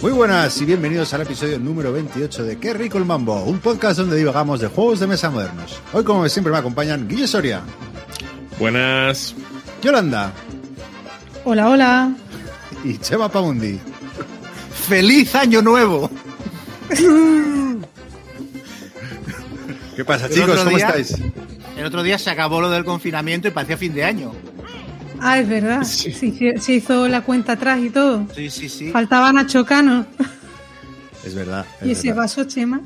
Muy buenas y bienvenidos al episodio número 28 de Qué rico el mambo, un podcast donde divagamos de juegos de mesa modernos. Hoy, como siempre, me acompañan Guille Soria, Buenas. Yolanda Hola, hola. y Chema Paundi. ¡Feliz Año Nuevo! ¿Qué pasa, El chicos? ¿Cómo día- estáis? El otro día se acabó lo del confinamiento y parecía fin de año. Ah, es verdad. Se, hizo- se hizo la cuenta atrás y todo. Sí, sí, sí. Faltaba Nacho Cano. Es verdad. es Y ese verdad. vaso, Chema.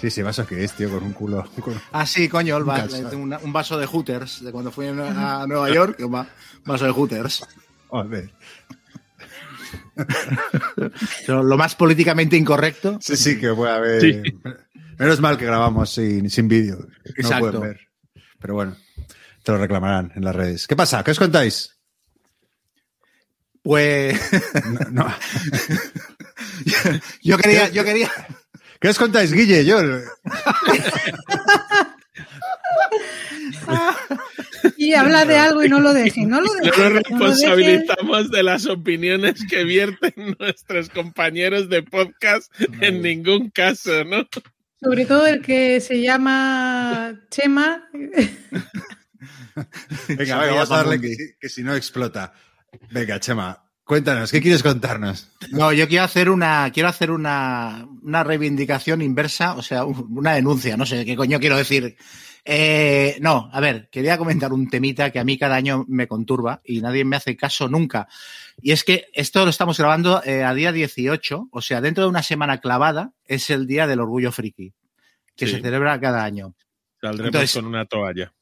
Sí, ese vaso que es, tío, con un culo. con- Ah, sí, coño, el va- un, un vaso de Hooters, de cuando fui a a Nueva York, un va- vaso de Hooters. Joder. Lo lo más políticamente incorrecto. Sí, sí, que puede haber. Sí. Menos mal que grabamos sin, sin vídeo. No Exacto. pueden ver. Pero bueno, te lo reclamarán en las redes. ¿Qué pasa? ¿Qué os contáis? Pues No, no. yo quería, yo quería, ¿Qué os contáis, Guille? Yo. Y habla de algo y no lo dejen. No lo dejen. nos no responsabilizamos de las opiniones que vierten nuestros compañeros de podcast en ningún caso, ¿no? Sobre todo el que se llama Chema. Venga, venga, vamos a darle que, si- que si no explota. Venga, Chema, cuéntanos, ¿qué quieres contarnos? no, yo quiero hacer una, quiero hacer una, una reivindicación inversa, o sea, un- una denuncia, no sé qué coño quiero decir. Eh, no, a ver, quería comentar un temita que a mí cada año me conturba y nadie me hace caso nunca. Y es que esto lo estamos grabando eh, a día 18, o sea, dentro de una semana clavada es el Día del Orgullo Friki, que Sí. se celebra cada año. Saldremos Entonces- con una toalla.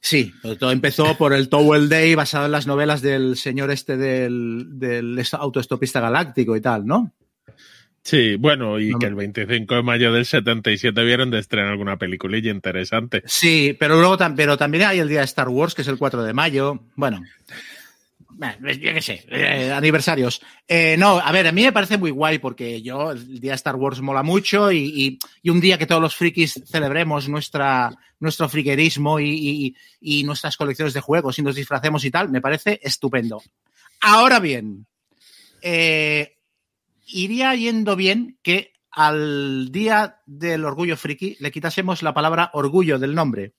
Sí, todo empezó por el Towel Day basado en las novelas del señor este del, del autoestopista galáctico y tal, ¿no? Sí, bueno, y No que el 25 de mayo del 77 vieron de estrenar alguna peliculilla interesante. Sí, pero luego pero también hay el día de Star Wars, que es el 4 de mayo. Bueno, yo qué sé, eh, aniversarios. Eh, no, a ver, a mí me parece muy guay porque yo, el día de Star Wars mola mucho y, y- y un día que todos los frikis celebremos nuestra, nuestro friquerismo y, y- y nuestras colecciones de juegos y nos disfracemos y tal, me parece estupendo. Ahora bien, eh, iría yendo bien que al día del orgullo friki le quitásemos la palabra orgullo del nombre,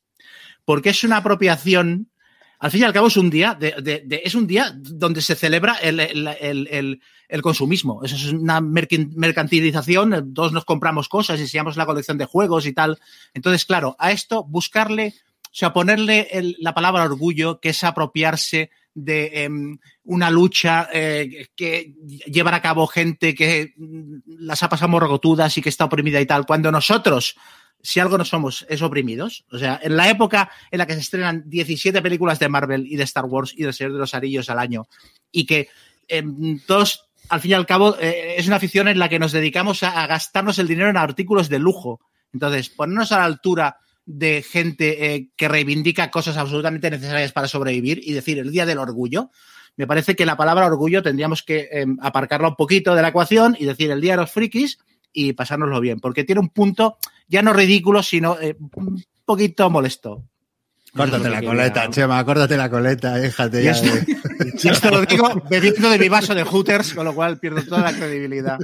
porque es una apropiación. Al fin y al cabo es un día, de, es un día donde se celebra el, el- el- consumismo. Eso es una mercantilización. Todos nos compramos cosas y enseñamos la colección de juegos y tal. Entonces, claro, a esto buscarle, o sea, ponerle la palabra orgullo, que es apropiarse de em, una lucha eh, que llevan a cabo gente que las ha pasado morrocotudas y que está oprimida y tal, cuando nosotros, si algo no somos, es oprimidos. O sea, en la época en la que se estrenan 17 películas de Marvel y de Star Wars y del Señor de los Anillos al año, y que em, todos, al fin y al cabo, eh, es una afición en la que nos dedicamos a, a gastarnos el dinero en artículos de lujo. Entonces, ponernos a la altura de gente eh, que reivindica cosas absolutamente necesarias para sobrevivir y decir el día del orgullo. Me parece que la palabra orgullo tendríamos que eh, aparcarla un poquito de la ecuación y decir el día de los frikis y pasárnoslo bien, porque tiene un punto ya no ridículo, sino eh, un poquito molesto. Córtate la coleta, Chema, córtate la coleta, déjate ya. esto, de- y esto lo digo bebiendo de mi vaso de Hooters, con lo cual pierdo toda la credibilidad.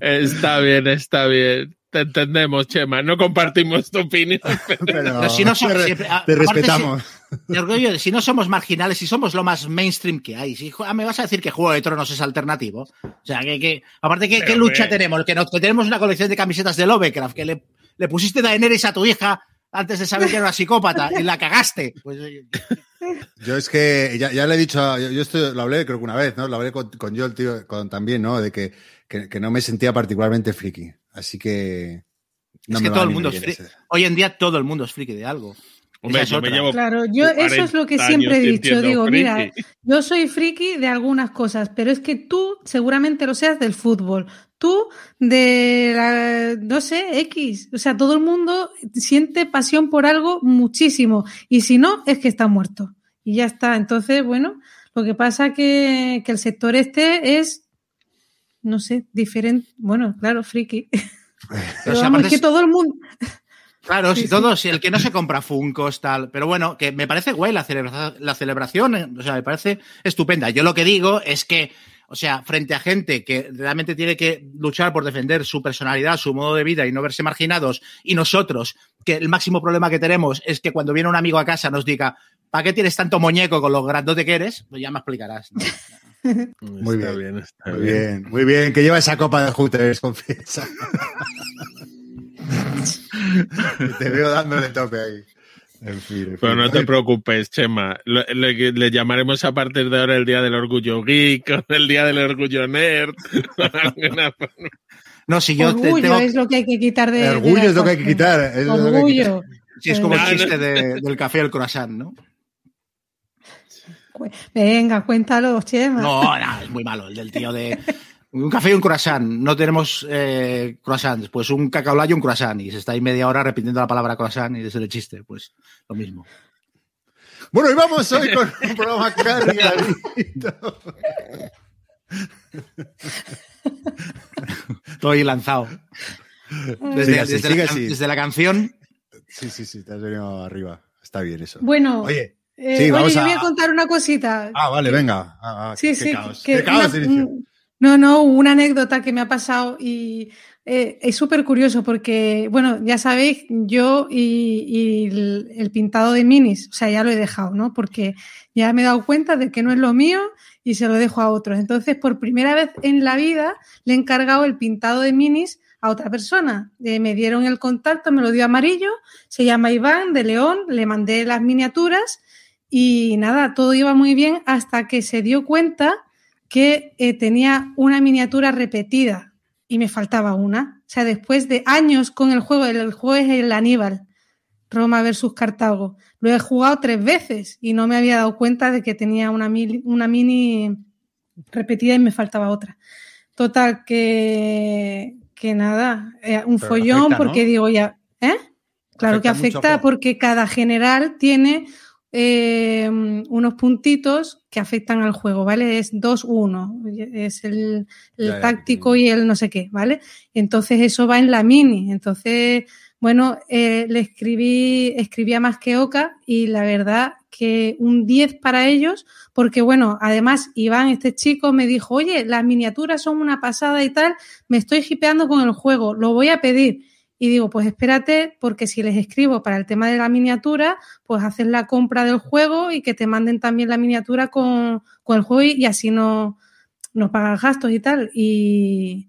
Está bien, está bien. Te entendemos, Chema. No compartimos tu opinión. Pero, Pero si no te, somos- siempre- te respetamos. De orgullo, si no somos marginales, si somos lo más mainstream que hay, si, ah, me vas a decir que Juego de Tronos es alternativo. O sea, que, que aparte, ¿qué, qué lucha tenemos? Que, no- que tenemos una colección de camisetas de Lovecraft, que le, le pusiste Daenerys a tu hija antes de saber que era una psicópata y la cagaste. Pues, Yo es que ya, ya le he dicho, a- yo, yo esto lo hablé creo que una vez, ¿no? Lo hablé con, con Joel, tío, con, también, ¿no? De que, que, que no me sentía particularmente friki. Así que. no es que todo el mundo es friki. Hoy en día todo el mundo es friki de algo. Hombre, Esa es yo me otra. llevo Claro, yo eso es lo que 40 siempre he dicho. Digo, mira, yo soy friki de algunas cosas, pero es que tú seguramente lo seas del fútbol. Tú de la, no sé, X. O sea, todo el mundo siente pasión por algo muchísimo. Y si no, es que está muerto. Y ya está. Entonces, bueno, Lo que pasa que, que el sector este es, no sé, diferente. Bueno, claro, friki. Pero vamos, es que todo el mundo. Claro, Sí, si sí. todos, si el que no se compra Funkos, tal. Pero bueno, que me parece guay la, celebra- la celebración, eh, o sea, me parece estupenda. Yo lo que digo es que, o sea, frente a gente que realmente tiene que luchar por defender su personalidad, su modo de vida y no verse marginados, y nosotros, que el máximo problema que tenemos es que cuando viene un amigo a casa nos diga, ¿para qué tienes tanto muñeco con lo grandote que eres? Pues ya me explicarás. ¿no? Muy Está bien. está Muy bien, muy bien. Que lleva esa copa de Hooters, confiesa. te veo dándole tope ahí. En fin, en Pero no te preocupes, Chema. Lo- Le, le llamaremos a partir de ahora el Día del Orgullo Geek, o el Día del Orgullo Nerd. No, si yo te- Orgullo tengo, es lo que hay que quitar de. El orgullo es lo que hay que quitar. es que hay que. Orgullo. si es como el no. chiste de- del café el croissant, ¿no? Venga, cuéntalo, Chema. No, no, es muy malo. El del tío de un café y un croissant. No tenemos eh, croissants, pues un cacao y un croissant. Y se está ahí media hora repitiendo la palabra croissant y es el chiste. Pues lo mismo. Bueno, y vamos hoy con un programa cargadito. Estoy lanzado. Desde, desde la, desde la canción. Sí, sí, sí, te has venido arriba. Está bien eso. Bueno, Oye, eh, sí, oye, vamos yo a- voy a contar una cosita. ah, vale, venga. Ah, ah, Sí, qué sí, caos. que qué caos, una- inicio. un- no, no, una anécdota que me ha pasado y eh, es súper curioso porque, bueno, ya sabéis, yo y, y el, el pintado de minis, o sea, ya lo he dejado, ¿no? Porque ya me he dado cuenta de que no es lo mío y se lo dejo a otros. Entonces, por primera vez en la vida, le he encargado el pintado de minis a otra persona. Eh, me dieron el contacto, me lo dio amarillo, se llama Iván de León, le mandé las miniaturas y nada, todo iba muy bien hasta que se dio cuenta que eh, tenía una miniatura repetida y me faltaba una. O sea, después de años con el juego, el, el juego es el Aníbal, Roma versus Cartago. Lo he jugado tres veces y no me había dado cuenta de que tenía una, mil- una mini repetida y me faltaba otra. Total, que, que nada, eh, un Pero follón afecta, ¿no? porque digo ya, ¿eh? Claro que Afecta porque cada general tiene eh, unos puntitos que afectan al juego, ¿vale? Es 2-1, es el, el Ya, ya, táctico y el no sé qué, ¿vale? Entonces eso va en la mini. Entonces, bueno, eh, le escribí, escribí a más que Oca y la verdad que un 10 para ellos, porque bueno, además Iván, este chico, me dijo, oye, las miniaturas son una pasada y tal, me estoy hipeando con el juego, lo voy a pedir. Y digo, pues espérate, porque si les escribo para el tema de la miniatura, pues haces la compra del juego y que te manden también la miniatura con, con el juego y, así no, no pagas gastos y tal. Y,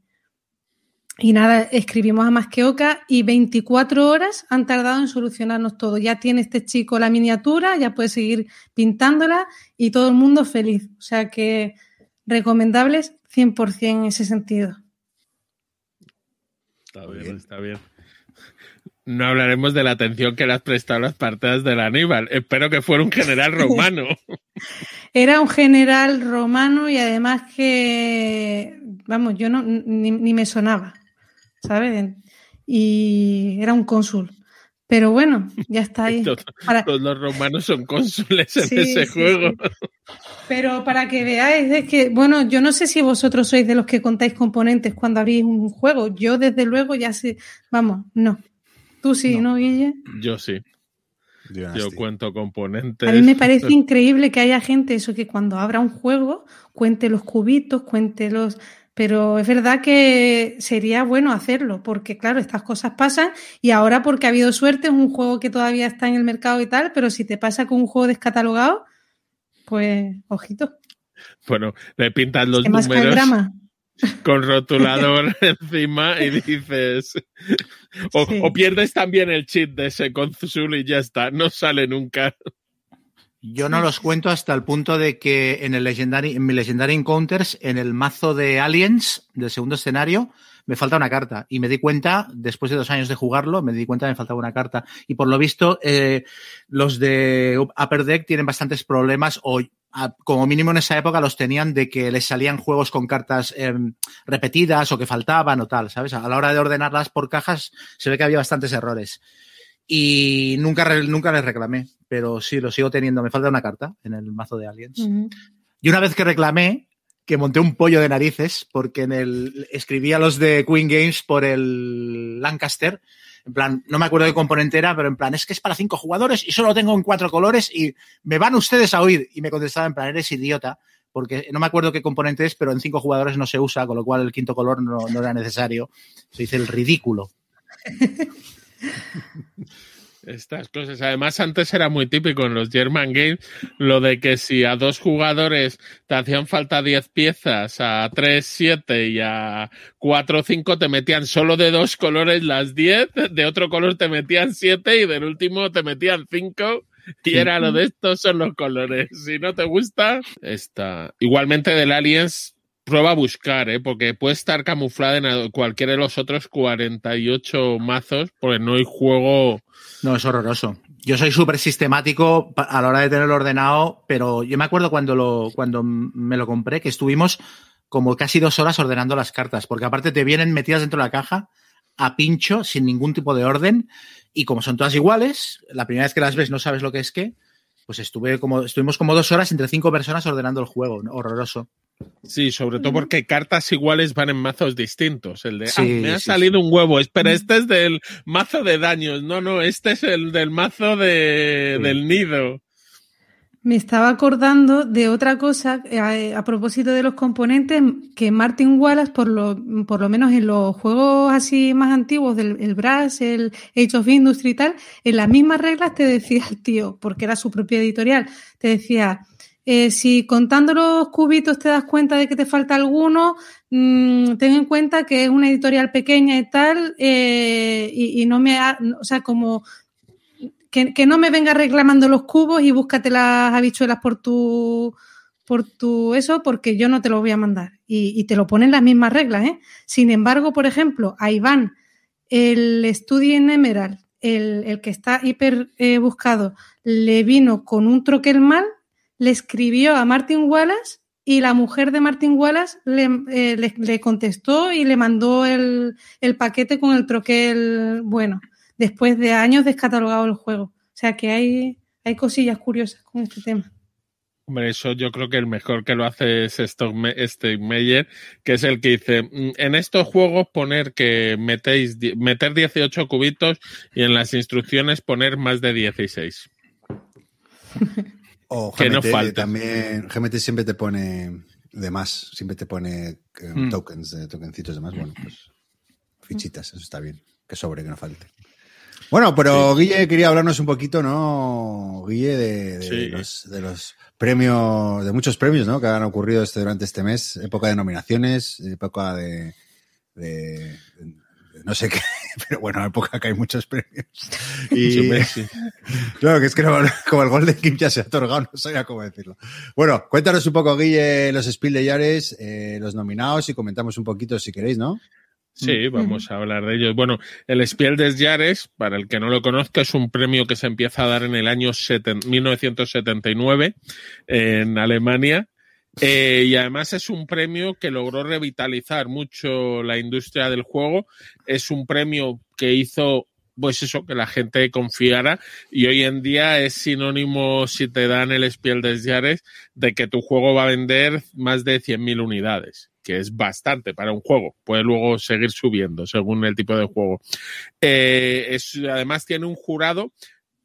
y nada, escribimos a Masqueoca y 24 horas han tardado en solucionarnos todo. Ya tiene este chico la miniatura, ya puede seguir pintándola y todo el mundo feliz. O sea que recomendables 100% en ese sentido. Está bien. está bien. No hablaremos de la atención que le has prestado a las partidas del Aníbal. Espero que fuera un general romano. Era un general romano y además que, vamos, yo no, ni, ni me sonaba, ¿sabes? Y era un cónsul. Pero bueno, ya está ahí. Todos, Para- todos los romanos son cónsules en Sí, ese sí, juego. Pero para que veáis, es que, bueno, yo no sé si vosotros sois de los que contáis componentes cuando abrís un juego. Yo, desde luego, ya sé. Vamos, no. Tú sí, ¿no, Guille? Yo sí, yo cuento componentes. A mí me parece increíble que haya gente, eso que cuando abra un juego, cuente los cubitos, cuente los. Pero es verdad que sería bueno hacerlo, porque claro, estas cosas pasan y ahora porque ha habido suerte, es un juego que todavía está en el mercado y tal, pero si te pasa con un juego descatalogado, pues ojito, Bueno, le pintas los que más números drama. Con rotulador encima y dices. O, Sí. o pierdes también el chip de ese consul y ya está, no sale nunca. Yo no los cuento hasta el punto de que en el Legendary, en mi Legendary Encounters, en el mazo de Aliens del segundo escenario, me falta una carta. Y me di cuenta, después de dos años de jugarlo, me di cuenta que me faltaba una carta. Y por lo visto, eh, los de Upper Deck tienen bastantes problemas, o como mínimo en esa época los tenían de que les salían juegos con cartas eh, repetidas o que faltaban o tal, ¿sabes? A la hora de ordenarlas por cajas se ve que había bastantes errores. Y nunca, nunca les reclamé, pero sí, lo sigo teniendo. Me falta una carta en el mazo de Aliens. Y una vez que reclamé, que monté un pollo de narices, porque en el escribía los de Queen Games por el Lancaster. En plan, no me acuerdo qué componente era, pero en plan, es que es para cinco jugadores y solo tengo en cuatro colores y me van ustedes a oír. Y me contestaba en plan, eres idiota, porque no me acuerdo qué componente es, pero en cinco jugadores no se usa, con lo cual el quinto color no, no era necesario. Se dice el ridículo. Estas cosas. Además, antes era muy típico en los German Games lo de que si a dos jugadores te hacían falta 10 piezas, a 3, 7 y a 4, 5 te metían solo de dos colores las 10, de otro color te metían 7 y del último te metían 5. Y era lo de estos son los colores. Si no te gusta, está. Igualmente del Aliens, prueba a buscar, ¿eh? porque puede estar camuflada en cualquiera de los otros 48 mazos, porque no hay juego. No, es horroroso. Yo soy súper sistemático a la hora de tenerlo ordenado, pero yo me acuerdo cuando, cuando me lo compré que estuvimos como casi dos horas ordenando las cartas, porque aparte te vienen metidas dentro de la caja a pincho, sin ningún tipo de orden, y como son todas iguales, la primera vez que las ves no sabes lo que es qué, pues estuve como, estuvimos como dos horas entre cinco personas ordenando el juego, horroroso. Sí, sobre todo porque cartas iguales van en mazos distintos. El de, ah, me ha salido un huevo. Espera, este es del mazo de daños. No, no, este es el del mazo de, del nido. Me estaba acordando de otra cosa eh, a, propósito de los componentes que Martin Wallace, por lo, por lo menos en los juegos así más antiguos del el Brass, el Age of Industry y tal, en las mismas reglas te decía el tío, porque era su propia editorial, te decía, eh, si contando los cubitos te das cuenta de que te falta alguno, mmm, ten en cuenta que es una editorial pequeña y tal, eh, y, no me, ha, o sea, como que, no me venga reclamando los cubos y búscate las habichuelas por tu, por tu eso, porque yo no te lo voy a mandar. Y, te lo ponen las mismas reglas, ¿eh? Sin embargo, por ejemplo, a Iván, el Study en Emerald, el, el que está hiper eh, buscado, le vino con un troquel mal le escribió a Martin Wallace y la mujer de Martin Wallace le, eh, le, le contestó y le mandó el, el, paquete con el troquel bueno, después de años descatalogado el juego. O sea que hay, hay cosillas curiosas con este tema. Hombre, eso yo creo que el mejor que lo hace es Meyer, que es el que dice, mm, en estos juegos poner que metéis, meter 18 cubitos y en las instrucciones poner más de 16. O GMT, que no falta. también, GMT siempre te pone de más, siempre te pone mm. tokens, de tokencitos de más. Bueno, pues fichitas, eso está bien. Que sobre, que no falte. Bueno, pero sí. Guille quería hablarnos un poquito, ¿no? Guille, de, de, sí. los, de, los, premios, de muchos premios, ¿no? Que han ocurrido este, durante este mes. Época de nominaciones, época de, de no sé qué, pero bueno, época que hay muchos premios. Y claro, que es que no, como el gol de Kim ya se ha otorgado, no sabía cómo decirlo. Bueno, cuéntanos un poco, Guille, los Spiel de Yares, eh, los nominados y comentamos un poquito si queréis, ¿no? Sí, vamos a hablar de ellos. Bueno, el Spiel des Jahres, para el que no lo conozca, es un premio que se empieza a dar en el año 1979 en Alemania eh, y además es un premio que logró revitalizar mucho la industria del juego. Es un premio que hizo, pues eso, que la gente confiara. Y hoy en día es sinónimo, si te dan el Spiel des Jahres, de que tu juego va a vender más de 100.000 unidades que es bastante para un juego. Puede luego seguir subiendo según el tipo de juego. Eh, además tiene un jurado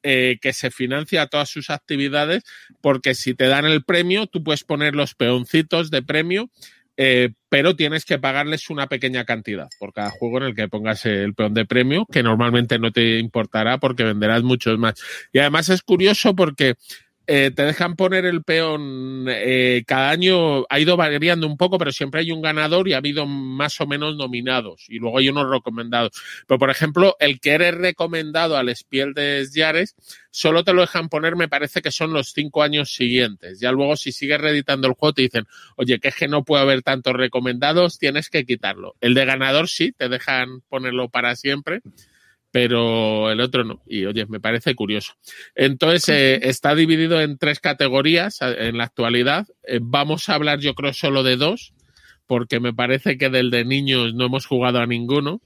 eh, que se financia todas sus actividades, porque si te dan el premio, tú puedes poner los peoncitos de premio, eh, pero tienes que pagarles una pequeña cantidad por cada juego en el que pongas el peón de premio, que normalmente no te importará porque venderás muchos más. Y además es curioso porque eh, te dejan poner el peón eh, cada año, ha ido variando un poco, pero siempre hay un ganador y ha habido más o menos nominados y luego hay unos recomendados. Pero, por ejemplo, el que eres recomendado al Spiel de Yares, solo te lo dejan poner, me parece que son los cinco años siguientes. Ya luego, si sigues reeditando el juego, te dicen, oye, que es que no puede haber tantos recomendados, tienes que quitarlo. El de ganador sí, te dejan ponerlo para siempre pero el otro no. Y oye, me parece curioso. Entonces, eh, está dividido en tres categorías en la actualidad. Eh, vamos a hablar, yo creo, solo de dos, porque me parece que del de niños no hemos jugado a ninguno.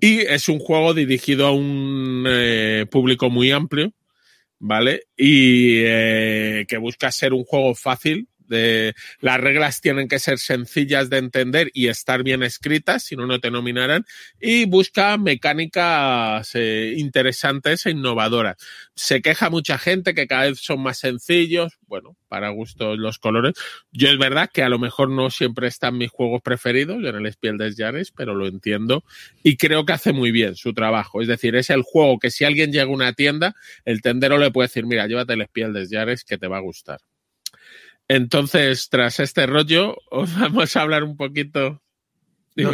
Y es un juego dirigido a un eh, público muy amplio. ¿vale? Y eh, que busca ser un juego fácil, de, las reglas tienen que ser sencillas de entender y estar bien escritas, si no, no te nominarán. Y busca mecánicas eh, interesantes e innovadoras. Se queja mucha gente que cada vez son más sencillos. Bueno, para gusto los colores. Yo es verdad que a lo mejor no siempre están mis juegos preferidos en el Spiel des Jahres, pero lo entiendo y creo que hace muy bien su trabajo. Es decir, es el juego que si alguien llega a una tienda, el tendero le puede decir, mira, llévate el Spiel des Jahres que te va a gustar. Entonces, tras este rollo, os vamos a hablar un poquito. No,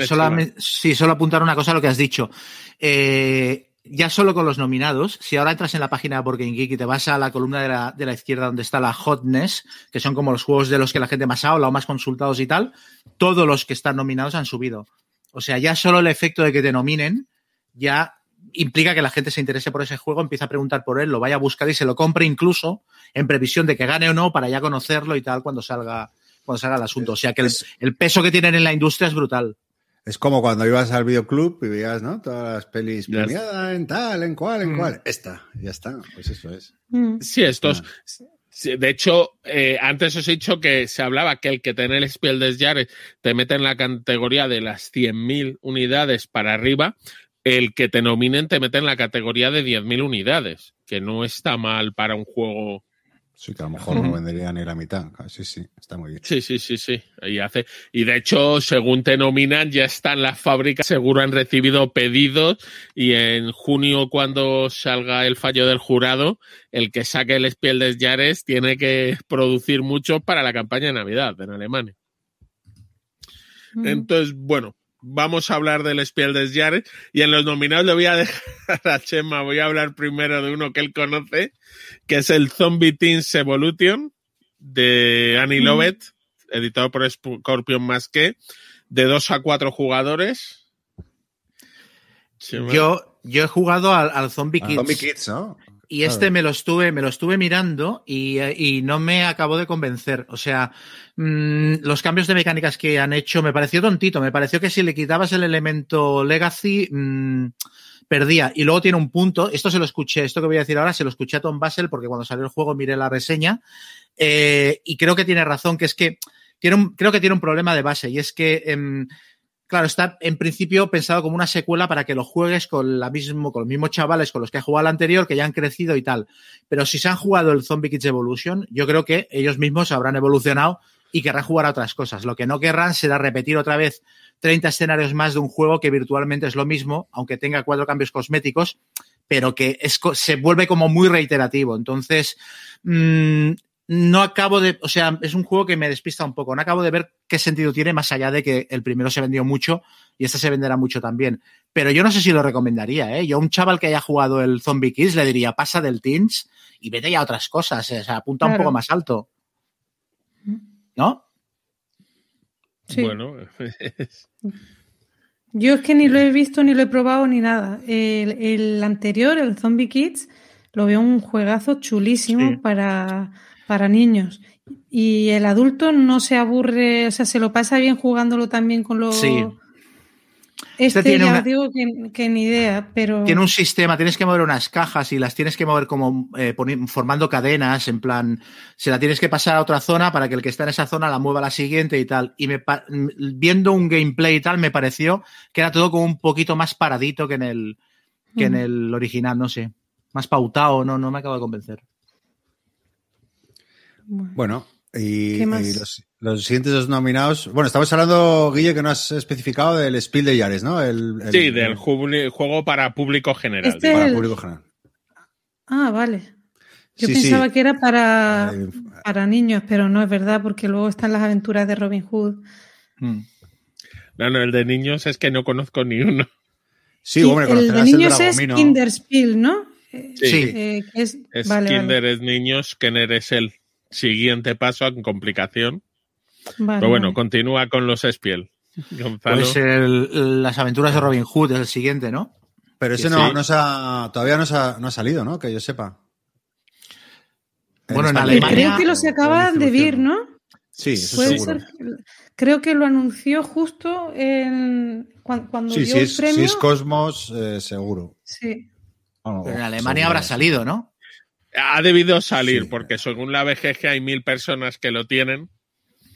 sí, solo apuntar una cosa a lo que has dicho. Eh, ya solo con los nominados, si ahora entras en la página de Board Geek y te vas a la columna de la, de la, izquierda donde está la hotness, que son como los juegos de los que la gente más habla o más consultados y tal, todos los que están nominados han subido. O sea, ya solo el efecto de que te nominen ya implica que la gente se interese por ese juego, empieza a preguntar por él, lo vaya a buscar y se lo compre incluso en previsión de que gane o no para ya conocerlo y tal cuando salga, cuando salga el asunto. O sea que el, peso que tienen en la industria es brutal. Es como cuando ibas al videoclub y veías, ¿no? Todas las pelis premiadas en tal, en cual, en mm. cual. Esta, ya está. Pues eso es. Mm. Sí, estos. De hecho, eh, antes os he dicho que se hablaba que el que tiene el Spiel des Jahres te mete en la categoría de las 100.000 unidades para arriba, el que te nominen te mete en la categoría de 10.000 unidades, que no está mal para un juego. Sí, que a lo mejor no vendería ni la mitad. Sí, sí, está muy bien. Sí, sí, sí, sí. Y, hace, y de hecho, según te nominan, ya están las fábricas, seguro han recibido pedidos y en junio, cuando salga el fallo del jurado, el que saque el Spiel des Jahres tiene que producir mucho para la campaña de Navidad en Alemania. Entonces, bueno, vamos a hablar del Spiel des Jahres y en los nominados le voy a dejar a Chema, voy a hablar primero de uno que él conoce, que es el Zombie Teens Evolution de Annie mm. Lovett, editado por Scorpion más que, de dos a cuatro jugadores. Yo, yo he jugado al, Zombie Kids. Zombie Kids, ¿no? Y este me lo estuve, me lo estuve mirando y, no me acabó de convencer. O sea, mm, los cambios de mecánicas que han hecho me pareció tontito. Me pareció que si le quitabas el elemento legacy, mm, perdía. Y luego tiene un punto. Esto se lo escuché, esto que voy a decir ahora, se lo escuché a Tom Basel porque cuando salió el juego miré la reseña. Eh, y creo que tiene razón, que es que tiene un, creo que tiene un problema de base y es que em, Claro, está en principio pensado como una secuela para que lo juegues con, la mismo, con los mismos chavales con los que ha jugado el anterior, que ya han crecido y tal. Pero si se han jugado el Zombie Kids Evolution, yo creo que ellos mismos habrán evolucionado y querrán jugar a otras cosas. Lo que no querrán será repetir otra vez 30 escenarios más de un juego que virtualmente es lo mismo, aunque tenga cuatro cambios cosméticos, pero que se vuelve como muy reiterativo. Entonces, mmm, no acabo de, o sea, es un juego que me despista un poco. No acabo de ver qué sentido tiene más allá de que el primero se vendió mucho y este se venderá mucho también. Pero yo no sé si lo recomendaría, ¿eh? Yo a un chaval que haya jugado el Zombie Kids le diría, pasa del Teens y vete ya a otras cosas, ¿eh? o sea, apunta un poco más alto. ¿No? Sí. Bueno. yo es que ni lo he visto, ni lo he probado, ni nada. El, el anterior, el Zombie Kids, lo veo un juegazo chulísimo para para niños. Y el adulto no se aburre, o sea, se lo pasa bien jugándolo también con los... Sí. Este, este ya digo que, ni idea, pero... Tiene un sistema, tienes que mover unas cajas y las tienes que mover como eh, formando cadenas, en plan, se la tienes que pasar a otra zona para que el que está en esa zona la mueva a la siguiente y tal. Y me, viendo un gameplay y tal, me pareció que era todo como un poquito más paradito que en el, que en el original, no sé. Más pautado, no, no me acabo de convencer. Bueno, y, los, siguientes dos nominados. Bueno, estamos hablando, Guille, que no has especificado del Spiel de Yares, ¿no? El, sí, del juego para público general. Este para público general. Ah, vale. Yo pensaba que era para, eh, para niños, pero no es verdad, porque luego están las aventuras de Robin Hood. Hmm. No, no, el de niños es que no conozco ni uno. Sí, hombre, el de niños es Kinderspiel, ¿no? Sí. Eh, es, Kinder es niños, Kenner es él siguiente paso en complicación. Pero bueno, continúa con los Espiel. Pues las aventuras de Robin Hood es el siguiente, ¿no? Pero ese no, no todavía no, ha, salido, ¿no? Que yo sepa. bueno, en Alemania. Creo que lo se acaban de ver, ¿no? Sí, eso seguro. creo que lo anunció justo en, cuando, dio el premio. Sí, es Cosmos, eh, seguro. Sí. Pero en Alemania habrá salido, ¿no? Ha debido salir, porque según la BGG hay mil personas que lo tienen.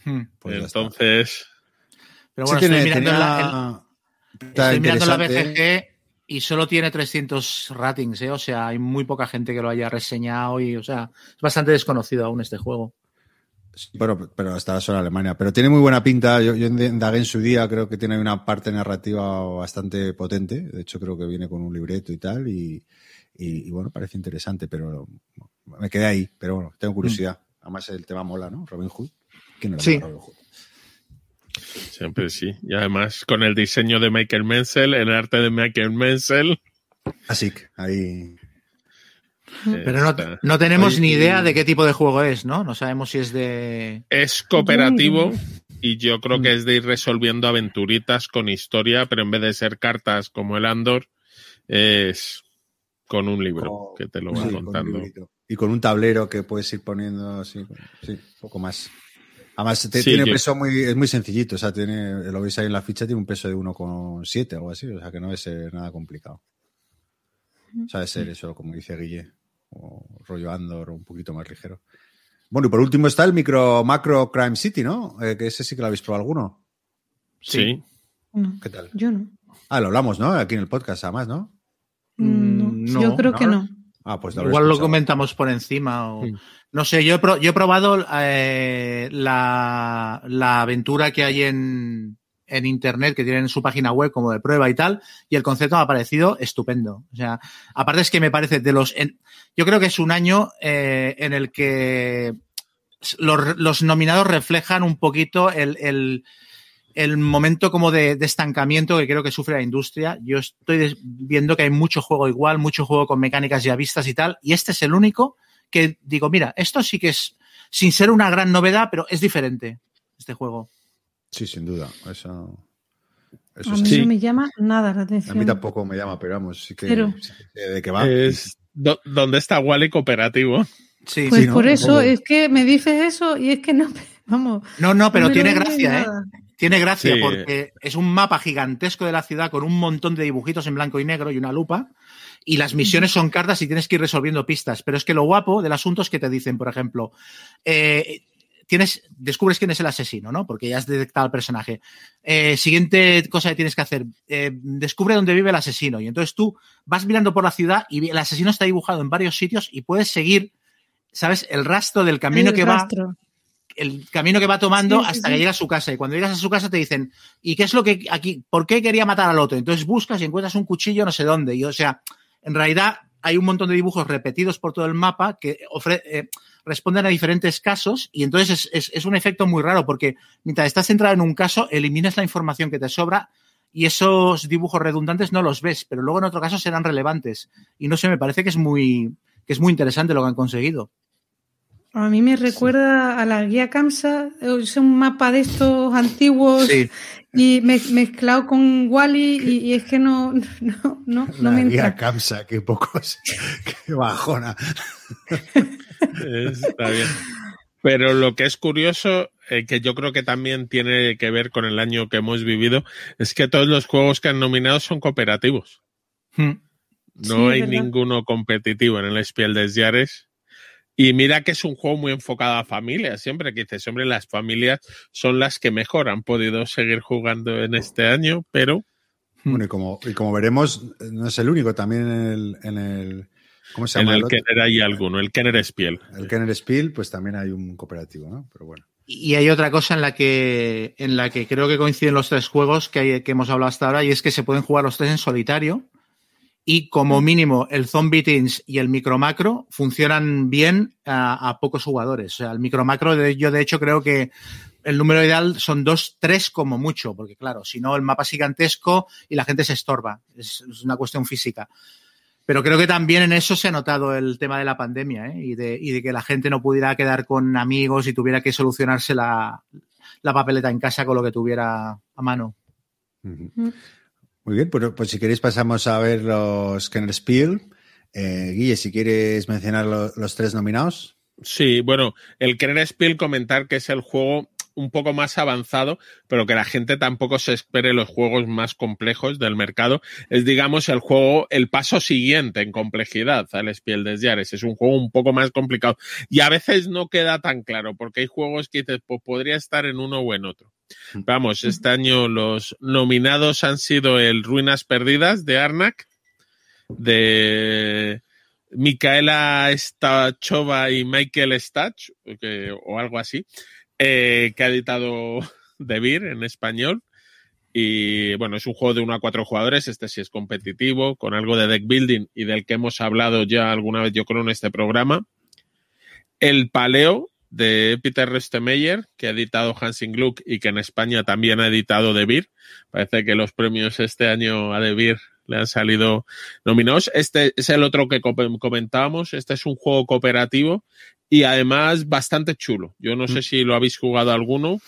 Hmm. Pues Entonces. Pero bueno, estoy mirando, la, estoy mirando la BGG y solo tiene 300 ratings, ¿eh? o sea, hay muy poca gente que lo haya reseñado y, o sea, es bastante desconocido aún este juego. Pero, pero está solo en Alemania. Pero tiene muy buena pinta. Yo, yo indagué en su día, creo que tiene una parte narrativa bastante potente. De hecho, creo que viene con un libreto y tal. Y, y, bueno, parece interesante, pero me quedé ahí. Pero bueno, tengo curiosidad. Mm. Además, el tema mola, ¿no? Robin Hood. ¿Quién no sí. Robin Hood? Siempre sí. Y además con el diseño de Michael Menzel, el arte de Michael Menzel. Así que ahí. Pero no, no tenemos ni idea de qué tipo de juego es, ¿no? No sabemos si es de. Es cooperativo y yo creo que es de ir resolviendo aventuritas con historia, pero en vez de ser cartas como el Andor, es con un libro que te lo va contando. y con un tablero que puedes ir poniendo así, sí, un poco más. Además, tiene un peso muy, es muy sencillito, o sea, tiene, lo veis ahí en la ficha, tiene un peso de 1,7 o algo así, o sea, que no es nada complicado. O sea, ser eso, como dice Guille, o rollo Andor, un poquito más ligero. Bueno, y por último está el micro macro Crime City, ¿no? Eh, que ese sí que lo habéis probado alguno. Sí. ¿Qué tal? Yo no. Ah, lo hablamos, ¿no? Aquí en el podcast, además, ¿no? Mm, no, yo creo que no. Ah, pues Igual lo comentamos por encima. O... No sé, yo he, yo he probado eh, la, la, aventura que hay en, en Internet, que tienen su página web como de prueba y tal, y el concepto me ha parecido estupendo. O sea, aparte es que me parece de los... yo creo que es un año eh, en el que los, los, nominados reflejan un poquito el, el el momento como de, estancamiento que creo que sufre la industria. Yo estoy viendo que hay mucho juego igual, mucho juego con mecánicas ya vistas y tal, y este es el único que digo, mira, esto sí que es, sin ser una gran novedad, pero es diferente este juego. Sí, sin duda. Eso, eso a mí no me llama nada la atención. A mí tampoco me llama, pero vamos, sí que, de qué va. Es, ¿Dónde está Wally cooperativo? Sí, pues por eso, es que me dices eso y es que no, vamos. No, no, pero tiene gracia, ¿eh? Tiene gracia porque es un mapa gigantesco de la ciudad con un montón de dibujitos en blanco y negro y una lupa. Y las misiones son cartas y tienes que ir resolviendo pistas. Pero es que lo guapo del asunto es que te dicen, por ejemplo, eh, tienes, descubres quién es el asesino, ¿no? Porque ya has detectado al personaje. Eh, siguiente cosa que tienes que hacer, eh, descubre dónde vive el asesino. Y entonces tú vas mirando por la ciudad y el asesino está dibujado en varios sitios y puedes seguir, ¿sabes? El rastro del camino que va el camino que va tomando hasta que llega a su casa. Y cuando llegas a su casa te dicen, ¿y qué es lo que aquí? ¿Por qué quería matar al otro? Entonces buscas y encuentras un cuchillo no sé dónde. Y o sea, en realidad hay un montón de dibujos repetidos por todo el mapa que eh, responden a diferentes casos y entonces es, es, un efecto muy raro porque mientras estás centrado en un caso, eliminas la información que te sobra y esos dibujos redundantes no los ves, pero luego en otro caso serán relevantes. Y no sé, me parece que es muy, que es muy interesante lo que han conseguido. A mí me recuerda a la guía Kamsa, es un mapa de estos antiguos y mezclado con Wally y, es que no, no, no, la me guía Kamsa, qué pocos, qué bajona. Está bien. Pero lo que es curioso, eh, que yo creo que también tiene que ver con el año que hemos vivido, es que todos los juegos que han nominado son cooperativos. Hmm. No hay ninguno competitivo en el Spiel des Jahres. Y mira que es un juego muy enfocado a familias, siempre que dices, hombre, las familias son las que mejor han podido seguir jugando en este año, pero... Bueno, y como, y como veremos, no es el único, también en el... En el ¿Cómo se llama? En el, Kenner hay alguno, el Kenner Spiel. El Kenner Spiel, pues también hay un cooperativo, ¿no? Pero bueno. Y hay otra cosa en la que, en la que creo que coinciden los tres juegos que, hay, que hemos hablado hasta ahora, y es que se pueden jugar los tres en solitario y como mínimo el Zombie Teams y el Micro Macro funcionan bien a, pocos jugadores. O sea, el Micro Macro yo de hecho creo que el número ideal son dos, tres como mucho, porque claro, si no el mapa es gigantesco y la gente se estorba. Es, una cuestión física. Pero creo que también en eso se ha notado el tema de la pandemia ¿eh? y, de, y, de, que la gente no pudiera quedar con amigos y tuviera que solucionarse la, la papeleta en casa con lo que tuviera a mano. Muy bien, pues, pues, si queréis pasamos a ver los Kenner Spiel. Eh, Guille, si quieres mencionar los tres nominados. Sí, bueno, el Kenner Spiel comentar que es el juego un poco más avanzado, pero que la gente tampoco se espere los juegos más complejos del mercado. Es, digamos, el juego, el paso siguiente en complejidad al Spiel des Jahres. Es un juego un poco más complicado. Y a veces no queda tan claro, porque hay juegos que dices, pues podría estar en uno o en otro. Vamos, este año los nominados han sido el Ruinas Perdidas de Arnak, de Micaela Stachova y Michael Stach, o algo así, eh, que ha editado De Beer en español. Y bueno, es un juego de uno a cuatro jugadores. Este sí es competitivo, con algo de deck building y del que hemos hablado ya alguna vez, yo creo, en este programa. El Paleo de Peter Restemeyer, que ha editado Hansing Gluck y que en España también ha editado De Beer. Parece que los premios este año a De Beer le han salido nominados. Este es el otro que comentábamos. Este es un juego cooperativo y además bastante chulo. Yo no sé mm. si lo habéis jugado alguno.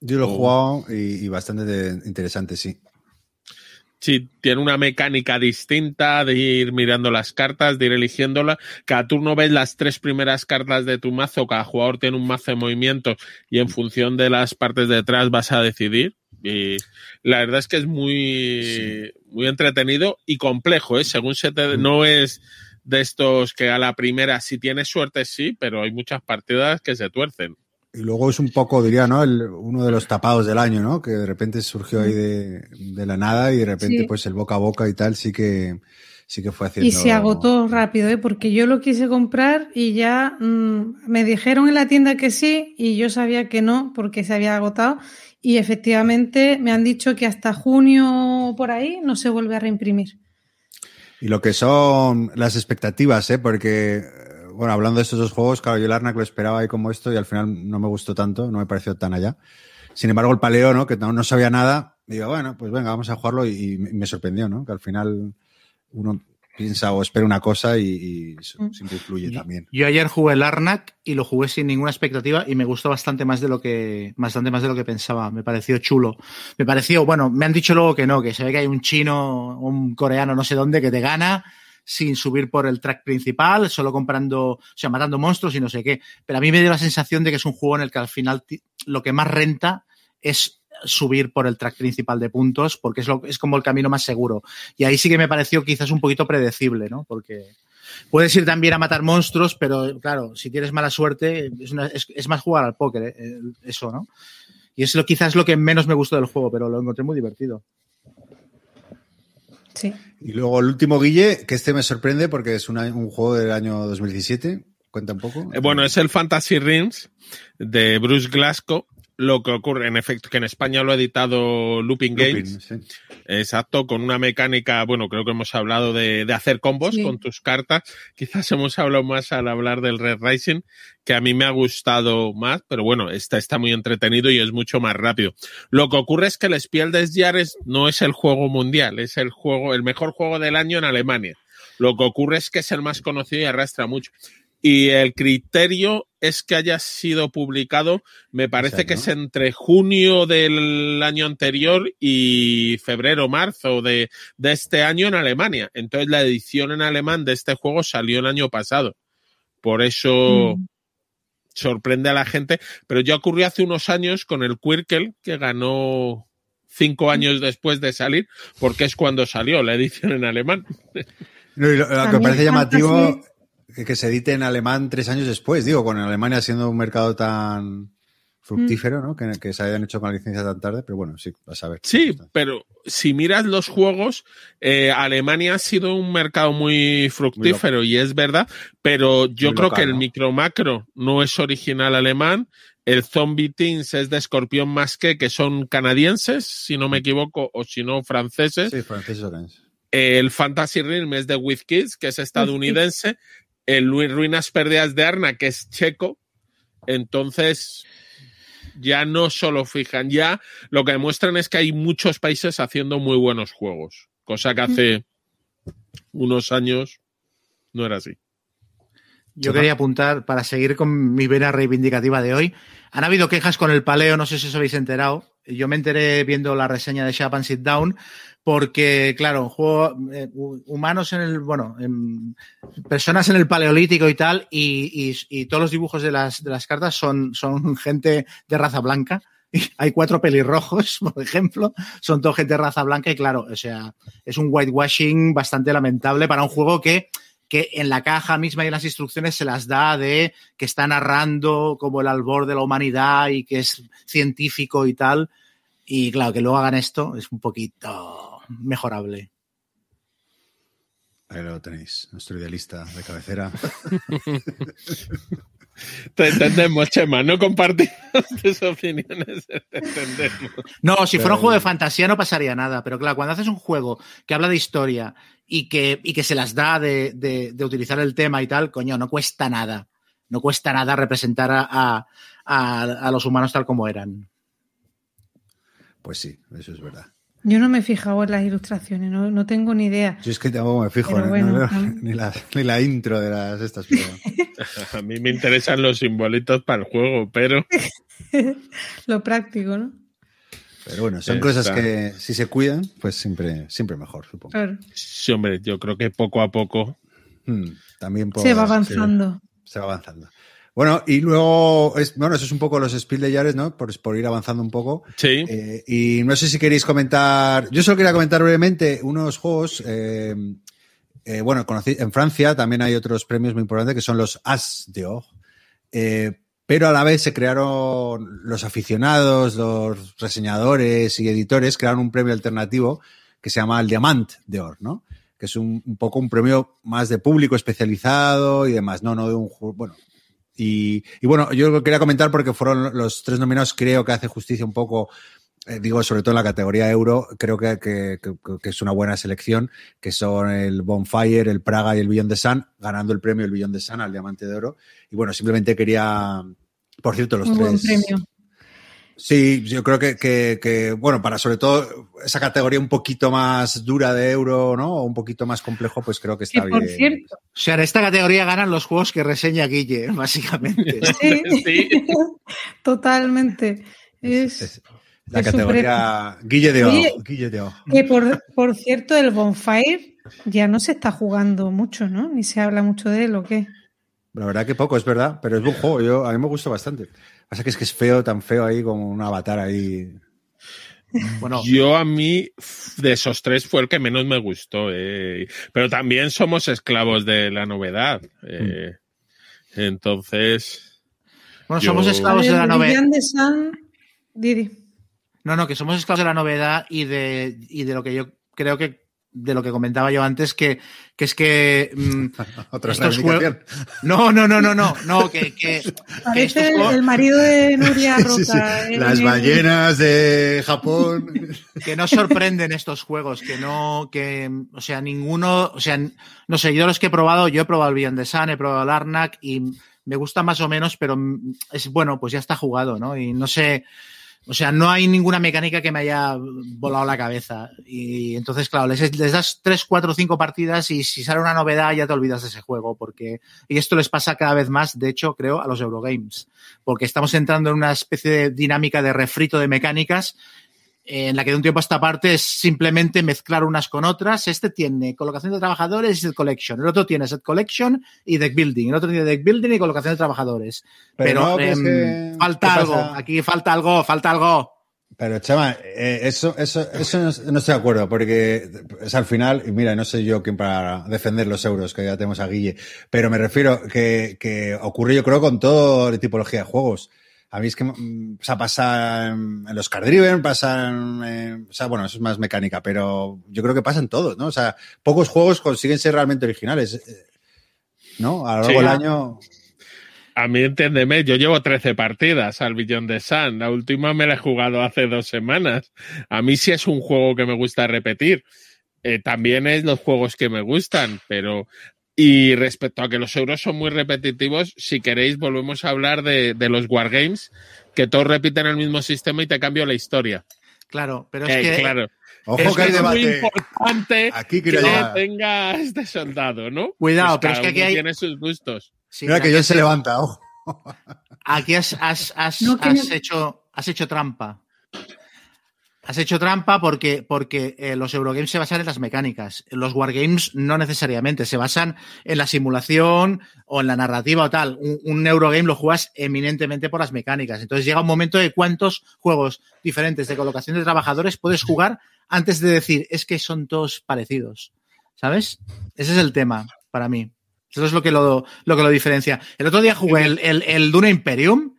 Yo lo he jugado y, bastante interesante, sí. Sí, tiene una mecánica distinta de ir mirando las cartas, de ir eligiéndola. Cada turno ves las tres primeras cartas de tu mazo, cada jugador tiene un mazo de movimiento y en función de las partes de atrás vas a decidir. Y la verdad es que es muy, muy entretenido y complejo, ¿eh? Según se te, no es de estos que a la primera, si tienes suerte, sí, pero hay muchas partidas que se tuercen. Y luego es un poco, diría, ¿no? uno de los tapados del año, ¿no? Que de repente surgió ahí de, la nada y de repente, pues el boca a boca y tal, sí que, sí que fue haciendo. Y se agotó rápido, ¿eh? Porque yo lo quise comprar y ya mm, me dijeron en la tienda que sí y yo sabía que no porque se había agotado. Y efectivamente me han dicho que hasta junio por ahí no se vuelve a reimprimir. Y lo que son las expectativas, ¿eh? Porque bueno, hablando de estos dos juegos, claro, yo el Arnak lo esperaba ahí como esto y al final no me gustó tanto, no me pareció tan allá. Sin embargo, el Paleo, ¿no? Que no, sabía nada, digo, bueno, pues venga, vamos a jugarlo y, me sorprendió, ¿no? Que al final uno piensa o espera una cosa y, mm. siempre influye también. Yo ayer jugué el Arnak y lo jugué sin ninguna expectativa y me gustó bastante más de lo que bastante más de lo que pensaba. Me pareció chulo. Me pareció, bueno, me han dicho luego que no, que se ve que hay un chino, un coreano, no sé dónde, que te gana sin subir por el track principal, solo comprando, o sea, matando monstruos y no sé qué. Pero a mí me dio la sensación de que es un juego en el que al final lo que más renta es subir por el track principal de puntos, porque es, lo, es como el camino más seguro. Y ahí sí que me pareció quizás un poquito predecible, ¿no? Porque puedes ir también a matar monstruos, pero claro, si tienes mala suerte, es, es, más jugar al póker, ¿eh? eso, ¿no? Y es lo, quizás lo que menos me gustó del juego, pero lo encontré muy divertido. Y luego el último, Guille, que este me sorprende porque es un juego del año 2017. Cuenta un poco. Eh, bueno, es el Fantasy Rings de Bruce Glasgow lo que ocurre, en efecto, que en España lo ha editado Looping Games. Exacto, con una mecánica, bueno, creo que hemos hablado de, hacer combos con tus cartas. Quizás hemos hablado más al hablar del Red Rising, que a mí me ha gustado más, pero bueno, está, está muy entretenido y es mucho más rápido. Lo que ocurre es que el Spiel des Jahres no es el juego mundial, es el juego, el mejor juego del año en Alemania. Lo que ocurre es que es el más conocido y arrastra mucho. Y el criterio es que haya sido publicado, me parece que es entre junio del año anterior y febrero, marzo de, de, este año en Alemania. Entonces la edición en alemán de este juego salió el año pasado. Por eso mm. sorprende a la gente. Pero ya ocurrió hace unos años con el Quirkel, que ganó cinco años después de salir, porque es cuando salió la edición en alemán. lo, que parece llamativo que, se edite en alemán tres años después, digo, con Alemania siendo un mercado tan fructífero, ¿no? Que, se hayan hecho con la licencia tan tarde, pero bueno, sí, vas a ver. Sí, pero si miras los juegos, eh, Alemania ha sido un mercado muy fructífero y es verdad, pero yo creo que el micro macro no es original alemán. El Zombie Teens es de Escorpión más que, que son canadienses, si no me equivoco, o si no, franceses. Sí, franceses canadienses. El Fantasy Realm es de With Kids, que es estadounidense el Ruinas Perdidas de Arna, que es checo. Entonces, ya no solo fijan, ya lo que demuestran es que hay muchos países haciendo muy buenos juegos, cosa que hace unos años no era así. Yo quería apuntar, para seguir con mi vena reivindicativa de hoy, han habido quejas con el paleo, no sé si os habéis enterado. Yo me enteré viendo la reseña de Shap and Sit Down, porque, claro, juego, eh, humanos en el, bueno, personas en el paleolítico y tal, y, y, todos los dibujos de las, de las cartas son, son gente de raza blanca, hay cuatro pelirrojos, por ejemplo, son todos gente de raza blanca y claro, o sea, es un whitewashing bastante lamentable para un juego que, que en la caja misma y en las instrucciones se las da de que está narrando como el albor de la humanidad y que es científico y tal. Y claro, que luego hagan esto es un poquito mejorable. Ahí lo tenéis, nuestro idealista de cabecera. Te entendemos, Chema, no compartimos tus opiniones, te entendemos. No, si fuera un juego de fantasía no pasaría nada, pero claro, cuando haces un juego que habla de historia y que, y que se las da de, de- de utilizar el tema y tal, coño, no cuesta nada. No cuesta nada representar a, a- a- a los humanos tal como eran. Pues sí, eso es verdad. Yo no me he fijado en las ilustraciones, no, no tengo ni idea. Yo es que tampoco me fijo, no- bueno, no ni, la, ni la intro de las estas. pero- A mí me interesan los simbolitos para el juego, pero Lo práctico, ¿no? Pero bueno, son Está. cosas que si se cuidan, pues siempre, siempre mejor, supongo. Claro. sí, hombre, yo creo que poco a poco. Hmm, también por- Se va sí, avanzando. se va avanzando. Bueno, y luego, es, bueno, eso es un poco los Spiel de Yares, ¿no? Por, por ir avanzando un poco. Sí, Eh, y no sé si queréis comentar. Yo solo quería comentar brevemente unos juegos. eh, eh, bueno, conocí, en Francia también hay otros premios muy importantes que son los As d'Or. Eh, pero a la vez se crearon los aficionados, los reseñadores y editores, crearon un premio alternativo que se llama el Diamant d'Or, ¿no? Que es un, un poco un premio más de público especializado y demás, no, no de un juego. Bueno, y, y bueno, yo quería comentar porque fueron los tres nominados, creo que hace justicia un poco, eh, digo, sobre todo en la categoría euro, creo que, que- que- que es una buena selección, que son el Bonfire, el Praga y el Billón de Sun, ganando el premio el Billón de Sun al Diamante de Oro. Y bueno, simplemente quería, por cierto, los buen tres. premio. Sí, yo creo que, que, que, bueno, para sobre todo esa categoría un poquito más dura de euro, ¿no? O un poquito más complejo, pues creo que está por bien. cierto, O sea, en esta categoría ganan los juegos que reseña Guille, básicamente. sí, Sí. totalmente. Es, Es la es categoría Guille de Oro. Guille de Oro. Que por, por cierto, el Bonfire ya no se está jugando mucho, ¿no? Ni se habla mucho de él o qué. La verdad que poco, es verdad, pero es buen juego. Yo, a mí me gusta bastante. Pasa que es que es feo, tan feo ahí como un avatar ahí. Bueno, Yo a mí, de esos tres, fue el que menos me gustó. eh. Pero también somos esclavos de la novedad. eh. Entonces, bueno, yo- somos esclavos de la novedad. No, no, que somos esclavos de la novedad y de, y de lo que yo creo que de lo que comentaba yo antes, que, que es que mm, Otra Estos reivindicación. no, no, no, no, no, no, que, que, que estos Parece el, juegos- el marido de Nuria Roca. Sí, sí. en Las el- ballenas de Japón. que no sorprenden estos juegos, que no, que, o sea, ninguno, o sea, no sé, yo los que he probado, yo he probado el Beyond the Sun, he probado el Arnak y me gusta más o menos, pero es bueno, pues ya está jugado, ¿no? Y no sé, o sea, no hay ninguna mecánica que me haya volado la cabeza. Y entonces, claro, les, les das tres, cuatro, cinco partidas y si sale una novedad ya te olvidas de ese juego, porque, y esto les pasa cada vez más, de hecho, creo, a los Eurogames, porque estamos entrando en una especie de dinámica de refrito de mecánicas en la que de un tiempo a esta parte es simplemente mezclar unas con otras. Este tiene colocación de trabajadores y set collection. El otro tiene set collection y deck building. El otro tiene deck building y colocación de trabajadores. Pero, no crees em, que- falta ¿qué algo. pasa? Aquí falta algo, falta algo. Pero, Chama, eh, eso, eso, eso no, no estoy de acuerdo, porque es al final, y mira, no soy yo quien para defender los euros, que ya tenemos a Guille, pero me refiero que, que ocurre, yo creo, con toda la tipología de juegos. A mí es que, mm, o sea, pasa en, los card driven, pasa en, eh, o sea, bueno, eso es más mecánica, pero yo creo que pasa en todos, ¿no? O sea, pocos juegos consiguen ser realmente originales, eh, ¿no? A lo largo Sí. del año, a mí entiéndeme, yo llevo 13 partidas al Billón de Sun. La última me la he jugado hace dos semanas. A mí sí es un juego que me gusta repetir. Eh, también es los juegos que me gustan, pero. Y respecto a que los euros son muy repetitivos, si queréis, volvemos a hablar de, de los Wargames, que todos repiten el mismo sistema y te cambio la historia. Claro, pero es Eh, que. claro. ojo Es que hay es muy debate. importante Aquí que llegar. tenga este soldado, ¿no? Cuidado, pero cada es que aquí hay- tiene sus gustos. sí, Mira que John se levanta, ojo. Aquí has, has, has, No, que has no- hecho, has hecho trampa. Has hecho trampa porque, porque eh, los Eurogames se basan en las mecánicas. Los Wargames no necesariamente, se basan en la simulación o en la narrativa o tal. Un, un, Eurogame lo juegas eminentemente por las mecánicas. Entonces llega un momento de cuántos juegos diferentes de colocación de trabajadores puedes jugar antes de decir, es que son todos parecidos. ¿Sabes? Ese es el tema para mí. Eso es lo que lo, lo, que lo diferencia. El otro día jugué el, el, el Duna Imperium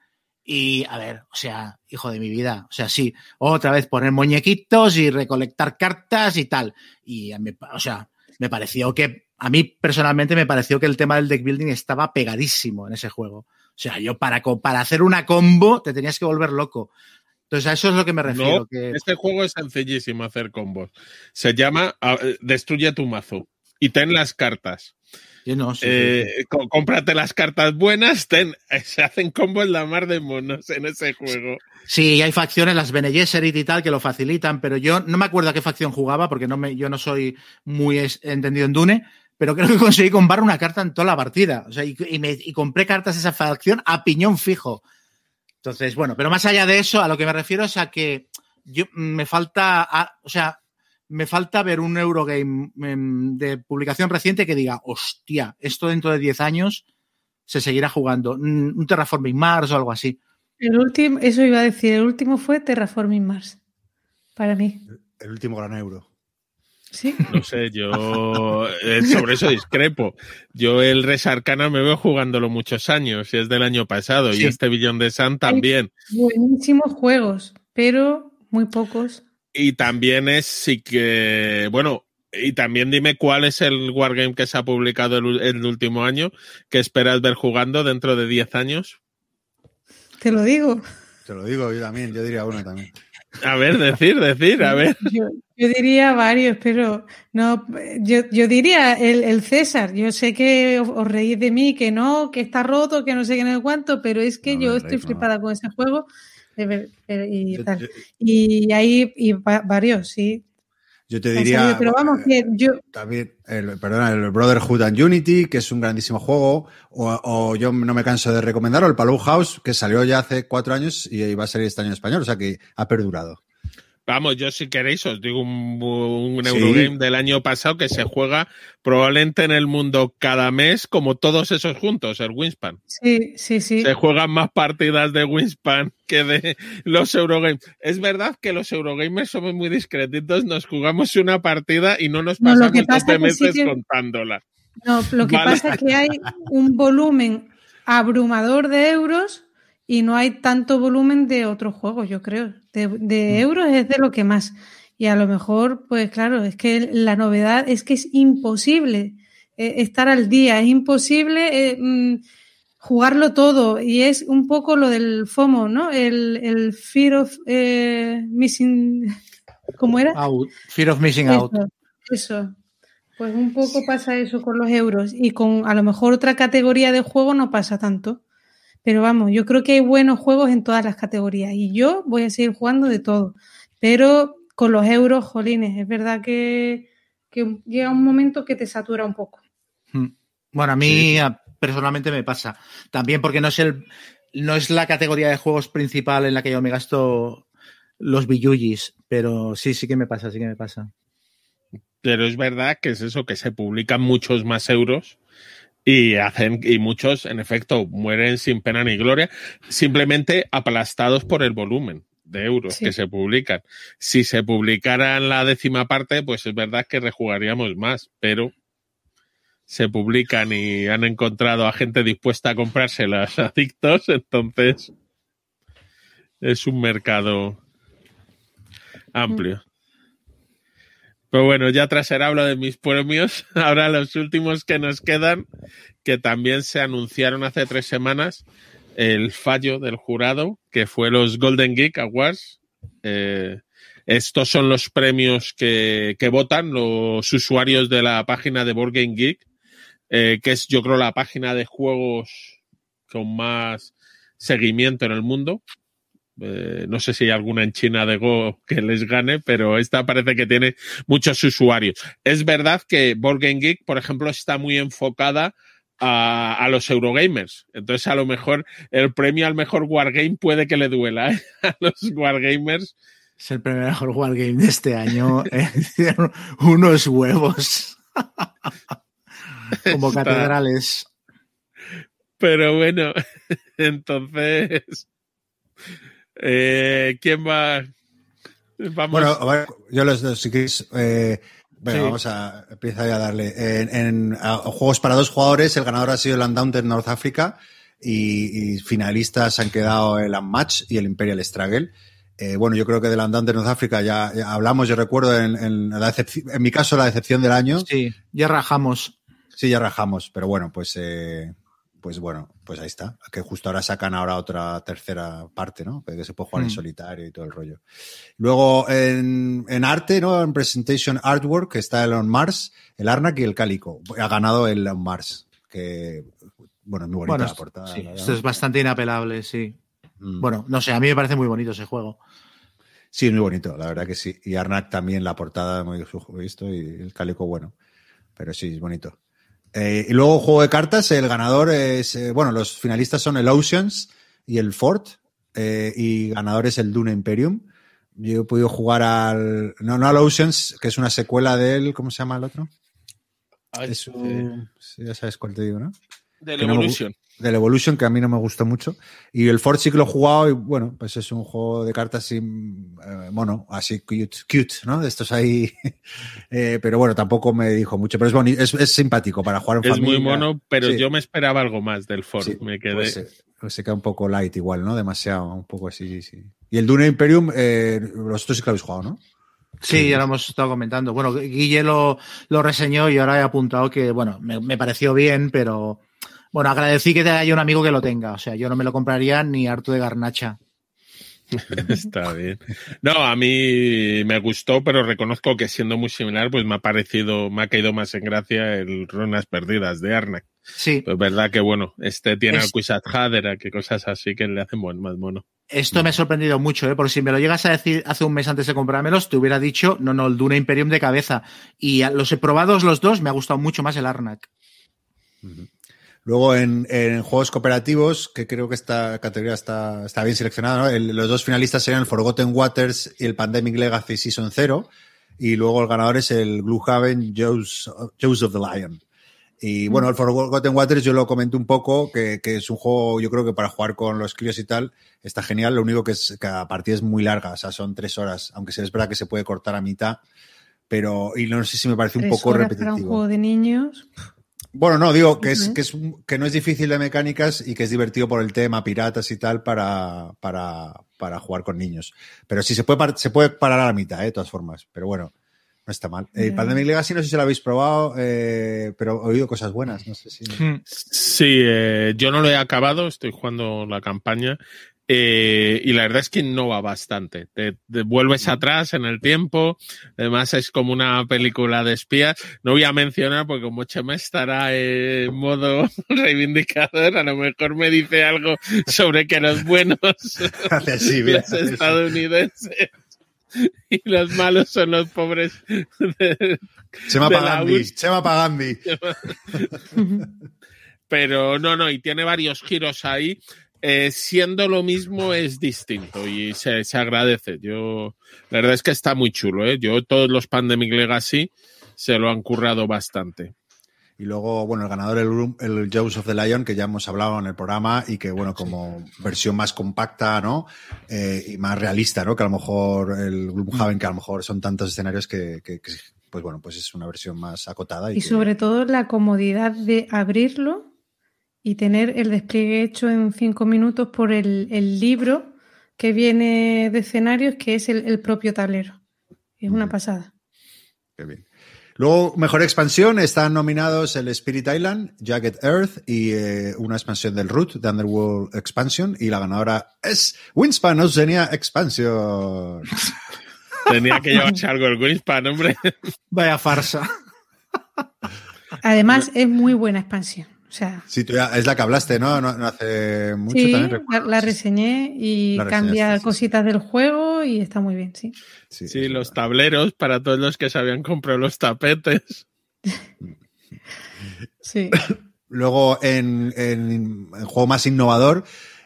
y, a ver, o sea, hijo de mi vida, o sea, sí, otra vez poner muñequitos y recolectar cartas y tal. Y, o sea, me pareció que, a mí personalmente me pareció que el tema del deck building estaba pegadísimo en ese juego. O sea, yo para, para hacer una combo te tenías que volver loco. Entonces, a eso es lo que me refiero. No, que... Este juego es sencillísimo hacer combos. Se llama Destruye tu mazo y ten las cartas. No, sí, eh, sí. Cómprate las cartas buenas, ten, se hacen combos la mar de monos en ese juego. Sí, hay facciones, las Bene Gesserit y tal, que lo facilitan, pero yo no me acuerdo a qué facción jugaba, porque no me, yo no soy muy entendido en Dune, pero creo que conseguí comprar una carta en toda la partida. O sea, y, y, me, y compré cartas de esa facción a piñón fijo. Entonces, bueno, pero más allá de eso, a lo que me refiero es a que yo me falta, a, o sea, me falta ver un Eurogame de publicación reciente que diga, hostia, esto dentro de 10 años se seguirá jugando. Un Terraforming Mars o algo así. El último, eso iba a decir, el último fue Terraforming Mars, para mí. El último gran euro. Sí. No sé, yo eh, sobre eso discrepo. Yo el Res Arcana me veo jugándolo muchos años, y es del año pasado, sí. y este Billón de Sun también. Hay buenísimos juegos, pero muy pocos y también es sí que, bueno, y también dime cuál es el Wargame que se ha publicado el, el último año que esperas ver jugando dentro de 10 años. Te lo digo. Te lo digo yo también, yo diría uno también. A ver, decir, decir, a ver. Yo, yo diría varios, pero no, yo, yo diría el, el, César. Yo sé que os, os, reís de mí, que no, que está roto, que no sé qué, no sé cuánto, pero es que no, yo estoy flipada no. con ese juego y, tal. Yo, yo, y hay y varios, sí. Yo te diría. Pero vamos, que yo. También, el, perdona, el Brotherhood and Unity, que es un grandísimo juego. O, o, yo no me canso de recomendarlo, el Palou House, que salió ya hace cuatro años y va a salir este año en español, o sea que ha perdurado. Vamos, yo si queréis os digo un, un Eurogame sí. del año pasado que se juega probablemente en el mundo cada mes como todos esos juntos, el Winspan. Sí, sí, sí. Se juegan más partidas de Winspan que de los Eurogames. Es verdad que los Eurogamers somos muy discretitos, nos jugamos una partida y no nos pasamos no, pasa 12 meses sí que... contándola. No, lo que vale. pasa es que hay un volumen abrumador de euros y no hay tanto volumen de otros juegos, yo creo. De, de, euros es de lo que más. Y a lo mejor, pues claro, es que la novedad es que es imposible eh, estar al día, es imposible eh, mm, jugarlo todo. Y es un poco lo del FOMO, ¿no? El, el Fear of eh, Missing. ¿Cómo era? Out. Fear of Missing eso, Out. Eso. Pues un poco pasa eso con los euros. Y con a lo mejor otra categoría de juego no pasa tanto. Pero vamos, yo creo que hay buenos juegos en todas las categorías y yo voy a seguir jugando de todo. Pero con los euros, jolines, es verdad que, que llega un momento que te satura un poco. Hmm. Bueno, a mí sí. personalmente me pasa. También porque no es, el, no es la categoría de juegos principal en la que yo me gasto los billuyis, pero sí, sí que me pasa, sí que me pasa. Pero es verdad que es eso, que se publican muchos más euros y hacen y muchos en efecto mueren sin pena ni gloria simplemente aplastados por el volumen de euros sí. que se publican. Si se publicara en la décima parte pues es verdad que rejugaríamos más pero se publican y han encontrado a gente dispuesta a comprárselas adictos entonces es un mercado amplio pero bueno, ya tras el hablo de mis premios, ahora los últimos que nos quedan, que también se anunciaron hace tres semanas, el fallo del jurado, que fue los Golden Geek Awards. Eh, estos son los premios que, que, votan los usuarios de la página de Board Game Geek, eh, que es yo creo la página de juegos con más seguimiento en el mundo. Eh, no sé si hay alguna en China de Go que les gane, pero esta parece que tiene muchos usuarios. Es verdad que Board Game Geek, por ejemplo, está muy enfocada a, a, los Eurogamers. Entonces, a lo mejor el premio al mejor Wargame puede que le duela ¿eh? a los Wargamers Es el primer Wargame de este año. unos huevos. Como catedrales. Pero bueno, entonces. Eh, ¿Quién va? Vamos. Bueno, yo los dos, si queréis. Eh, vamos a empezar a darle. En, juegos para dos jugadores, el ganador ha sido el Undaunted North Africa y, finalistas han quedado el Unmatch y el Imperial Struggle. Eh, bueno, yo creo que del Andante North Africa ya, hablamos, yo recuerdo en, en, la en mi caso la decepción del año. Sí, ya rajamos. Sí, ya rajamos, pero bueno, pues eh, pues bueno, pues ahí está. Que justo ahora sacan ahora otra tercera parte, ¿no? Que se puede jugar en mm. solitario y todo el rollo. Luego en, en, arte, ¿no? En Presentation Artwork está el On Mars, el Arnak y el Cálico. Ha ganado el On Mars, que bueno, es muy bonita la portada. Sí, esto es bastante inapelable, sí. Mm. Bueno, no sé, a mí me parece muy bonito ese juego. Sí, muy bonito, la verdad que sí. Y Arnak también, la portada muy visto y el cálico bueno. Pero sí, es bonito. Eh, y luego juego de cartas, el ganador es, eh, bueno, los finalistas son el Oceans y el Fort, eh, y ganador es el Dune Imperium. Yo he podido jugar al, no, no al Oceans, que es una secuela del, ¿cómo se llama el otro? es un, ya sabes cuál te digo, ¿no? Del Evolution del Evolution, que a mí no me gustó mucho. Y el Fort sí que lo he jugado y bueno, pues es un juego de cartas así, eh, mono, así cute, cute, ¿no? De estos ahí. eh, pero bueno, tampoco me dijo mucho, pero es bonito, es, es simpático para jugar en es familia. Es muy mono, pero yo me esperaba algo más del Fort, me quedé. Pues, pues, se queda un poco light igual, ¿no? Demasiado, un poco así, sí. Y el Dune Imperium, eh, vosotros sí que lo habéis jugado, ¿no? Sí, ya lo hemos estado comentando. Bueno, Guille lo, lo reseñó y ahora he apuntado que, bueno, me, me pareció bien, pero bueno, agradecí que haya un amigo que lo tenga. O sea, yo no me lo compraría ni harto de garnacha. Está bien. No, a mí me gustó, pero reconozco que siendo muy similar, pues me ha parecido, me ha caído más en gracia el Ronas Perdidas de Arnak. Sí. Pues verdad que bueno, este tiene al Quizat Hadera, que cosas así que le hacen buen, más mono. Esto me ha sorprendido mucho, ¿eh? porque si me lo llegas a decir hace un mes antes de comprármelos, te hubiera dicho, no, no, el Duna Imperium de cabeza. Y los he probado los dos, me ha gustado mucho más el Arnak. Luego en, en, juegos cooperativos, que creo que esta categoría está, está bien seleccionada, ¿no? los dos finalistas serían el Forgotten Waters y el Pandemic Legacy Season 0. Y luego el ganador es el Gloomhaven Joes, of the Lion. Y mm. bueno, el Forgotten Waters yo lo comenté un poco, que, que, es un juego, yo creo que para jugar con los críos y tal, está genial. Lo único que es que la partida es muy larga, o sea, son tres horas, aunque se es verdad que se puede cortar a mitad. Pero, y no sé si me parece un poco repetitivo. Para un juego de niños. Bueno, no, digo que, es, que, es, que no es difícil de mecánicas y que es divertido por el tema, piratas y tal, para, para, para jugar con niños. Pero sí, se puede, se puede parar a la mitad, ¿eh? de todas formas. Pero bueno, no está mal. Eh, Pandemic Legacy no sé si lo habéis probado, eh, pero he oído cosas buenas. No sé si... Hmm. Sí, eh, yo no lo he acabado, estoy jugando la campaña eh, y la verdad es que innova bastante. Te, vuelves atrás en el tiempo. Además, es como una película de espías. No voy a mencionar porque como Chema estará en modo reivindicador, a lo mejor me dice algo sobre que los buenos sí, los estadounidenses y los malos son los pobres. De, Chema Pagandi. Chema Pagandi. Pero no, no, y tiene varios giros ahí eh, siendo lo mismo es distinto y se, se, agradece. Yo, la verdad es que está muy chulo, ¿eh? Yo todos los Pandemic Legacy se lo han currado bastante. Y luego, bueno, el ganador, el, el Jaws of the Lion, que ya hemos hablado en el programa y que, bueno, como versión más compacta, ¿no? Eh, y más realista, ¿no? Que a lo mejor el Gloomhaven, que a lo mejor son tantos escenarios que, que, que pues bueno, pues es una versión más acotada. Y, y sobre todo la comodidad de abrirlo y tener el despliegue hecho en cinco minutos por el, el libro que viene de escenarios, que es el, el propio tablero. Es una pasada. Qué bien. Luego, mejor expansión, están nominados el Spirit Island, Jagged Earth y eh, una expansión del Root, The Underworld Expansion, y la ganadora es Winspan Oceania Expansion. Tenía que llevarse algo el Winspan, hombre. Vaya farsa. Además, es muy buena expansión. O sea, sí, tú ya, es la que hablaste, ¿no? No, no hace mucho sí, también. La, la, reseñé y la cambia cositas del juego y está muy bien, sí. Sí, sí los tableros para todos los que se habían comprado los tapetes. sí. Luego, en, en, en, juego más innovador,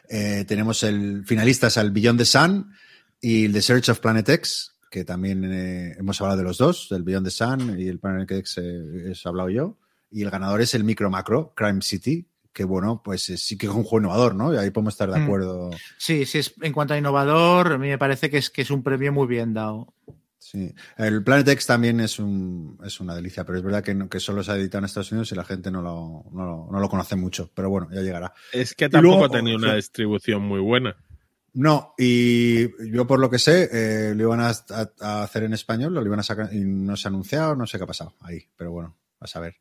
eh, tenemos el finalistas al Billón de Sun, y el The Search of Planet X, que también eh, hemos hablado de los dos, del Beyond the Sun y el Planet X eh, he hablado yo. Y el ganador es el Micro Macro, Crime City, que bueno, pues sí que es un juego innovador, ¿no? Y ahí podemos estar de Mm. acuerdo. Sí, sí, es, en cuanto a innovador, a mí me parece que es, que es un premio muy bien dado. Sí. El Planet X también es, un, es una delicia, pero es verdad que, no- que solo se ha editado en Estados Unidos y la gente no lo, no, lo- no lo conoce mucho. Pero bueno, ya llegará. Es que tampoco luego- tenía una distribución muy buena. No, y yo por lo que sé, eh, lo iban a, a- a hacer en español, lo iban a sacar y no se ha anunciado, no sé qué ha pasado ahí, pero bueno, a saber.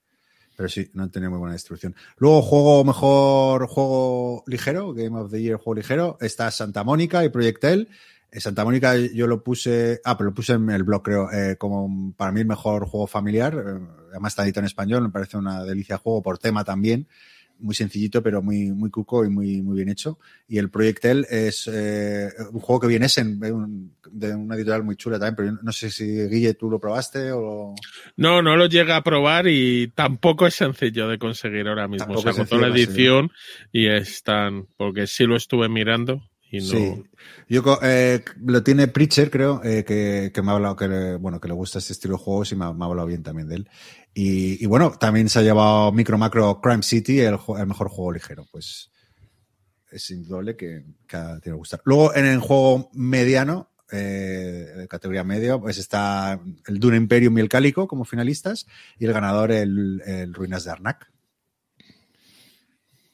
Pero sí, no han tenido muy buena distribución. Luego, juego mejor, juego ligero, Game of the Year, juego ligero, está Santa Mónica y Project L. Eh, Santa Mónica yo lo puse, ah, pero lo puse en el blog, creo, eh, como para mí el mejor juego familiar. eh, además está en español, me parece una delicia de juego por tema también. Muy sencillito, pero muy, muy cuco y muy, muy bien hecho. Y el Projectel es eh, un juego que viene Essen, de, un- de una editorial muy chula también, pero no sé si Guille tú lo probaste o... No, no lo llega a probar y tampoco es sencillo de conseguir ahora mismo. Tampoco Se agotó la edición y están, porque sí lo estuve mirando no. Sí. Yo eh, lo tiene Preacher, creo, eh, que, que me ha hablado que le, bueno, que le gusta este estilo de juegos y me ha, me ha hablado bien también de él. Y, bueno, también se ha llevado Micro Macro Crime City, el, el mejor juego ligero. Pues es indudable que, que tiene que gustar. Luego, en el juego mediano, eh, categoría medio, pues está el Dune Imperium y el Cálico como finalistas, y el ganador, el, el Ruinas de Arnak.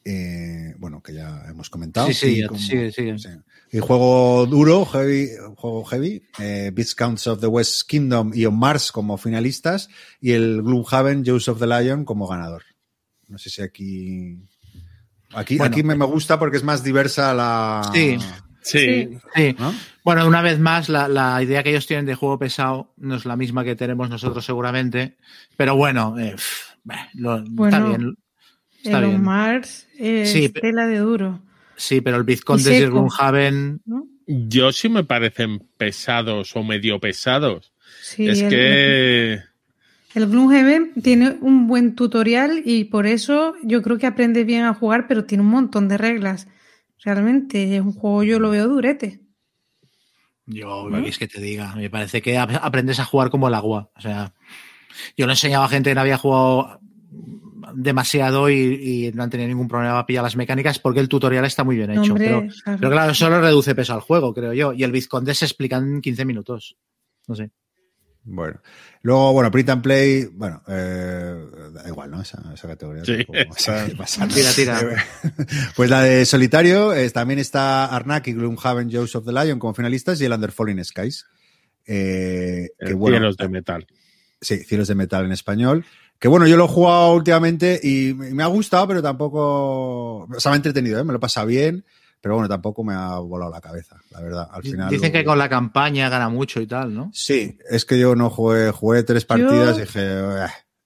Eh, bueno, que ya hemos comentado. Sí, sí, Y ya- como- sigue, sigue. sí. Y juego duro, heavy, juego heavy, eh, Viscounts of the West Kingdom y On Mars como finalistas, y el Gloomhaven, Jaws of the Lion como ganador. No sé si aquí. Aquí, Bueno. aquí me, me gusta porque es más diversa la. Sí. Sí, Sí. Sí. ¿no? Bueno, una vez más, la, la idea que ellos tienen de juego pesado no es la misma que tenemos nosotros seguramente. Pero bueno, eh, pff, lo- está Bueno, bien. Está el bien. Mars es Sí, tela de duro. Sí, pero el Vizconde Y y el seco. Gloomhaven. ¿no? yo sí me parecen pesados o medio pesados. Sí, es el, que el Gloomhaven tiene un buen tutorial y por eso yo creo que aprende bien a jugar, pero tiene un montón de reglas. Realmente es un juego, yo lo veo durete. Yo, ¿qué es que te diga? Me parece que ap- aprendes a jugar como el agua. O sea, yo lo enseñaba a gente que no había jugado demasiado y, y no han tenido ningún problema para pillar las mecánicas porque el tutorial está muy bien hecho. Hombre, pero, claro. pero claro, eso le reduce peso al juego, creo yo. Y el Vizconde se explica en 15 minutos. No sé. Bueno. Luego, bueno, Print and Play, bueno, eh, da igual, ¿no? Esa, esa categoría. Sí, tampoco esa- hay que pasar. Tira, tira. Pues la de Solitario, eh, también está Arnak y Gloomhaven, Jaws of the Lion como finalistas y el Under Falling Skies. Eh, que el bueno, cielos de metal. Sí, Cielos de Metal en español. Que bueno, yo lo he jugado últimamente y me ha gustado, pero tampoco. O sea, me ha entretenido, ¿eh? me lo he pasado bien, pero bueno, tampoco me ha volado la cabeza, la verdad. Al final. Dicen lo- que con la campaña gana mucho y tal, ¿no? Sí, es que yo no jugué, jugué tres partidas y dije.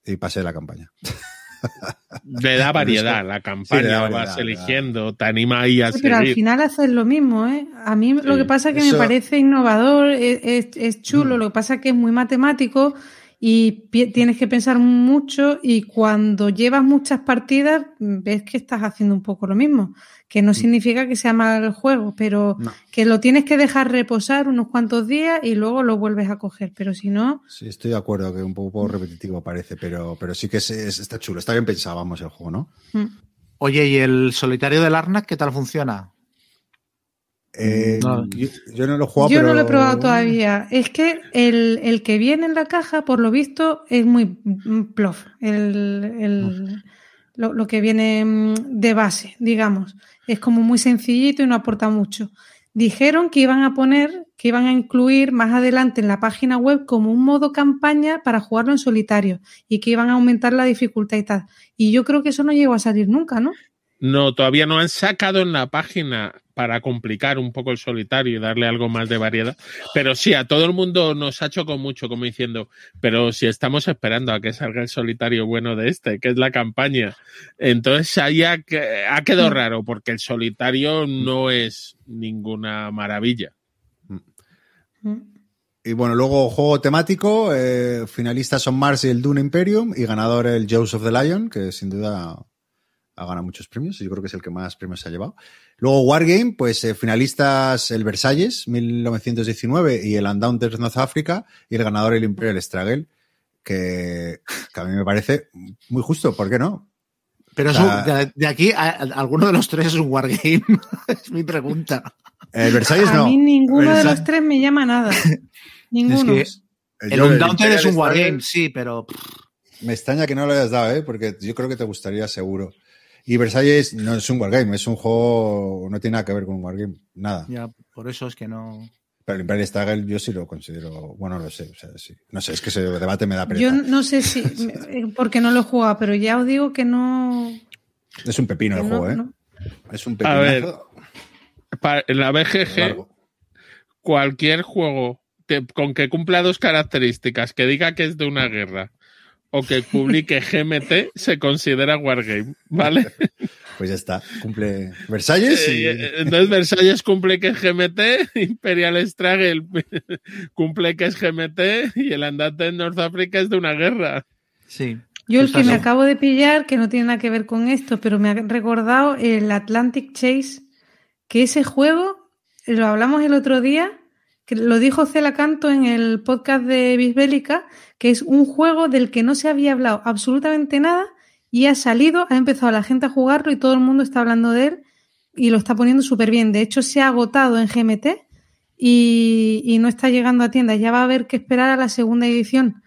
Y pasé la campaña. Le da variedad la campaña, Sí, variedad, vas eligiendo, te anima ahí a Sí, pero al final haces lo mismo, ¿eh? A mí lo Sí. que pasa es que Eso- me parece innovador, es, es- es chulo, Mm. lo que pasa es que es muy matemático y tienes que pensar mucho y cuando llevas muchas partidas mm, ves que estás haciendo un poco lo mismo, que no significa que sea mal el juego, pero No. que lo tienes que dejar reposar unos cuantos días y luego lo vuelves a coger, pero si no, Sí, estoy de acuerdo que un poco repetitivo parece, pero, pero sí que es- es- está chulo, está bien pensado, vamos, el juego, ¿no? mm, Oye, ¿y el solitario del Arnak qué tal funciona? Eh, No. yo, yo no lo he jugado, yo pero... no lo he probado todavía. Es que el, el que viene en la caja, por lo visto, es muy plof. El, el- lo, lo que viene mm, de base, digamos. Es como muy sencillito y no aporta mucho. Dijeron que iban a poner, que iban a incluir más adelante en la página web como un modo campaña para jugarlo en solitario y que iban a aumentar la dificultad y tal. Y yo creo que eso no llegó a salir nunca, ¿no? No, todavía no han sacado en la página para complicar un poco el solitario y darle algo más de variedad. Pero sí, a todo el mundo nos ha chocado mucho, como diciendo, pero si estamos esperando a que salga el solitario bueno de este, que es la campaña. Entonces ahí ha, que- ha quedado Mm. raro, porque el solitario no es ninguna maravilla. Mm. Y bueno, luego juego temático, eh, finalistas son Mars y el Dune Imperium y ganador el Jaws of the Lion, que sin duda ha ganado muchos premios, yo creo que es el que más premios se ha llevado. Luego Wargame, pues eh, finalistas el Versalles, 1919, y el Undaunted North Africa, y el ganador el Imperial Struggle, que, que a mí me parece muy justo, ¿por qué no? Pero de, de, aquí, a, alguno de los tres es un Wargame, es mi pregunta. El Versalles no. A mí ninguno de los tres me llama nada. ninguno. Es que el Undaunted es un Wargame, sí, pero... Me extraña que no lo hayas dado, ¿eh? porque yo creo que te gustaría seguro. Y Versalles no es un wargame, es un juego, no tiene nada que ver con un wargame, nada. Ya, por eso es que no. Pero el Imperial Struggle yo sí lo considero, bueno, no lo sé, o sea, sí. No sé, es que ese debate me da pereza. Yo no sé si, porque no lo he jugado, pero ya os digo que no. Es un pepino el no, juego, ¿eh? No. Es un pepino. A ver, en la BGG, cualquier juego que, con que cumpla dos características, que diga que es de una guerra o que publique GMT se considera Wargame, ¿vale? Pues ya está, cumple Versalles. Y... Eh, entonces Versalles cumple que es GMT, Imperial Struggle cumple que es GMT y el andante en North Africa es de una guerra. Sí. Yo el que me acabo de pillar, que no tiene nada que ver con esto, pero me ha recordado el Atlantic Chase, que ese juego, lo hablamos el otro día, que lo dijo Cela Canto en el podcast de Bisbélica, que es un juego del que no se había hablado absolutamente nada y ha salido, ha empezado la gente a jugarlo y todo el mundo está hablando de él y lo está poniendo súper bien. De hecho, se ha agotado en GMT y, y, no está llegando a tiendas. Ya va a haber que esperar a la segunda edición.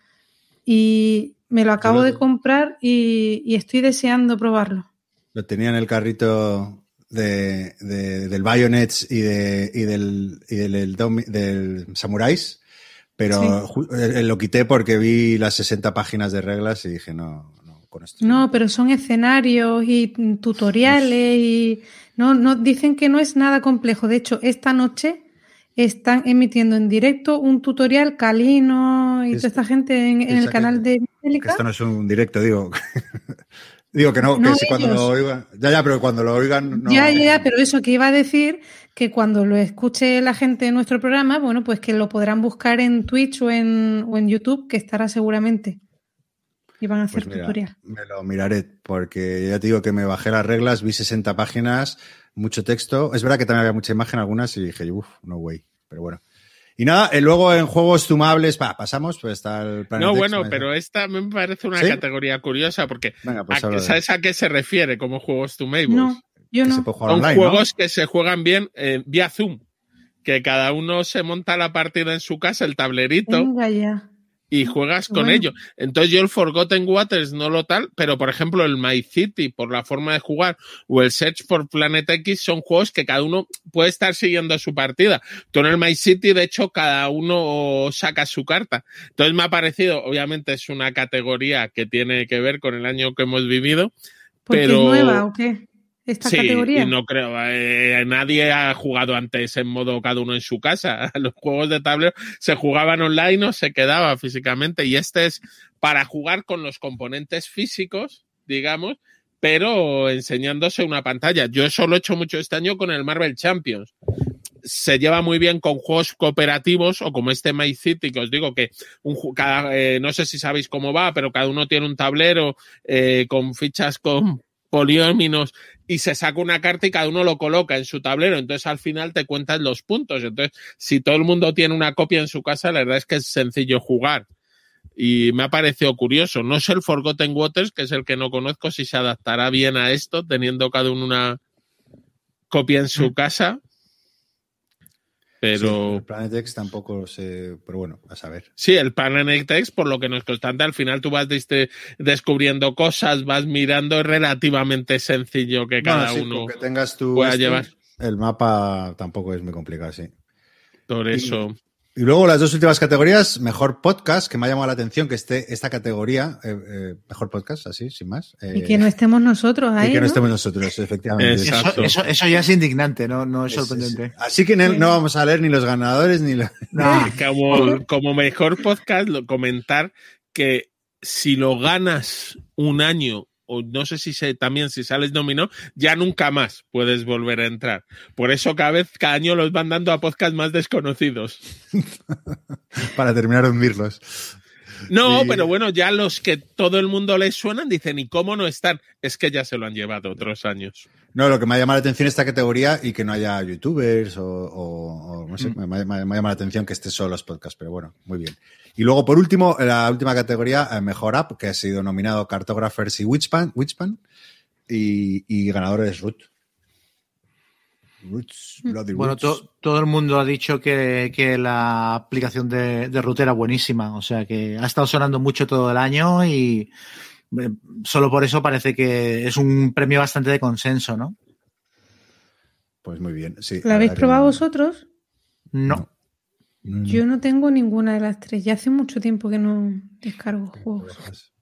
Y me lo acabo de comprar y, y estoy deseando probarlo. Lo tenía en el carrito de, de, del Bayonets y, de, y del, y del, del, del Samuráis, pero sí. lo quité porque vi las 60 páginas de reglas y dije, no, con esto. No, pero son escenarios y tutoriales y no, no dicen que no es nada complejo. De hecho, esta noche están emitiendo en directo un tutorial Calino y es, toda esta gente en, en el canal de. Esto no es un directo, digo. digo que no, que si cuando lo oigan. Ya, ya, pero cuando lo oigan. No... Ya, ya, pero eso que iba a decir que cuando lo escuche la gente en nuestro programa, bueno, pues que lo podrán buscar en Twitch o en, o en YouTube, que estará seguramente y van a hacer pues mira, tutorial. Me lo miraré, porque ya te digo que me bajé las reglas, vi 60 páginas, mucho texto. Es verdad que también había mucha imagen algunas y dije, uff, no way. Pero bueno. Y nada, y luego en juegos sumables, pa, pasamos, pues está el Planet No, bueno, X, pero esta me parece una ¿Sí? categoría curiosa porque Venga, pues a, ¿sabes a qué se refiere como juegos sumables? No, yo no. Son online, juegos ¿no? que se juegan bien eh, vía Zoom, que cada uno se monta la partida en su casa, el tablerito. Venga ya y juegas con bueno. ello. Entonces yo el Forgotten Waters no lo tal, pero por ejemplo el My City por la forma de jugar o el Search for Planet X son juegos que cada uno puede estar siguiendo su partida. Tú en el My City de hecho cada uno saca su carta. Entonces me ha parecido, obviamente es una categoría que tiene que ver con el año que hemos vivido. ¿Porque pero... es nueva o qué? Esta sí, categoría. Y no creo, eh, nadie ha jugado antes en modo cada uno en su casa. Los juegos de tablero se jugaban online o se quedaba físicamente. Y este es para jugar con los componentes físicos, digamos, pero enseñándose una pantalla. Yo eso lo he hecho mucho este año con el Marvel Champions. Se lleva muy bien con juegos cooperativos o como este My City, que os digo que un, cada, eh, no sé si sabéis cómo va, pero cada uno tiene un tablero eh, con fichas con polióminos y se saca una carta y cada uno lo coloca en su tablero. Entonces al final te cuentan los puntos. Entonces, si todo el mundo tiene una copia en su casa, la verdad es que es sencillo jugar. Y me ha parecido curioso. No sé el Forgotten Waters, que es el que no conozco, si se adaptará bien a esto, teniendo cada uno una copia en su casa. Pero. Sí, el Planet X tampoco sé. Pero bueno, a saber. Sí, el Planet X, por lo que no es constante, al final tú vas descubriendo cosas, vas mirando, es relativamente sencillo que cada bueno, sí, uno que tengas tu pueda este, llevar. El mapa tampoco es muy complicado, sí. Por eso. Y, y, luego las dos últimas categorías, mejor podcast, que me ha llamado la atención que esté esta categoría, eh, eh, mejor podcast, así, sin más. Eh, y que no estemos nosotros ahí. Y que no, ¿no? estemos nosotros, efectivamente. Eso, eso, eso, ya es indignante, no, no es, es sorprendente. Es, así que no, no, vamos a leer ni los ganadores ni los. No. Como, como mejor podcast, comentar que si lo ganas un año o no sé si se, también si sales nominado, ya nunca más puedes volver a entrar. Por eso cada vez, cada año los van dando a podcast más desconocidos. Para terminar de hundirlos. No, pero bueno, ya los que todo el mundo les suenan dicen, ¿y cómo no están? Es que ya se lo han llevado otros años. No, lo que me ha llamado la atención esta categoría y que no haya youtubers o, no sé, mm. me, me, llama la atención que esté solo los podcasts, pero bueno, muy bien. Y luego, por último, la última categoría, eh, Mejor App, que ha sido nominado Cartographers y Witchpan, Witchpan y, y ganador es Root. Mm. bueno, todo el mundo ha dicho que, la aplicación de, de Root era buenísima, o sea que ha estado sonando mucho todo el año y solo por eso parece que es un premio bastante de consenso, ¿no? Pues muy bien, sí. ¿Lo habéis probado vosotros? No. Yo no tengo ninguna de las tres. Ya hace mucho tiempo que no descargo juegos.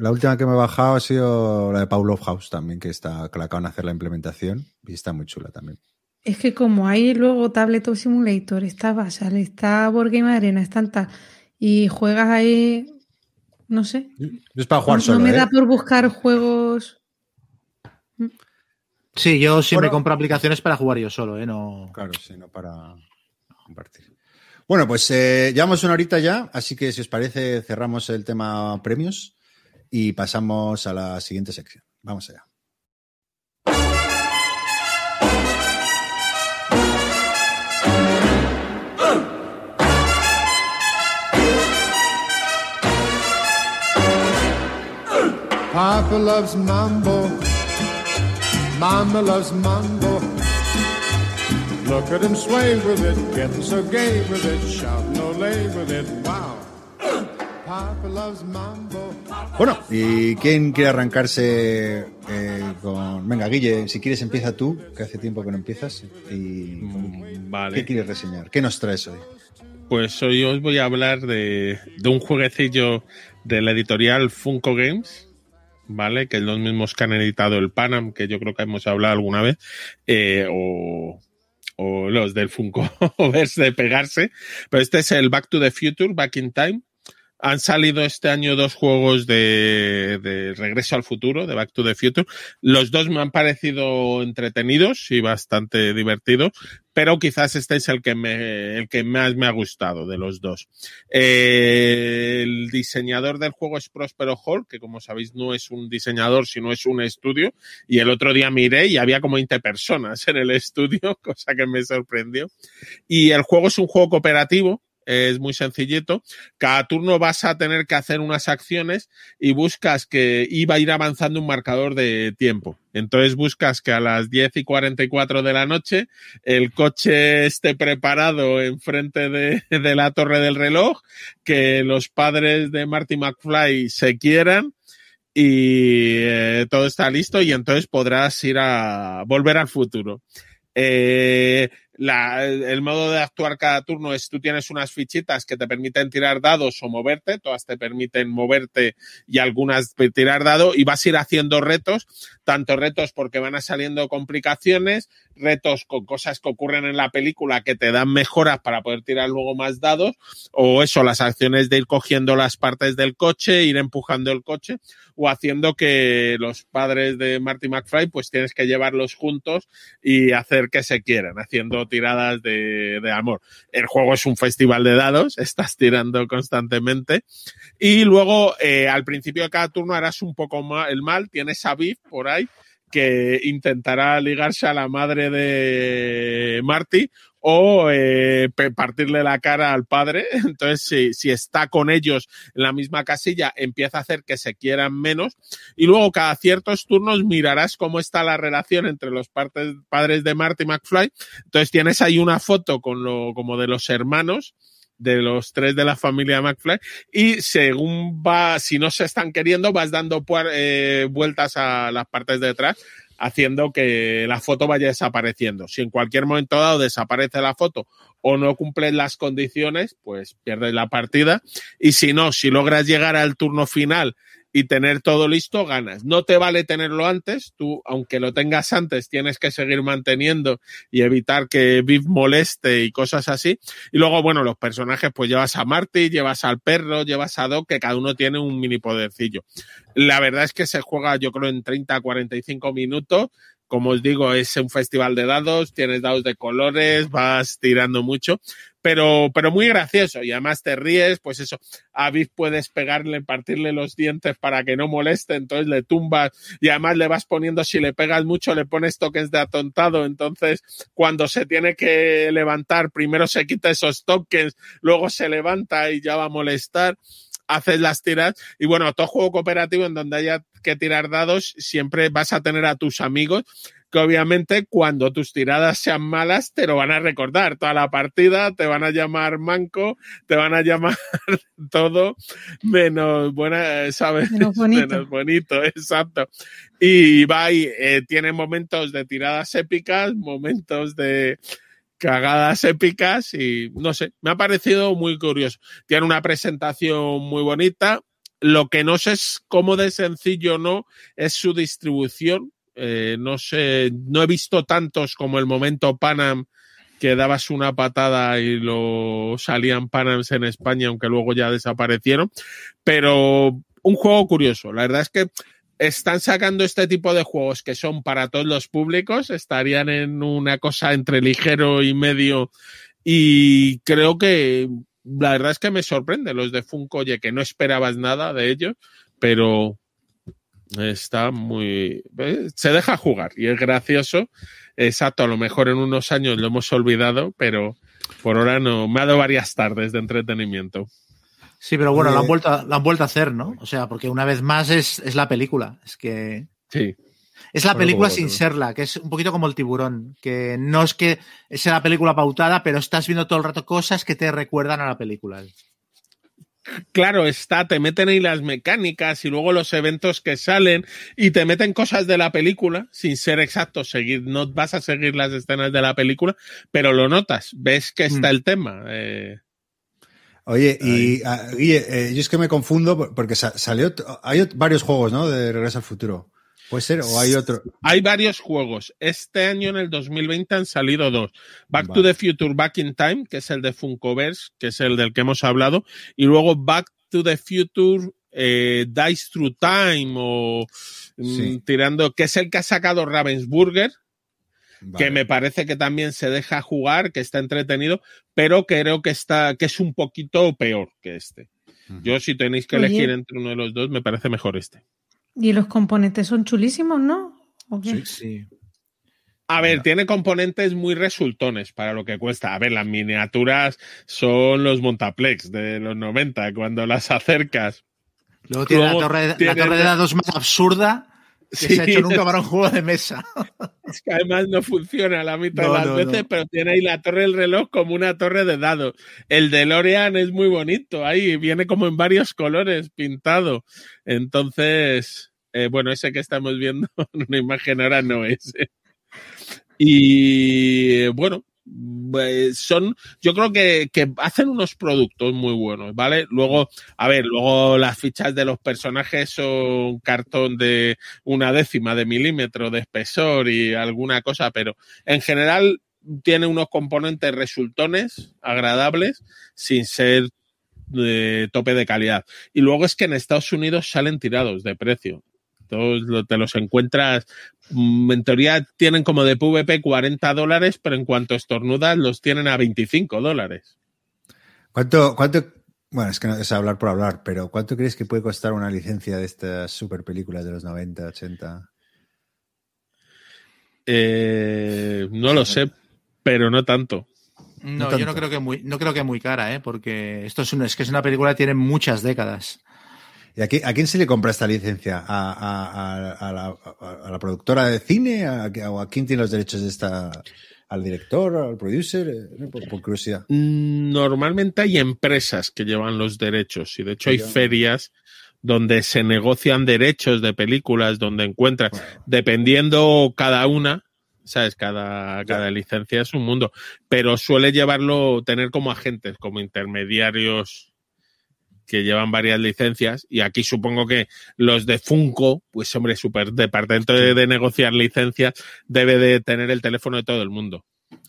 La última que me he bajado ha sido la de Paul of House también, que está que la acaban de hacer la implementación y está muy chula también. Es que como hay luego Tabletop Simulator, está Basal, está Board Game Arena, están tal, y juegas ahí, no sé. Es para jugar no, solo. No me da ¿eh? por buscar juegos. Sí, yo siempre me compro aplicaciones para jugar yo solo, ¿eh? No... Claro, sí, no para compartir. Bueno, pues eh, llevamos una horita ya, así que si os parece cerramos el tema premios y pasamos a la siguiente sección. Vamos allá. Papa loves mambo. Mama loves mambo. Look at him sway with it, getting so gay with it, shout no lay with it, wow. Papa loves mambo. Bueno, ¿y quién quiere arrancarse eh, con... Venga, Guille, si quieres empieza tú, que hace tiempo que no empiezas. Y... Mm, vale. ¿Qué quieres reseñar? ¿Qué nos traes hoy? Pues hoy os voy a hablar de, de un jueguecillo de la editorial Funko Games, ¿vale? Que los mismos que han editado el Panam, que yo creo que hemos hablado alguna vez, eh, o, o los del Funko Verse de pegarse. Pero este es el Back to the Future, Back in Time. Han salido este año dos juegos de, de, Regreso al Futuro, de Back to the Future. Los dos me han parecido entretenidos y bastante divertidos, pero quizás este es el que, me, el que más me ha gustado de los dos. Eh, el diseñador del juego es Prospero Hall, que como sabéis no es un diseñador, sino es un estudio. Y el otro día miré y había como 20 personas en el estudio, cosa que me sorprendió. Y el juego es un juego cooperativo, es muy sencillito. Cada turno vas a tener que hacer unas acciones y buscas que iba a ir avanzando un marcador de tiempo. Entonces buscas que a las 10 y 44 de la noche el coche esté preparado enfrente de, de la torre del reloj, que los padres de Marty McFly se quieran y eh, todo está listo y entonces podrás ir a volver al futuro. Eh, la, el modo de actuar cada turno es tú tienes unas fichitas que te permiten tirar dados o moverte, todas te permiten moverte y algunas tirar dado y vas a ir haciendo retos, tanto retos porque van saliendo complicaciones, retos con cosas que ocurren en la película que te dan mejoras para poder tirar luego más dados, o eso, las acciones de ir cogiendo las partes del coche, ir empujando el coche, o haciendo que los padres de Marty McFly pues tienes que llevarlos juntos y hacer que se quieran, haciendo tiradas de, amor. El juego es un festival de dados, estás tirando constantemente. Y luego, eh, al principio de cada turno harás un poco el mal, tienes a Viv por ahí que intentará ligarse a la madre de Marty o eh, partirle la cara al padre. Entonces, si, está con ellos en la misma casilla, empieza a hacer que se quieran menos. Y luego, cada ciertos turnos, mirarás cómo está la relación entre los padres de Marty McFly. Entonces, tienes ahí una foto con lo, como de los hermanos de los tres de la familia McFly y según va, si no se están queriendo, vas dando eh, vueltas a las partes de atrás haciendo que la foto vaya desapareciendo. Si en cualquier momento dado desaparece la foto o no cumples las condiciones, pues pierdes la partida. Y si no, si logras llegar al turno final y tener todo listo, ganas. No te vale tenerlo antes, tú, aunque lo tengas antes, tienes que seguir manteniendo y evitar que Viv moleste y cosas así. Y luego, bueno, los personajes, pues llevas a Marty, llevas al perro, llevas a Doc, que cada uno tiene un mini podercillo. La verdad es que se juega, yo creo, en 30 a 45 minutos como os digo, es un festival de dados, tienes dados de colores, vas tirando mucho, pero, pero muy gracioso y además te ríes, pues eso, a Viv puedes pegarle, partirle los dientes para que no moleste, entonces le tumbas y además le vas poniendo, si le pegas mucho, le pones tokens de atontado, entonces cuando se tiene que levantar, primero se quita esos tokens, luego se levanta y ya va a molestar haces las tiras y bueno, todo juego cooperativo en donde haya que tirar dados, siempre vas a tener a tus amigos que obviamente cuando tus tiradas sean malas te lo van a recordar toda la partida, te van a llamar manco, te van a llamar todo menos buena, ¿sabes? Menos bonito. Menos bonito, exacto. Y va y eh, tiene momentos de tiradas épicas, momentos de cagadas épicas y no sé, me ha parecido muy curioso. Tiene una presentación muy bonita. Lo que no sé es cómo de sencillo no es su distribución. Eh, no sé, no he visto tantos como el momento Panam que dabas una patada y lo salían Panams en España, aunque luego ya desaparecieron. Pero un juego curioso. La verdad es que están sacando este tipo de juegos que son para todos los públicos, estarían en una cosa entre ligero y medio y creo que la verdad es que me sorprende los de Funko, oye, que no esperabas nada de ellos, pero está muy... ¿eh? se deja jugar y es gracioso. Exacto, a lo mejor en unos años lo hemos olvidado, pero por ahora no. Me ha dado varias tardes de entretenimiento. Sí, pero bueno, Oye. lo han, vuelto a, lo han vuelto a hacer, ¿no? O sea, porque una vez más es, es la película. Es que. Sí. Es la Bueno, película sin serla, que es un poquito como el tiburón, que no es que sea la película pautada, pero estás viendo todo el rato cosas que te recuerdan a la película. claro está, te meten ahí las mecánicas y luego los eventos que salen y te meten cosas de la película sin ser exacto, seguir, no vas a seguir las escenas de la película, pero lo notas, ves que está Mm. el tema. eh, Oye, y ah, Guille, eh, yo es que me confundo por- porque sa- salió, hay varios juegos, ¿no? De Regreso al Futuro. ¿Puede ser? ¿O hay otro? hay varios juegos. Este año, en el 2020, han salido dos. Back to the Future Back in Time, que es el de Funkoverse, que es el del que hemos hablado, y luego Back to the Future eh, Dice Through Time o mm, Sí. tirando, que es el que ha sacado Ravensburger, Vale. que me parece que también se deja jugar, que está entretenido, pero creo que está, que es un poquito peor que este. Yo, si tenéis que Oye. elegir entre uno de los dos, me parece mejor este. Y los componentes son chulísimos, ¿no? ¿O qué? Sí. A ver, tiene componentes muy resultones para lo que cuesta. A ver, las miniaturas son los Montaplex de los 90, cuando las acercas. Luego tiene Luego la, torre, la tiene- torre de dados más absurda que Sí. se ha hecho nunca para un juego de mesa. Es que además no funciona la mitad No, de las no, veces, no. pero tiene ahí la torre del reloj como una torre de dados. El de Lorian es muy bonito, ahí viene como en varios colores pintado. Entonces, eh, bueno, ese que estamos viendo en una imagen ahora no es. Y eh, bueno, son, yo creo que, que hacen unos productos muy buenos, ¿vale? Luego, a ver, luego las fichas de los personajes son cartón de una décima de milímetro de espesor y alguna cosa, pero en general tiene unos componentes resultones agradables sin ser de tope de calidad. Y luego es que en Estados Unidos salen tirados de precio. Todos lo- te los encuentras, mm, en teoría tienen como de PvP 40 dólares, pero en cuanto estornudas los tienen a 25 dólares. ¿Cuánto, cuánto, bueno, es que no es hablar por hablar, pero ¿cuánto crees que puede costar una licencia de estas super películas de los 90, 80? Eh, no lo sé, pero no tanto. No, No yo no creo que muy, no creo que muy cara, ¿eh? porque esto es, un- es que es una película que tiene muchas décadas. ¿Y a, qui- a quién se le compra esta licencia? ¿A, a- a- a la, productora de cine? ¿A, ¿O a quién tiene los derechos de esta? ¿Al director? ¿Al producer? Eh, Por, por curiosidad. Mm, Normalmente hay empresas que llevan los derechos y de hecho hay ferias donde se negocian derechos de películas, donde encuentras, dependiendo cada una, sabes, cada, cada licencia es un mundo, pero suele llevarlo, tener como agentes, como intermediarios que llevan varias licencias y aquí supongo que los de Funko, pues hombre, super departamento de, de negociar licencias debe de tener el teléfono de todo el mundo.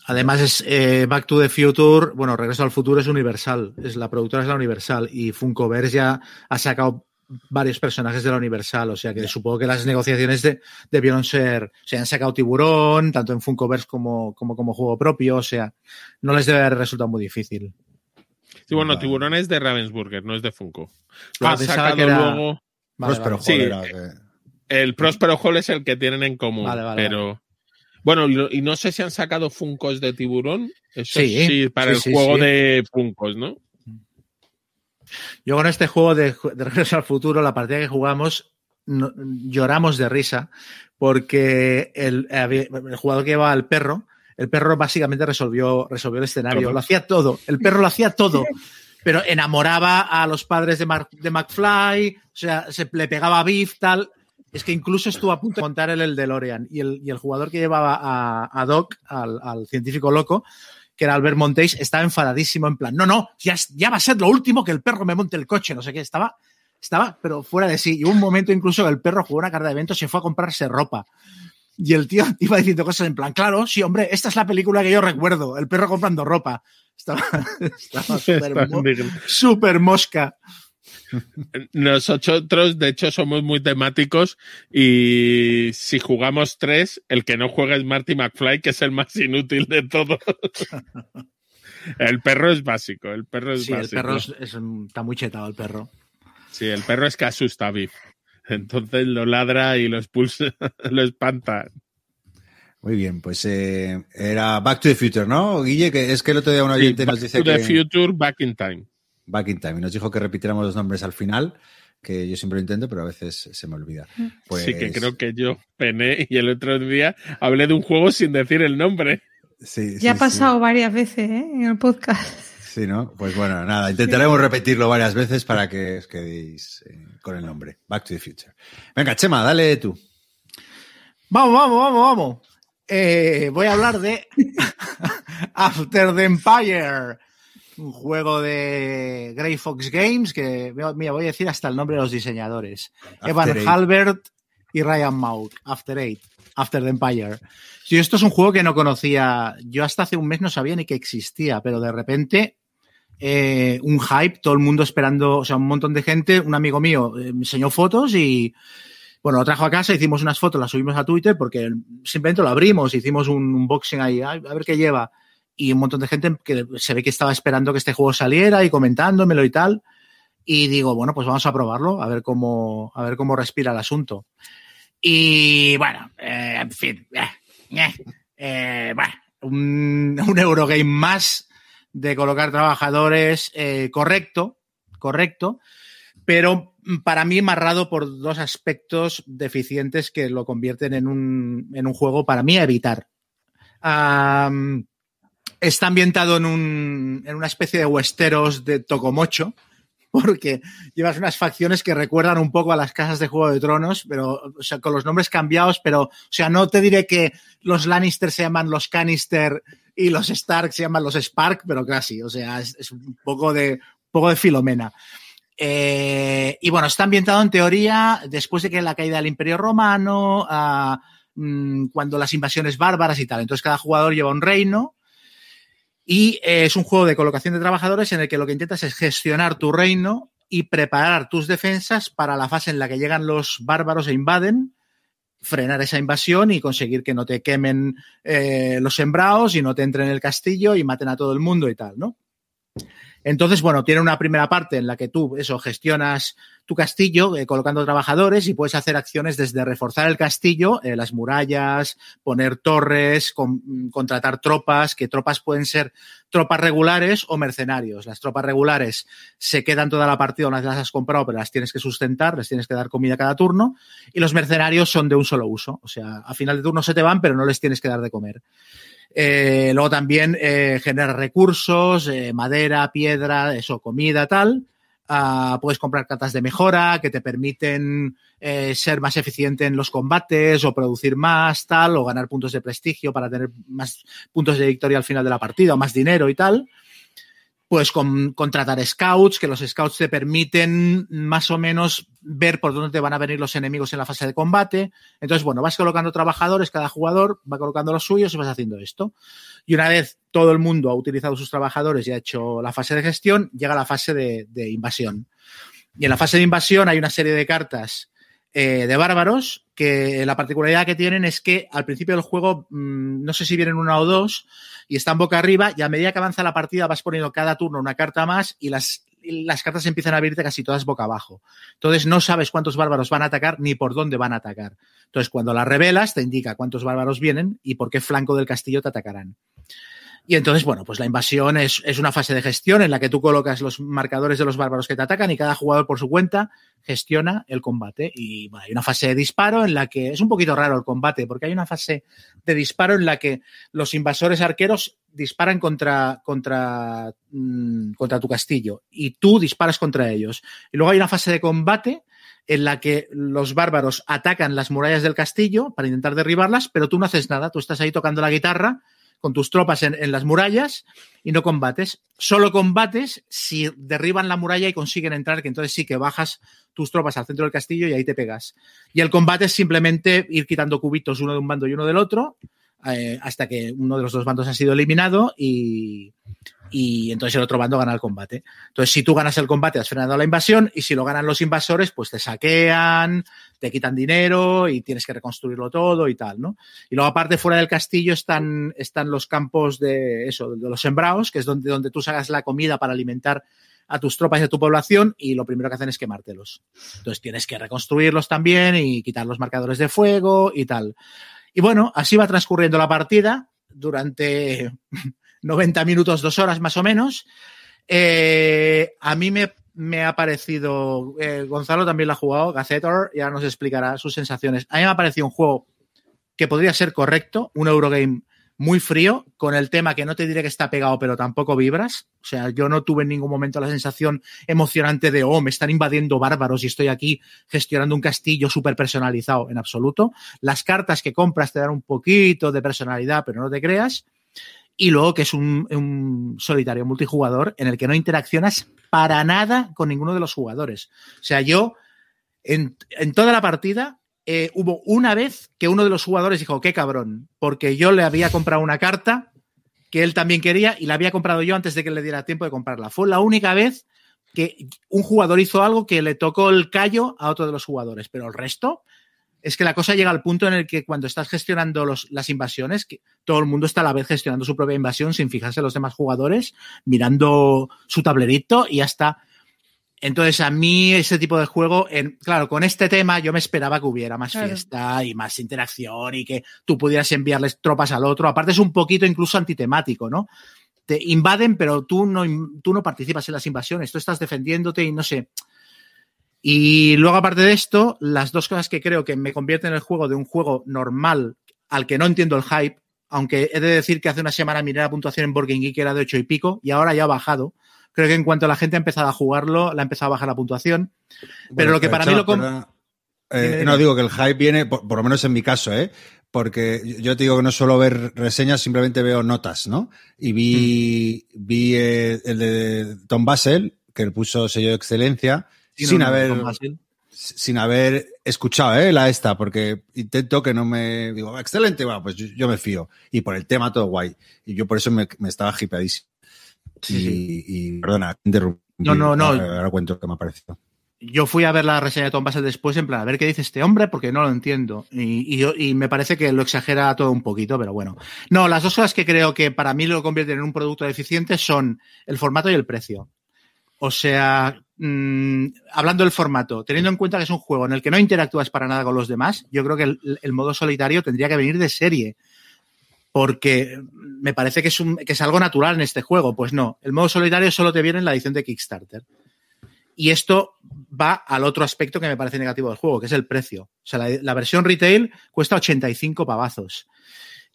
Además, es eh, Back to the Future, bueno, Regreso al Futuro es Universal, es la productora es la Universal y Funkoverse ya ha sacado varios personajes de la Universal, o sea que supongo que las negociaciones de, debieron ser, se han sacado tiburón, tanto en Funkoverse como, como como juego propio, o sea, no les debe haber resultado muy difícil. Sí, bueno, tiburón es de Ravensburger, no es de Funko. Lo Ah, han sacado que era- luego. Vale, Próspero vale. Sí, Hall era El Próspero Hall es el que tienen en común, Vale, vale, pero. Bueno, y no sé si han sacado Funcos de tiburón. Eso Sí, sí, para sí, el sí, juego sí. de Funcos, ¿no? Yo con este juego de, de Regreso al Futuro, la partida que jugamos, no- lloramos de risa porque el, el jugador que llevaba al perro, el perro básicamente resolvió, resolvió el escenario, lo hacía todo, el perro lo hacía todo, pero enamoraba a los padres de, Mar- de McFly, o sea, se le pegaba a Biff, tal. Es que incluso estuvo a punto de montar el, el DeLorean y el, y el jugador que llevaba a, a Doc, al, al científico loco, que era Albert Montéis, estaba enfadadísimo en plan, no, no, ya, ya va a ser lo último que el perro me monte el coche, no sé qué, estaba, estaba, pero fuera de sí. Y hubo un momento incluso que el perro jugó una carta de eventos y se fue a comprarse ropa. Y el tío iba diciendo cosas en plan, claro, sí, hombre, esta es la película que yo recuerdo, el perro comprando ropa. Estaba, súper mo- mosca. Nosotros, de hecho, somos muy temáticos y si jugamos tres, el que no juega es Marty McFly, que es el más inútil de todos. el perro es básico, el perro es Sí, el perro es- es un- está muy chetado, el perro. Sí, el perro es que asusta a Biff. Entonces lo ladra y lo expulsa, lo espanta. Muy bien, pues eh, era Back to the Future, ¿no? Guille, que es que el otro día un oyente Sí, nos Back dice to the que future, back in time. Back in Time y nos dijo que repitiéramos los nombres al final, que yo siempre lo intento, pero a veces se me olvida. Pues, Sí, que creo que yo pené y el otro día hablé de un juego sin decir el nombre. sí, Ya sí, ha sí. pasado varias veces ¿eh? en el podcast. Sí, ¿no? Pues bueno, nada, intentaremos repetirlo varias veces para que os quedéis eh, con el nombre. Back to the Future. Venga, Chema, dale tú. Vamos, vamos, vamos, vamos. Eh, voy a hablar de After the Empire, un juego de Grey Fox Games que, mira, voy a decir hasta el nombre de los diseñadores. After Evan Eight. Halbert y Ryan Mauk, After Eight, After the Empire. Sí, esto es un juego que no conocía, yo hasta hace un mes no sabía ni que existía, pero de repente eh, un hype, todo el mundo esperando, o sea, un montón de gente, un amigo mío eh, me enseñó fotos y, bueno, lo trajo a casa, hicimos unas fotos, las subimos a Twitter porque simplemente lo abrimos, hicimos un unboxing ahí, a ver qué lleva. Y un montón de gente que se ve que estaba esperando que este juego saliera y comentándomelo y tal. Y digo, bueno, pues vamos a probarlo, a ver cómo, a ver cómo respira el asunto. Y bueno, eh, en fin, eh, bueno, un, un Eurogame más de colocar trabajadores eh, correcto, correcto, pero para mí marrado por dos aspectos deficientes que lo convierten en un, en un juego para mí a evitar. Está ambientado en, un, en una especie de Westeros de Tocomocho, porque llevas unas facciones que recuerdan un poco a las casas de Juego de Tronos, pero o sea, con los nombres cambiados, pero o sea, no te diré que los Lannister se llaman los Cannister y los Stark se llaman los Spark, pero casi, o sea, es, un poco de, un poco de Filomena. Eh, y bueno, está ambientado en teoría después de que la caída del Imperio Romano, uh, cuando las invasiones bárbaras y tal. Entonces cada jugador lleva un reino y eh, es un juego de colocación de trabajadores en el que lo que intentas es gestionar tu reino y preparar tus defensas para la fase en la que llegan los bárbaros e invaden, frenar esa invasión y conseguir que no te quemen eh, los sembrados y no te entren en el castillo y maten a todo el mundo y tal, ¿no? Entonces, bueno, tiene una primera parte en la que tú, eso, gestionas tu castillo eh, colocando trabajadores y puedes hacer acciones desde reforzar el castillo, eh, las murallas, poner torres, con, contratar tropas, que tropas pueden ser tropas regulares o mercenarios. Las tropas regulares se quedan toda la partida una vez las has comprado, pero las tienes que sustentar, les tienes que dar comida cada turno. Y los mercenarios son de un solo uso. O sea, a final de turno se te van, pero no les tienes que dar de comer. Eh, luego también eh, genera recursos, eh, madera, piedra, eso, comida, tal. Uh, puedes comprar cartas de mejora que te permiten eh, ser más eficiente en los combates o producir más, tal, o ganar puntos de prestigio para tener más puntos de victoria al final de la partida o más dinero y tal. Puedes con, contratar scouts, que los scouts te permiten más o menos ver por dónde te van a venir los enemigos en la fase de combate. Entonces, bueno, vas colocando trabajadores, cada jugador va colocando los suyos y vas haciendo esto. Y una vez todo el mundo ha utilizado sus trabajadores y ha hecho la fase de gestión, llega la fase de, de invasión. Y en la fase de invasión hay una serie de cartas eh, de bárbaros que la particularidad que tienen es que al principio del juego, mmm, no sé si vienen una o dos, y están boca arriba, y a medida que avanza la partida vas poniendo cada turno una carta más y las, las cartas empiezan a abrirte casi todas boca abajo. Entonces no sabes cuántos bárbaros van a atacar ni por dónde van a atacar. Entonces cuando las revelas te indica cuántos bárbaros vienen y por qué flanco del castillo te atacarán. Y entonces, bueno, pues la invasión es, es, una fase de gestión en la que tú colocas los marcadores de los bárbaros que te atacan y cada jugador por su cuenta gestiona el combate. Y bueno, hay una fase de disparo en la que es un poquito raro el combate, porque hay una fase de disparo en la que los invasores arqueros disparan contra, contra, mmm, contra tu castillo y tú disparas contra ellos. Y luego hay una fase de combate en la que los bárbaros atacan las murallas del castillo para intentar derribarlas, pero tú no haces nada, tú estás ahí tocando la guitarra con tus tropas en, las murallas y no combates. Solo combates si derriban la muralla y consiguen entrar, que entonces sí que bajas tus tropas al centro del castillo y ahí te pegas. Y el combate es simplemente ir quitando cubitos uno de un bando y uno del otro eh, hasta que uno de los dos bandos ha sido eliminado y, y entonces el otro bando gana el combate. Entonces, si tú ganas el combate, has frenado la invasión, y si lo ganan los invasores, pues te saquean, te quitan dinero y tienes que reconstruirlo todo y tal, ¿no? Y luego, aparte, fuera del castillo están, están los campos de eso, de los sembrados, que es donde, donde tú sacas la comida para alimentar a tus tropas y a tu población y lo primero que hacen es quemártelos. Entonces tienes que reconstruirlos también y quitar los marcadores de fuego y tal. Y bueno, así va transcurriendo la partida durante 90 minutos, dos horas más o menos. Eh, a mí me, me ha parecido, eh, Gonzalo también lo ha jugado, Gacetor, ya nos explicará sus sensaciones. A mí me ha parecido un juego que podría ser correcto, un Eurogame muy frío, con el tema que no te diré que está pegado, pero tampoco vibras. O sea, yo no tuve en ningún momento la sensación emocionante de, oh, me están invadiendo bárbaros y estoy aquí gestionando un castillo súper personalizado, en absoluto. Las cartas que compras te dan un poquito de personalidad, pero no te creas y luego que es un, solitario multijugador en el que no interaccionas para nada con ninguno de los jugadores. O sea, yo en, en toda la partida eh, hubo una vez que uno de los jugadores dijo, qué cabrón, porque yo le había comprado una carta que él también quería y la había comprado yo antes de que le diera tiempo de comprarla. Fue la única vez que un jugador hizo algo que le tocó el callo a otro de los jugadores, pero el resto es que la cosa llega al punto en el que cuando estás gestionando los, las invasiones, que todo el mundo está a la vez gestionando su propia invasión sin fijarse en los demás jugadores, mirando su tablerito y ya está. Entonces, a mí ese tipo de juego, en, claro, con este tema yo me esperaba que hubiera más claro. fiesta y más interacción y que tú pudieras enviarles tropas al otro. Aparte es un poquito incluso antitemático, ¿no? Te invaden, pero tú no, tú no participas en las invasiones, tú estás defendiéndote y no sé. Y luego, aparte de esto, las dos cosas que creo que me convierten el juego de un juego normal al que no entiendo el hype, aunque he de decir que hace una semana miré la puntuación en Board Geek que era de 8 y pico y ahora ya ha bajado. Creo que en cuanto la gente ha empezado a jugarlo, la ha empezado a bajar la puntuación. Bueno, pero lo que para mí lo... Eh, no, digo que el hype viene, por, por, lo menos en mi caso, ¿eh? Porque yo te digo que no suelo ver reseñas, simplemente veo notas, ¿no? Y vi, mm. vi eh, el de Tom Basel, que le puso sello de excelencia, sí, sin no, haber sin haber escuchado ¿eh? la esta, porque intento que no me digo, excelente, bueno, pues yo, yo, me fío. Y por el tema todo guay. Y yo por eso me, me estaba hipeadísimo. Sí, y, sí. y, perdona, interrumpí. No, no, no. Ahora, ahora cuento qué me ha parecido. Yo fui a ver la reseña de Tom Basel después, en plan, a ver qué dice este hombre, porque no lo entiendo. Y, y, y me parece que lo exagera todo un poquito, pero bueno. No, las dos cosas que creo que para mí lo convierten en un producto deficiente son el formato y el precio. O sea, mmm, hablando del formato, teniendo en cuenta que es un juego en el que no interactúas para nada con los demás, yo creo que el, el modo solitario tendría que venir de serie. Porque me parece que es, un, que es algo natural en este juego. Pues no, el modo solitario solo te viene en la edición de Kickstarter. Y esto va al otro aspecto que me parece negativo del juego, que es el precio. O sea, la, la versión retail cuesta 85 pavazos.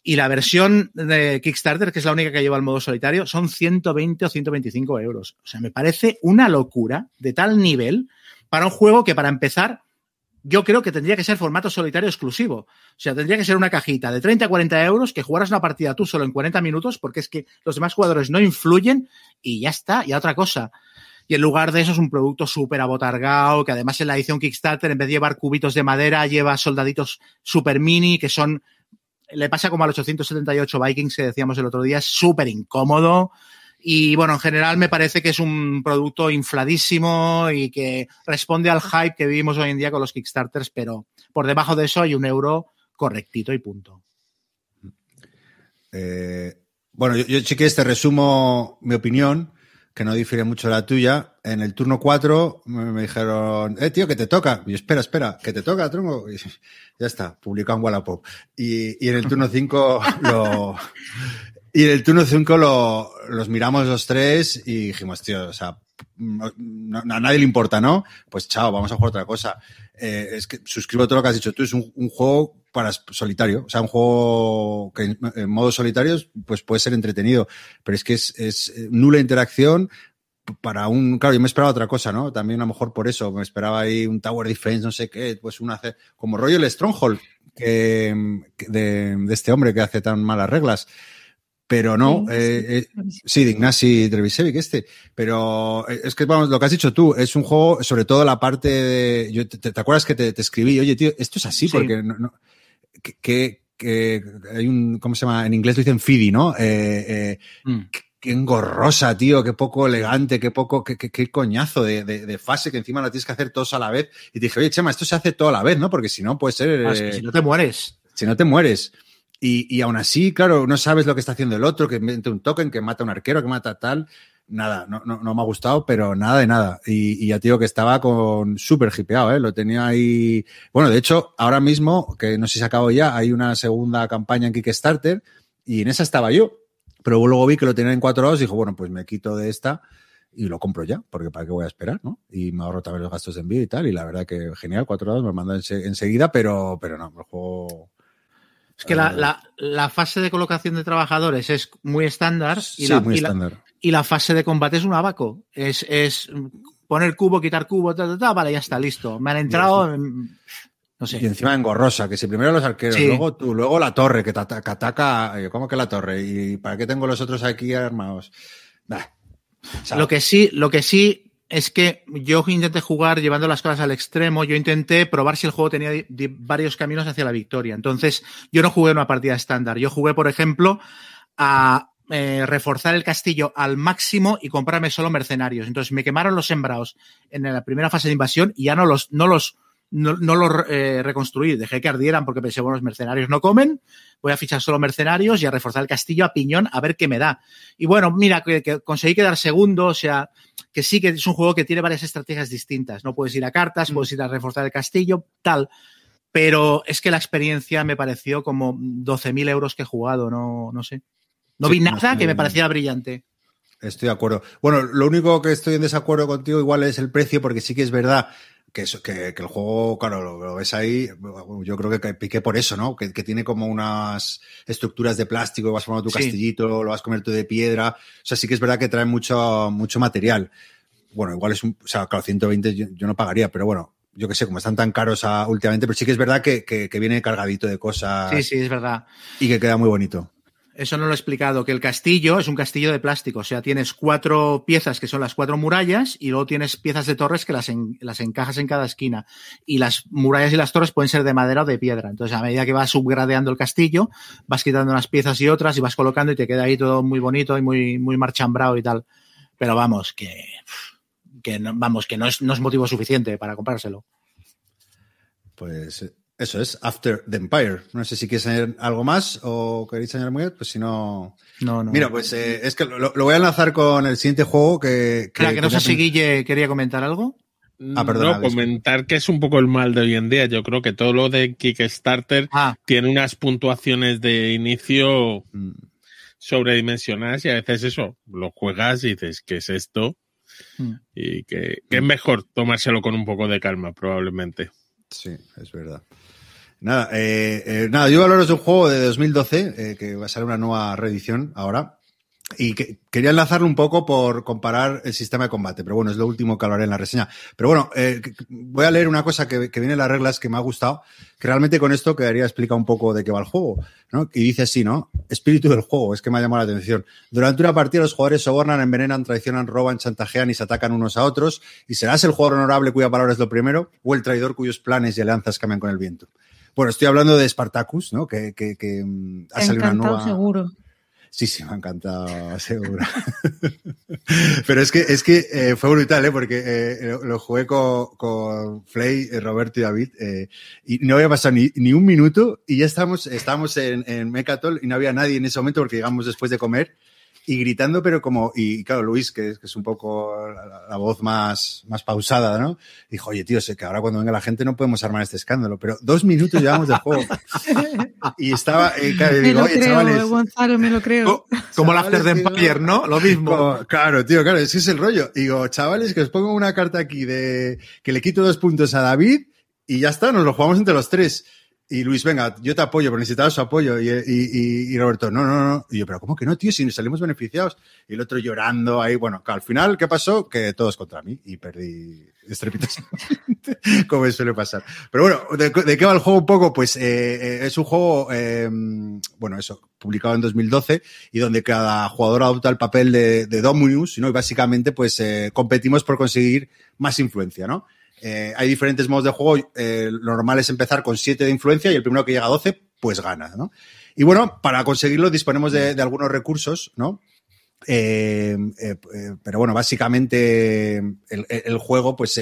Y la versión de Kickstarter, que es la única que lleva el modo solitario, son 120 o 125 euros. O sea, me parece una locura de tal nivel para un juego que, para empezar, yo creo que tendría que ser formato solitario exclusivo. O sea, tendría que ser una cajita de 30 a 40 euros que jugaras una partida tú solo en 40 minutos, porque es que los demás jugadores no influyen y ya está, y otra cosa. Y en lugar de eso es un producto súper abotargado, que además en la edición Kickstarter, en vez de llevar cubitos de madera, lleva soldaditos súper mini, que son le pasa como al 878 Vikings que decíamos el otro día, es súper incómodo Y bueno, en general me parece que es un producto infladísimo y que responde al hype que vivimos hoy en día con los Kickstarters, pero por debajo de eso hay un euro correctito y punto. Eh, bueno, yo, yo que te resumo mi opinión, que no difiere mucho de la tuya. En el turno 4 me, dijeron, eh, tío, que te toca. Y yo, espera, espera, que te toca, tronco. Y ya está, publicado en Wallapop. Y, y en el turno 5 lo, y en el turno 5 lo, los miramos los tres y dijimos, tío, o sea, no, a nadie le importa, ¿no? Pues chao, vamos a jugar otra cosa. Eh, es que suscribo todo lo que has dicho tú, es un, un, juego para solitario, o sea, un juego que en, modo solitario pues puede ser entretenido, pero es que es, es nula interacción para un, claro, yo me esperaba otra cosa, ¿no? También a lo mejor por eso, me esperaba ahí un Tower Defense, no sé qué, pues una como rollo el Stronghold que, de, de este hombre que hace tan malas reglas. Pero no, eh, eh, sí, de Ignasi Trevisevic este. Pero eh, es que, vamos, lo que has dicho tú, es un juego, sobre todo la parte de. Yo, te, te, acuerdas que te, te, escribí, oye, tío, esto es así, sí. porque no, no, que, que, hay un, ¿cómo se llama? En inglés lo dicen fidi, ¿no? Eh, eh, mm. Qué engorrosa, tío, qué poco elegante, qué poco, qué, qué, qué coñazo de, de, de, fase que encima lo tienes que hacer todos a la vez. Y te dije, oye, Chema, esto se hace todo a la vez, ¿no? Porque si no, puede ser. Ah, es que si no te mueres. Si no te mueres. Y, y, aún así, claro, no sabes lo que está haciendo el otro, que mete un token, que mata a un arquero, que mata tal. Nada, no, no, no me ha gustado, pero nada de nada. Y, y ya te digo que estaba con súper hipeado, ¿eh? Lo tenía ahí. Bueno, de hecho, ahora mismo, que no sé si se acabó ya, hay una segunda campaña en Kickstarter y en esa estaba yo. Pero luego vi que lo tenían en cuatro lados y dijo, bueno, pues me quito de esta y lo compro ya, porque para qué voy a esperar, ¿no? Y me ahorro también los gastos de envío y tal. Y la verdad que genial, cuatro lados me lo mandan enseguida, pero, pero no, el juego es que la, la, la, fase de colocación de trabajadores es muy estándar y, sí, la, muy y, estándar. Y la fase de combate es un abaco. Es, es poner cubo, quitar cubo, ta, ta, ta, vale, ya está, listo. Me han entrado. En, no sé. Y encima engorrosa, que si primero los arqueros, sí. luego tú, luego la torre, que, que ataca. ¿Cómo que la torre? ¿Y para qué tengo los otros aquí armados? Bah. Lo que sí, lo que sí es que yo intenté jugar llevando las cosas al extremo, yo intenté probar si el juego tenía varios caminos hacia la victoria. Entonces, yo no jugué una partida estándar. Yo jugué, por ejemplo, a eh, reforzar el castillo al máximo y comprarme solo mercenarios. Entonces, me quemaron los sembrados en la primera fase de invasión y ya no los, no los, no, no los eh, reconstruí. Dejé que ardieran porque pensé, bueno, los mercenarios no comen. Voy a fichar solo mercenarios y a reforzar el castillo a piñón a ver qué me da. Y bueno, mira, que, que conseguí quedar segundo, o sea, que sí que es un juego que tiene varias estrategias distintas. No puedes ir a cartas, mm. puedes ir a reforzar el castillo, tal. Pero es que la experiencia me pareció como 12.000 euros que he jugado, no, no sé. No sí, vi nada que me pareciera brillante. Estoy de acuerdo. Bueno, lo único que estoy en desacuerdo contigo igual es el precio, porque sí que es verdad que, eso, que, que, el juego, claro, lo, lo, ves ahí, yo creo que, piqué por eso, ¿no? Que, que, tiene como unas estructuras de plástico, vas formando tu sí. castillito, lo vas a comer tú de piedra. O sea, sí que es verdad que trae mucho, mucho material. Bueno, igual es un, o sea, claro, 120 yo, yo no pagaría, pero bueno, yo que sé, como están tan caros a, últimamente, pero sí que es verdad que, que, que, viene cargadito de cosas. Sí, sí, es verdad. Y que queda muy bonito. Eso no lo he explicado, que el castillo es un castillo de plástico, o sea, tienes cuatro piezas que son las cuatro murallas y luego tienes piezas de torres que las, en, las encajas en cada esquina. Y las murallas y las torres pueden ser de madera o de piedra. Entonces, a medida que vas subgradeando el castillo, vas quitando unas piezas y otras y vas colocando y te queda ahí todo muy bonito y muy, muy marchambrado y tal. Pero vamos, que, que no, vamos, que no es, no es motivo suficiente para comprárselo. Pues eso es, After the Empire. No sé si quieres añadir algo más o queréis añadir muy bien, pues si no. No, no. Mira, pues eh, es que lo, lo, voy a enlazar con el siguiente juego que. que, Mira, que no sé si Guille quería comentar algo. Ah, perdón, no, comentar que es un poco el mal de hoy en día. Yo creo que todo lo de Kickstarter ah. tiene unas puntuaciones de inicio mm. sobredimensionadas y a veces eso, lo juegas y dices, ¿qué es esto? Mm. Y que, que es mejor tomárselo con un poco de calma, probablemente. Sí, es verdad. Nada, eh, eh, nada, yo voy a hablaros de un juego de 2012, eh, que va a ser una nueva reedición ahora. Y que, quería enlazarlo un poco por comparar el sistema de combate, pero bueno, es lo último que hablaré en la reseña. Pero bueno, eh, voy a leer una cosa que, que, viene en las reglas que me ha gustado, que realmente con esto quedaría explicar un poco de qué va el juego, ¿no? Y dice así, ¿no? Espíritu del juego, es que me ha llamado la atención. Durante una partida los jugadores sobornan, envenenan, traicionan, roban, chantajean y se atacan unos a otros, y serás el jugador honorable cuya palabra es lo primero, o el traidor cuyos planes y alianzas cambian con el viento. Bueno, estoy hablando de Spartacus, ¿no? Que, que, que ha salido una nueva. seguro. Sí, sí, me ha encantado, seguro. Pero es que, es que eh, fue brutal, ¿eh? porque eh, lo, jugué con, con Flay, eh, Roberto y David, eh, y no había pasado ni, ni, un minuto y ya estábamos, estábamos en, en Mecatol y no había nadie en ese momento porque llegamos después de comer y gritando, pero como, y claro, Luis, que es, que es un poco la, la, voz más, más pausada, ¿no? Dijo, oye, tío, sé que ahora cuando venga la gente no podemos armar este escándalo, pero dos minutos llevamos de juego. y estaba, eh, claro, me digo, lo oye, creo, chavales. Gonzalo, me lo creo. Como el After the Empire, ¿no? Lo mismo. Como, claro, tío, claro, ese es el rollo. Digo, chavales, que os pongo una carta aquí de que le quito dos puntos a David y ya está, nos lo jugamos entre los tres. Y Luis, venga, yo te apoyo, pero necesitaba su apoyo. Y, y, y, Roberto, no, no, no. Y yo, pero ¿cómo que no, tío? Si nos salimos beneficiados. Y el otro llorando ahí. Bueno, al final, ¿qué pasó? Que todos contra mí y perdí estrepitosamente, como suele pasar. Pero bueno, ¿de, ¿de, qué va el juego un poco? Pues eh, es un juego, eh, bueno, eso, publicado en 2012 y donde cada jugador adopta el papel de, de Dominus, ¿no? Y básicamente, pues eh, competimos por conseguir más influencia, ¿no? Eh, hay diferentes modos de juego. Eh, lo normal es empezar con 7 de influencia y el primero que llega a 12, pues gana, ¿no? Y bueno, para conseguirlo disponemos de, algunos recursos, ¿no? Eh, pero bueno, básicamente el, juego, pues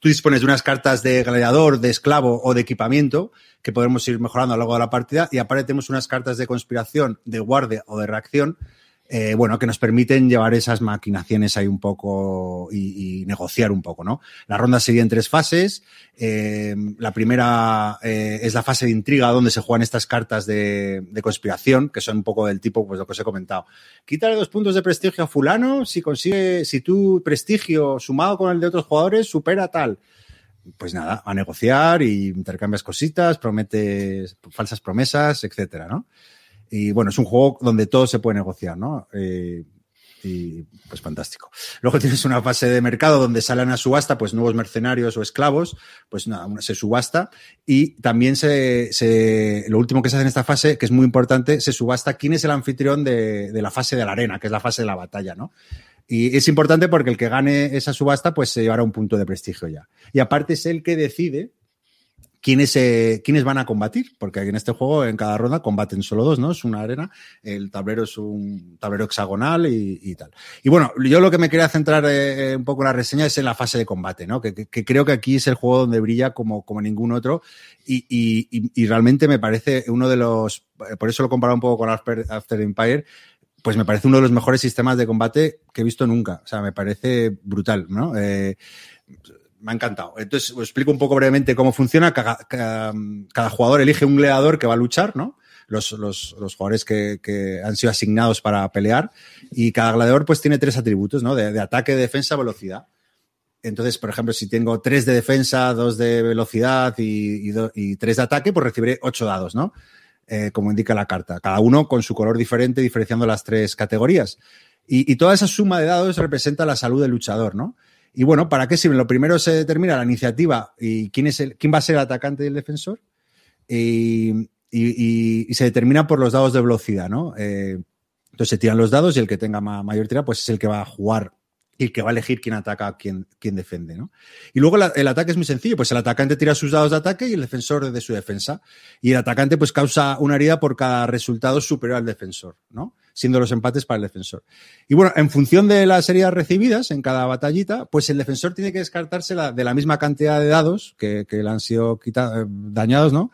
tú dispones de unas cartas de gladiador, de esclavo o de equipamiento que podremos ir mejorando a lo largo de la partida y aparte tenemos unas cartas de conspiración, de guardia o de reacción eh, bueno, que nos permiten llevar esas maquinaciones ahí un poco y, y negociar un poco, ¿no? La ronda sería en tres fases. Eh, la primera eh, es la fase de intriga, donde se juegan estas cartas de, de, conspiración, que son un poco del tipo, pues lo que os he comentado. Quítale dos puntos de prestigio a fulano si consigue, si tu prestigio sumado con el de otros jugadores supera tal. Pues nada, a negociar y intercambias cositas, prometes falsas promesas, etcétera, ¿no? Y bueno, es un juego donde todo se puede negociar, ¿no? Eh, y pues fantástico. Luego tienes una fase de mercado donde salen a subasta pues nuevos mercenarios o esclavos, pues nada, se subasta y también se, se, lo último que se hace en esta fase, que es muy importante, se subasta quién es el anfitrión de, de la fase de la arena, que es la fase de la batalla, ¿no? Y es importante porque el que gane esa subasta pues se llevará un punto de prestigio ya. Y aparte es el que decide quiénes, eh, quiénes van a combatir, porque en este juego en cada ronda combaten solo dos, ¿no? Es una arena, el tablero es un tablero hexagonal y, tal. Y bueno, yo lo que me quería centrar eh, un poco en la reseña es en la fase de combate, ¿no? Que, creo que aquí es el juego donde brilla como, ningún otro y, realmente me parece uno de los, por eso lo he comparado un poco con After, After Empire, pues me parece uno de los mejores sistemas de combate que he visto nunca. O sea, me parece brutal, ¿no? Eh, me ha encantado. Entonces, os explico un poco brevemente cómo funciona. Cada, jugador elige un gladiador que va a luchar, ¿no? Los, los, los jugadores que, que, han sido asignados para pelear. Y cada gladiador, pues, tiene tres atributos, ¿no? De, de ataque, defensa, velocidad. Entonces, por ejemplo, si tengo tres de defensa, dos de velocidad y, y, y tres de ataque, pues recibiré ocho dados, ¿no? Eh, como indica la carta. Cada uno con su color diferente, diferenciando las tres categorías. Y, y toda esa suma de dados representa la salud del luchador, ¿no? Y bueno, ¿para qué sirve? Lo primero se determina la iniciativa y quién, es el, quién va a ser el atacante y el defensor. Y, se determina por los dados de velocidad, ¿no? Eh, entonces se tiran los dados y el que tenga mayor tira, pues es el que va a jugar y el que va a elegir quién ataca, quién, quién defiende, ¿no? Y luego el ataque es muy sencillo, pues el atacante tira sus dados de ataque y el defensor de su defensa. Y el atacante pues causa una herida por cada resultado superior al defensor, ¿no? Siendo los empates para el defensor. Y bueno, en función de las heridas recibidas en cada batallita, pues el defensor tiene que descartarse la, de la misma cantidad de dados que, que le han sido quitados, dañados, ¿no?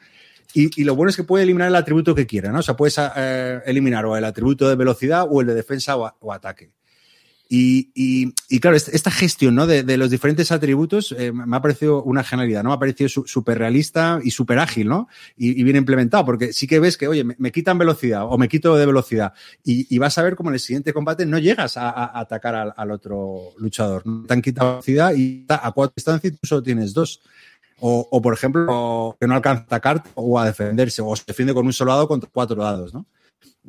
Y, y, lo bueno es que puede eliminar el atributo que quiera, ¿no? O sea, puedes eh, eliminar o el atributo de velocidad o el de defensa o ataque. Y, y, y, claro, esta gestión ¿no? de, de los diferentes atributos eh, me ha parecido una genialidad, ¿no? Me ha parecido súper realista y súper ágil, ¿no? Y, y, bien implementado, porque sí que ves que, oye, me, me quitan velocidad o me quito de velocidad y, y, vas a ver como en el siguiente combate no llegas a, a atacar al, al, otro luchador. ¿no? Te han quitado velocidad y a cuatro distancias tú solo tienes dos. O, o, por ejemplo, que no alcanza a atacar o a defenderse, o se defiende con un solo dado contra cuatro dados, ¿no?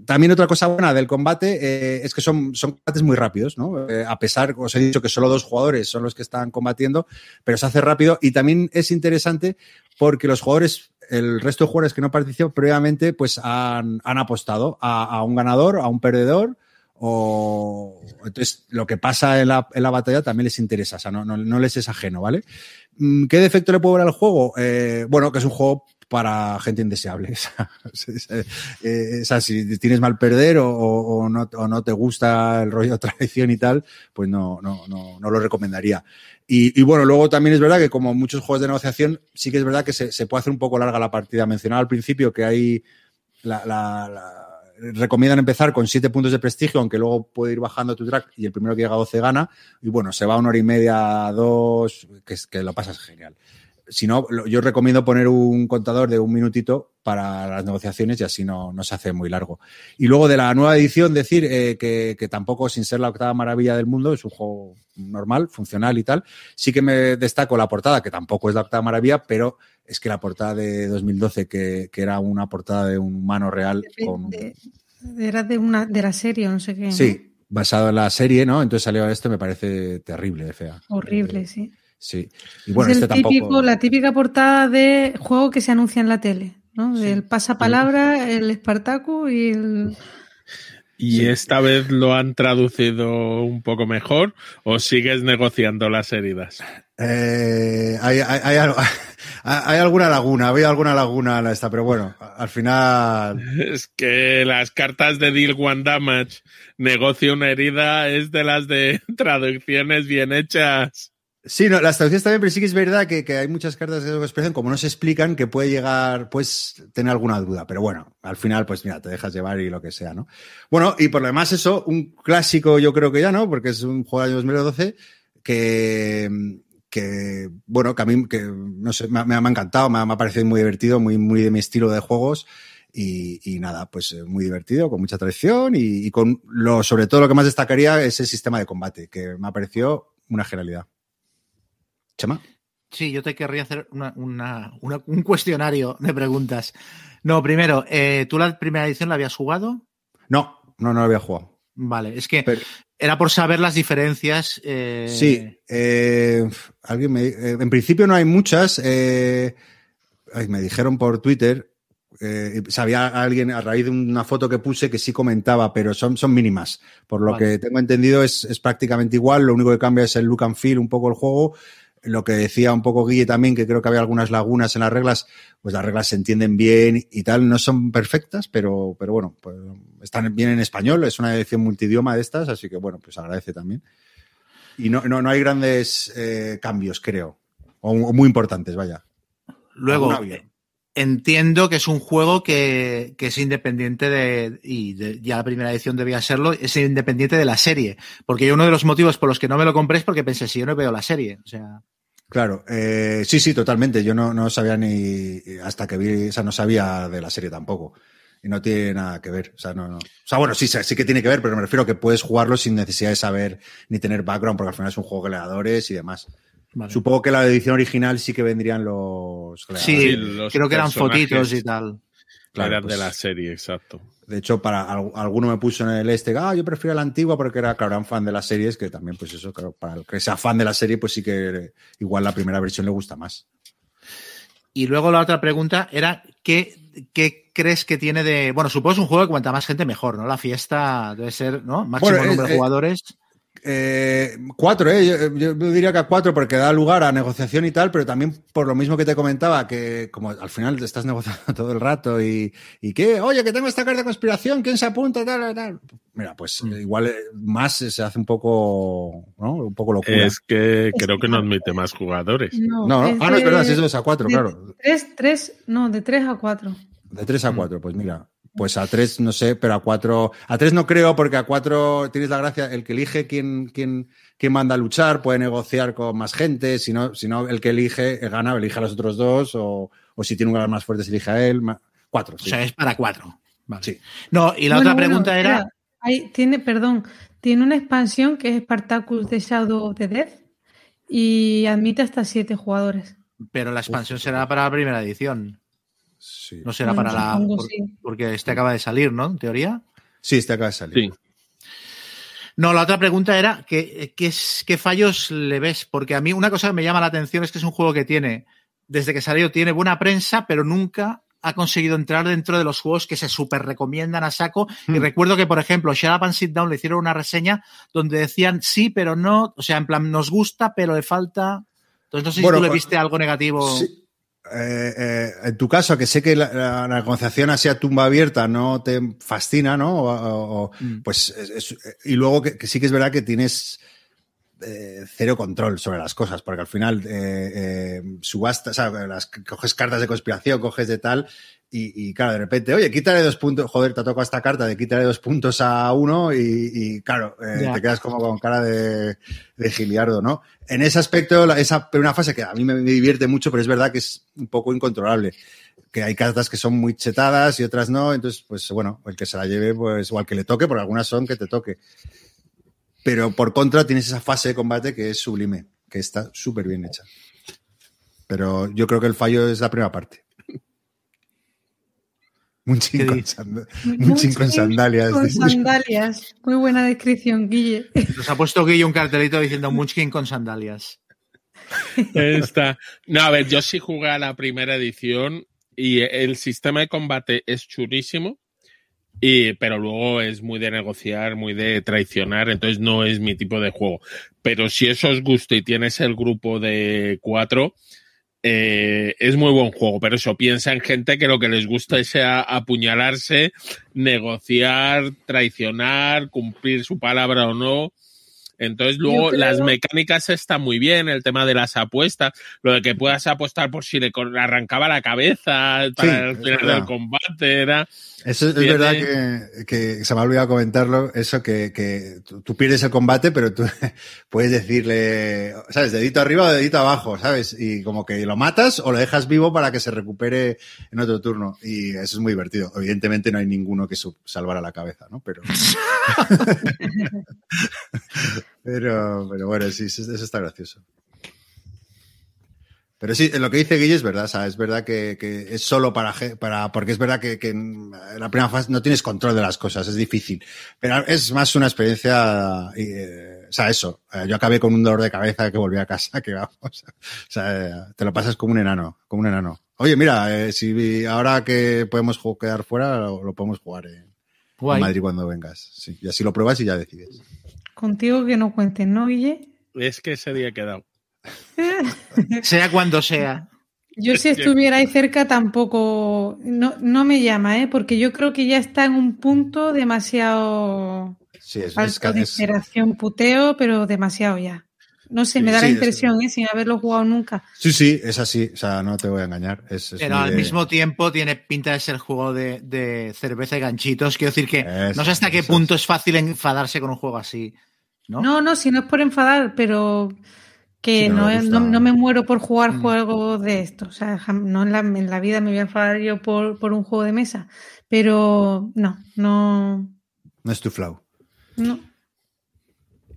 También otra cosa buena del combate eh, es que son, son combates muy rápidos, ¿no? Eh, a pesar, os he dicho que solo dos jugadores son los que están combatiendo, pero se hace rápido y también es interesante porque los jugadores, el resto de jugadores que no participan previamente, pues han, han apostado a, a, un ganador, a un perdedor, o entonces lo que pasa en la, en la batalla también les interesa, o sea, no, no, no les es ajeno, ¿vale? Mm, ¿Qué defecto le puedo ver al juego? Eh, bueno, que es un juego para gente indeseable. o sea, si tienes mal perder o, no, te gusta el rollo de traición y tal, pues no, lo recomendaría. Y, bueno, luego también es verdad que como muchos juegos de negociación, sí que es verdad que se, puede hacer un poco larga la partida. Mencionaba al principio que hay recomiendan empezar con 7 puntos de prestigio, aunque luego puede ir bajando tu track y el primero que llega a 12 gana. Y bueno, se va una hora y media, dos, que, que lo pasas genial. Si no, yo recomiendo poner un contador de un minutito para las negociaciones y así no, no se hace muy largo. Y luego de la nueva edición, decir eh, que, que, tampoco, sin ser la octava maravilla del mundo, es un juego normal, funcional y tal. Sí que me destaco la portada, que tampoco es la octava maravilla, pero es que la portada de 2012, que, que era una portada de un humano real. Con... De, era de, una, de la serie, no sé qué. Sí, basado en la serie, ¿no? Entonces salió esto, me parece terrible, de fea. Horrible, eh, sí. Sí. Y bueno, es este típico, tampoco. La típica portada de juego que se anuncia en la tele, ¿no? Sí. El pasapalabra, el Espartaco y el. ¿Y sí. esta vez lo han traducido un poco mejor o sigues negociando las heridas? Eh, hay, hay, hay, hay, alguna laguna, había alguna laguna en esta, pero bueno, al final. Es que las cartas de Deal One Damage, negocio una herida, es de las de traducciones bien hechas. Sí, no, las traducciones también, pero sí que es verdad que, que hay muchas cartas que expresan, como no se explican, que puede llegar, pues, tener alguna duda. Pero bueno, al final, pues mira, te dejas llevar y lo que sea, ¿no? Bueno, y por lo demás, eso, un clásico, yo creo que ya, ¿no? Porque es un juego del año 2012 que, que, bueno, que a mí, que, no sé, me, ha encantado, me ha, parecido muy divertido, muy, muy de mi estilo de juegos. Y, nada, pues muy divertido, con mucha tradición y, y con lo, sobre todo lo que más destacaría es el sistema de combate, que me ha parecido una genialidad. Chema. Sí, yo te querría hacer una, una, una, un cuestionario de preguntas. No, primero, eh, ¿tú la primera edición la habías jugado? No, no, no la había jugado. Vale, es que Pero, era por saber las diferencias. Eh... Sí, eh, alguien me, en principio no hay muchas. Ay, me dijeron por Twitter, eh, sabía alguien a raíz de una foto que puse que sí comentaba, pero son, son mínimas. Por lo vale. que tengo entendido es, es prácticamente igual, lo único que cambia es el look and feel un poco el juego lo que decía un poco Guille también, que creo que había algunas lagunas en las reglas, pues las reglas se entienden bien y tal, no son perfectas, pero, pero bueno, pues están bien en español, es una edición multidioma de estas, así que bueno, pues agradece también. Y no, no, no hay grandes eh, cambios, creo, o, o, muy importantes, vaya. Luego, entiendo que es un juego que, es independiente de, y ya la primera edición debía serlo, es independiente de la serie. Porque uno de los motivos por los que no me lo compré es porque pensé, si yo no veo la serie, o sea. Claro, eh, sí, sí, totalmente. Yo no, no sabía ni, hasta que vi, o sea, no sabía de la serie tampoco. Y no tiene nada que ver. O sea, no, no. O sea, bueno, sí, sí que tiene que ver, pero me refiero a que puedes jugarlo sin necesidad de saber ni tener background, porque al final es un juego de gladiadores y demás. Vale. Supongo que la edición original sí que vendrían los. Sí, los creo que eran fotitos y tal. Claro, eran pues, de la serie, exacto. De hecho, para alguno me puso en el este, ah, yo prefiero la antigua porque era, claro, eran fan de las series, que también, pues eso, claro, para el que sea fan de la serie, pues sí que igual la primera versión le gusta más. Y luego la otra pregunta era, ¿qué, qué crees que tiene de. Bueno, supongo es un juego que cuanta más gente mejor, ¿no? La fiesta debe ser, ¿no? Máximo bueno, número eh, de jugadores. Eh, cuatro, ¿eh? Yo, yo, diría que a cuatro porque da lugar a negociación y tal, pero también por lo mismo que te comentaba, que como al final te estás negociando todo el rato y, y que, oye, que tengo esta carta de conspiración, ¿quién se apunta? Tal, tal. Mira, pues mm. igual más se hace un poco, ¿no? Un poco locura. Es que creo que no admite más jugadores. No, no, no. ah, no, es verdad, si eso es a cuatro, de, claro. Tres, tres, no, de tres a cuatro. De tres a cuatro, pues mira, pues a tres no sé, pero a cuatro, a tres no creo porque a cuatro tienes la gracia, el que elige quién, quién, quién manda a luchar puede negociar con más gente, si no, si no el que elige gana, elige a los otros dos o, o si tiene un lugar más fuerte se elige a él. Cuatro. Sí. O sea, es para cuatro. Vale. Sí. No, y la bueno, otra pregunta bueno, era... Hay, tiene, perdón, tiene una expansión que es Spartacus de Shadow of the Dead y admite hasta siete jugadores. Pero la expansión Uf. será para la primera edición. Sí. No será para la. Por. Porque este acaba de salir, ¿no? En teoría. Sí, este acaba de salir. Sí. No, la otra pregunta era ¿qué, qué, qué fallos le ves? Porque a mí una cosa que me llama la atención es que es un juego que tiene, desde que salió, tiene buena prensa, pero nunca ha conseguido entrar dentro de los juegos que se super recomiendan a saco. Mm. Y recuerdo que, por ejemplo, Shut Up and Sit Down le hicieron una reseña donde decían sí, pero no, o sea, en plan, nos gusta, pero le falta. Entonces, no sé bueno, si tú le viste algo negativo. Sí. Eh, eh, en tu caso, que sé que la, la, negociación hacia tumba abierta no te fascina, ¿no? O, o, mm. Pues es, es, y luego que, que, sí que es verdad que tienes eh, cero control sobre las cosas, porque al final subasta, o sea, las, coges cartas de conspiración, coges de tal, y, y, claro, de repente, oye, quítale dos puntos, joder, te ha tocado esta carta de quítale dos puntos a uno y, y claro, eh, te quedas como con cara de, de giliardo, ¿no? En ese aspecto, esa una fase que a mí me, me, divierte mucho, pero es verdad que es un poco incontrolable. Que hay cartas que son muy chetadas y otras no, entonces, pues bueno, el que se la lleve, pues, o al que le toque, porque algunas son que te toque. Pero por contra, tienes esa fase de combate que es sublime, que está súper bien hecha. Pero yo creo que el fallo es la primera parte. Munchin con, sand Munchin con sandalias. Con sandalias. Muy buena descripción, Guille. Nos ha puesto Guille un cartelito diciendo Munchkin con sandalias. Está. No, a ver, yo sí jugué a la primera edición y el sistema de combate es chulísimo. Y, pero luego es muy de negociar, muy de traicionar, entonces no es mi tipo de juego. Pero si eso os gusta y tienes el grupo de cuatro, eh, es muy buen juego, pero eso piensa en gente que lo que les gusta es apuñalarse, negociar, traicionar, cumplir su palabra o no. Entonces, luego creo... las mecánicas están muy bien, el tema de las apuestas, lo de que puedas apostar por si le arrancaba la cabeza para sí, el final del combate, era. Eso es, Tiene... verdad que, que, se me ha olvidado comentarlo, eso que, que tú, tú, pierdes el combate, pero tú puedes decirle, ¿sabes? Dedito arriba o dedito abajo, ¿sabes? Y como que lo matas o lo dejas vivo para que se recupere en otro turno. Y eso es muy divertido. Evidentemente no hay ninguno que salvara la cabeza, ¿no? Pero. pero, pero bueno, sí, eso está gracioso. Pero sí, lo que dice Guille es verdad, o sea, es verdad que, que, es solo para, para, porque es verdad que, que, en la primera fase no tienes control de las cosas, es difícil. Pero es más una experiencia, eh, o sea, eso, eh, yo acabé con un dolor de cabeza que volví a casa, que vamos, o sea, te lo pasas como un enano, como un enano. Oye, mira, eh, si ahora que podemos quedar fuera, lo, lo podemos jugar en, en, Madrid cuando vengas. Sí, y así lo pruebas y ya decides. Contigo que no cuenten, ¿no, Guille? Es que ese día he quedado. sea cuando sea. Yo si estuviera ahí cerca tampoco, no, no me llama, ¿eh? porque yo creo que ya está en un punto demasiado sí, es, alto es, de inspiración, puteo, pero demasiado ya. No sé, sí, me da sí, la impresión, ¿eh? sin haberlo jugado nunca. Sí, sí, es así, o sea, no te voy a engañar. Es, pero al de... mismo tiempo tiene pinta de ser juego de, de cerveza y ganchitos. Quiero decir que es, no sé hasta qué punto es fácil enfadarse con un juego así. ¿No? no, no, si no es por enfadar, pero que sí, no, no, no, no, me muero por jugar mm. juegos de esto. O sea, no en la, en la, vida me voy a enfadar yo por, por, un juego de mesa. Pero no, no. No es tu flow. No.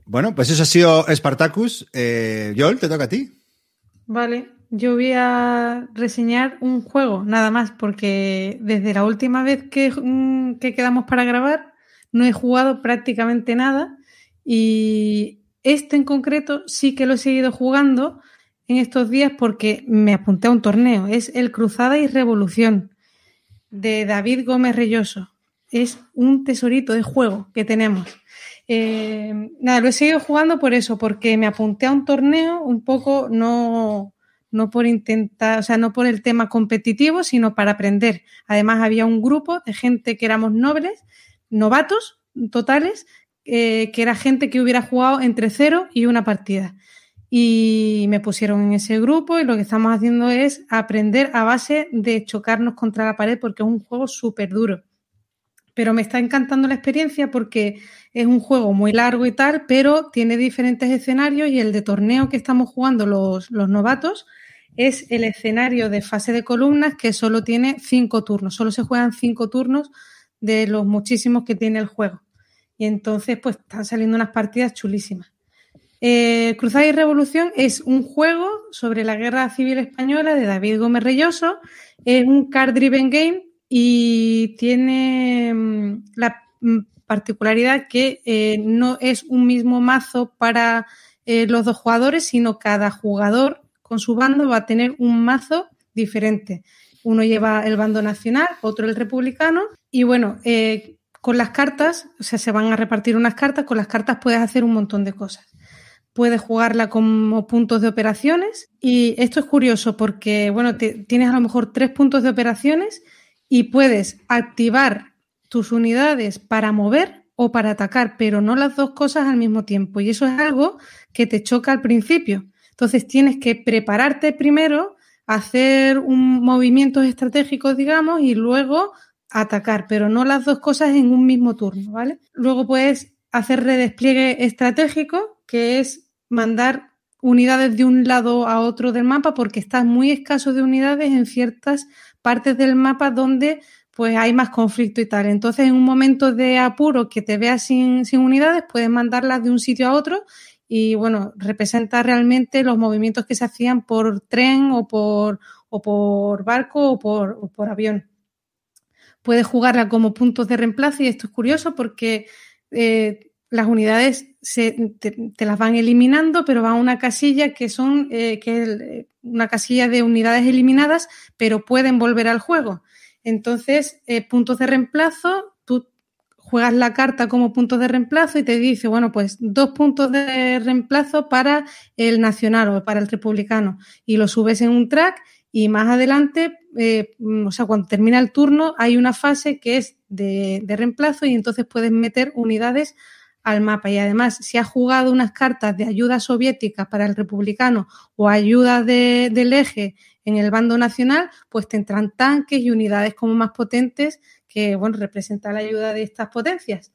Bueno, pues eso ha sido Spartacus. Eh, Joel, te toca a ti. Vale, yo voy a reseñar un juego, nada más, porque desde la última vez que, mm, que quedamos para grabar no he jugado prácticamente nada y este en concreto sí que lo he seguido jugando en estos días porque me apunté a un torneo. Es el Cruzada y Revolución de David Gómez Relloso. Es un tesorito de juego que tenemos. Eh, nada, lo he seguido jugando por eso, porque me apunté a un torneo un poco no, no por intentar, o sea, no por el tema competitivo, sino para aprender. Además, había un grupo de gente que éramos nobles, novatos totales, eh, que era gente que hubiera jugado entre cero y una partida. Y me pusieron en ese grupo y lo que estamos haciendo es aprender a base de chocarnos contra la pared porque es un juego súper duro. Pero me está encantando la experiencia porque es un juego muy largo y tal, pero tiene diferentes escenarios y el de torneo que estamos jugando los, los novatos es el escenario de fase de columnas que solo tiene cinco turnos, solo se juegan cinco turnos de los muchísimos que tiene el juego. Y entonces, pues están saliendo unas partidas chulísimas. Eh, Cruzada y Revolución es un juego sobre la guerra civil española de David Gómez Relloso. Es un card driven game y tiene mm, la mm, particularidad que eh, no es un mismo mazo para eh, los dos jugadores, sino cada jugador con su bando va a tener un mazo diferente. Uno lleva el bando nacional, otro el republicano. Y bueno, con las cartas, o sea, se van a repartir unas cartas, con las cartas puedes hacer un montón de cosas. puedes jugarla como puntos de operaciones. Y esto es curioso porque, bueno, tienes a lo mejor tres puntos de operaciones y puedes activar tus unidades para mover o para atacar, pero no las dos cosas al mismo tiempo. Y eso es algo que te choca al principio. Entonces tienes que prepararte primero, hacer un movimientos estratégicos, digamos, y luego atacar, pero no las dos cosas en un mismo turno, ¿vale? Luego puedes hacer redespliegue estratégico, que es mandar unidades de un lado a otro del mapa porque estás muy escaso de unidades en ciertas partes del mapa donde pues hay más conflicto y tal. Entonces, en un momento de apuro que te veas sin, unidades, puedes mandarlas de un sitio a otro y, bueno, representa realmente los movimientos que se hacían por tren o por, o por barco o por, o por avión. Puedes jugarla como puntos de reemplazo y esto es curioso porque eh, las unidades se, te, las van eliminando, pero va a una casilla que son eh, que eh, una casilla de unidades eliminadas, pero pueden volver al juego. Entonces, puntos de reemplazo, tú juegas la carta como puntos de reemplazo y te dice, bueno, pues dos puntos de reemplazo para el nacional o para el republicano y lo subes en un track y más adelante, o sea, cuando termina el turno, hay una fase que es de, de reemplazo y entonces puedes meter unidades al mapa. Y además, si has jugado unas cartas de ayuda soviética para el republicano o ayuda del eje en el bando nacional, pues te entran tanques y unidades como más potentes que, bueno, representan la ayuda de estas potencias.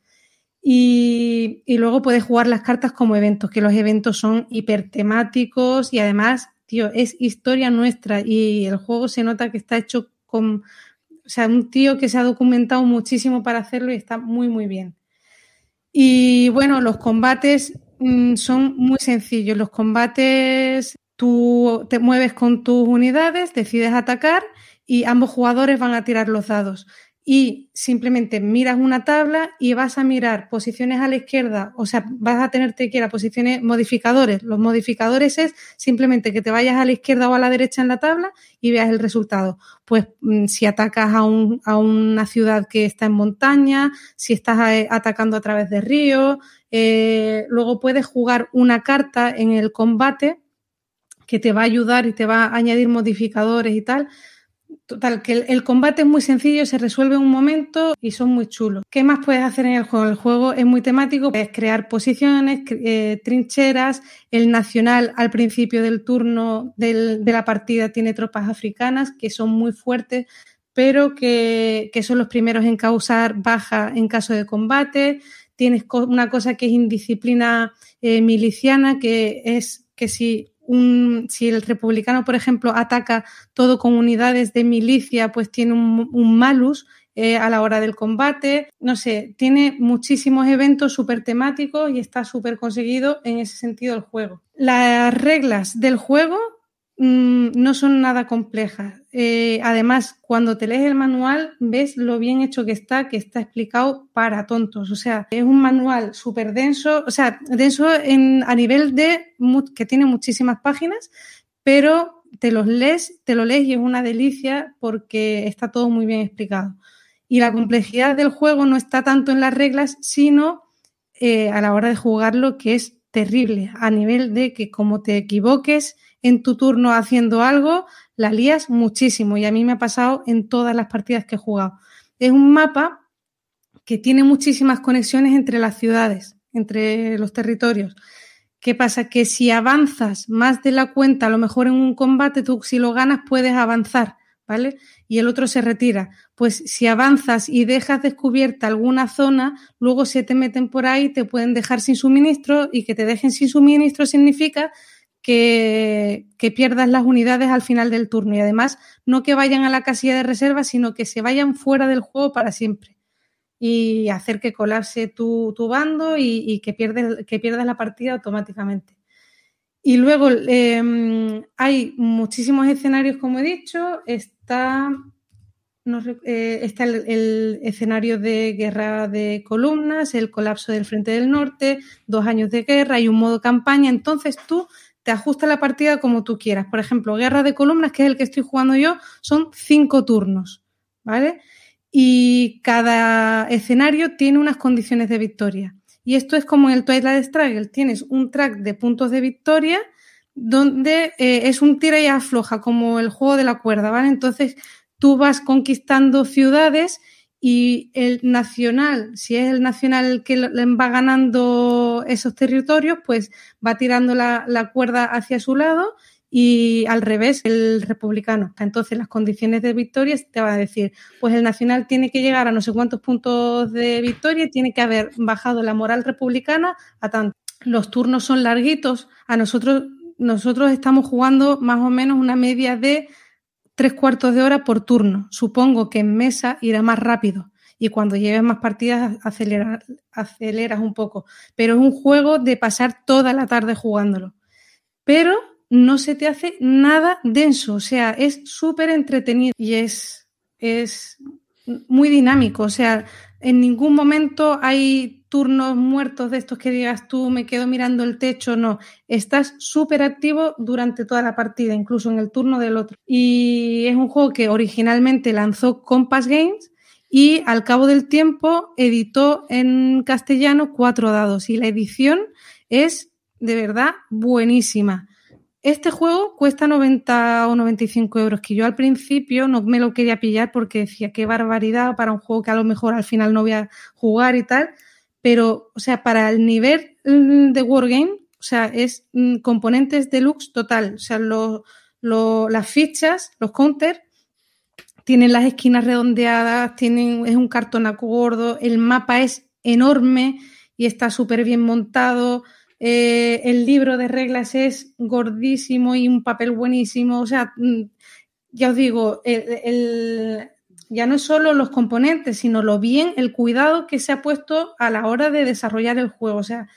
Y, y, luego puedes jugar las cartas como eventos, que los eventos son hipertemáticos y además, tío, es historia nuestra y el juego se nota que está hecho con, o sea, un tío que se ha documentado muchísimo para hacerlo y está muy, muy bien. Y bueno, los combates mm, son muy sencillos. Los combates, tú te mueves con tus unidades, decides atacar y ambos jugadores van a tirar los dados y simplemente miras una tabla y vas a mirar posiciones a la izquierda, o sea, vas a tenerte que ir a posiciones modificadores. Los modificadores es simplemente que te vayas a la izquierda o a la derecha en la tabla y veas el resultado. Pues mm, si atacas a, un, a una ciudad que está en montaña, si estás eh, atacando a través de ríos, eh, luego puedes jugar una carta en el combate que te va a ayudar y te va a añadir modificadores y tal Total, que el, combate es muy sencillo, se resuelve en un momento y son muy chulos. ¿Qué más puedes hacer en el juego? El juego es muy temático, puedes crear posiciones, eh, trincheras. El nacional al principio del turno de la partida tiene tropas africanas que son muy fuertes, pero que, son los primeros en causar baja en caso de combate. Tienes una cosa que es indisciplina eh, miliciana, que es que si si el republicano, por ejemplo, ataca todo con unidades de milicia, pues tiene un, malus eh, a la hora del combate. No sé, tiene muchísimos eventos súper temáticos y está súper conseguido en ese sentido el juego. Las reglas del juego Mm, no son nada complejas. Eh, además, cuando te lees el manual, ves lo bien hecho que está, que está explicado para tontos. O sea, es un manual súper denso, o sea, denso en, a nivel de que tiene muchísimas páginas, pero te los lees, te lo lees y es una delicia porque está todo muy bien explicado. Y la complejidad del juego no está tanto en las reglas, sino eh, a la hora de jugarlo, que es terrible, a nivel de que como te equivoques, en tu turno haciendo algo, la lías muchísimo y a mí me ha pasado en todas las partidas que he jugado. Es un mapa que tiene muchísimas conexiones entre las ciudades, entre los territorios. ¿Qué pasa? Que si avanzas más de la cuenta, a lo mejor en un combate, tú si lo ganas puedes avanzar, ¿vale? Y el otro se retira. Pues si avanzas y dejas descubierta alguna zona, luego se te meten por ahí, te pueden dejar sin suministro y que te dejen sin suministro significa que, pierdas las unidades al final del turno. Y además no que vayan a la casilla de reserva, sino que se vayan fuera del juego para siempre. Y hacer que colapse tu, bando y, que, pierdes, que pierdas la partida automáticamente. Y luego em, hay muchísimos escenarios, como he dicho, está, eh, está el, el, escenario de guerra de columnas, el colapso del Frente del Norte, dos años de guerra, hay un modo campaña, entonces tú te ajusta la partida como tú quieras. Por ejemplo, Guerra de Columnas, que es el que estoy jugando yo, son cinco turnos, ¿vale? Y cada escenario tiene unas condiciones de victoria. Y esto es como en el Twilight Struggle, tienes un track de puntos de victoria donde eh, es un tira y afloja, como el juego de la cuerda, ¿vale? Entonces tú vas conquistando ciudades y el nacional, si es el nacional el que va ganando esos territorios, pues va tirando la, la cuerda hacia su lado y al revés el republicano. Entonces las condiciones de victoria te van a decir, pues el nacional tiene que llegar a no sé cuántos puntos de victoria y tiene que haber bajado la moral republicana a tanto. Los turnos son larguitos, a nosotros nosotros estamos jugando más o menos una media de tres cuartos de hora por turno. Supongo que en mesa irá más rápido y cuando lleves más partidas aceleras un poco. Pero es un juego de pasar toda la tarde jugándolo. Pero no se te hace nada denso, o sea, es súper entretenido y es, es muy dinámico, o sea, en ningún momento hay turnos muertos de estos que digas tú me quedo mirando el techo, no, estás súper activo durante toda la partida, incluso en el turno del otro. Y es un juego que originalmente lanzó Compass Games y al cabo del tiempo editó en castellano cuatro dados y la edición es de verdad buenísima. Este juego cuesta 90 o 95 euros, que yo al principio no me lo quería pillar porque decía qué barbaridad para un juego que a lo mejor al final no voy a jugar y tal, pero, o sea, para el nivel mm, de Wargame, o sea, es mm, componentes deluxe total, o sea, las fichas, los counters, tienen las esquinas redondeadas, tienen, es un cartón gordo, el mapa es enorme y está súper bien montado. Eh, el libro de reglas es gordísimo y un papel buenísimo. O sea, mm, ya os digo, el, ya no es solo los componentes, sino lo bien, el cuidado que se ha puesto a la hora de desarrollar el juego. O sea,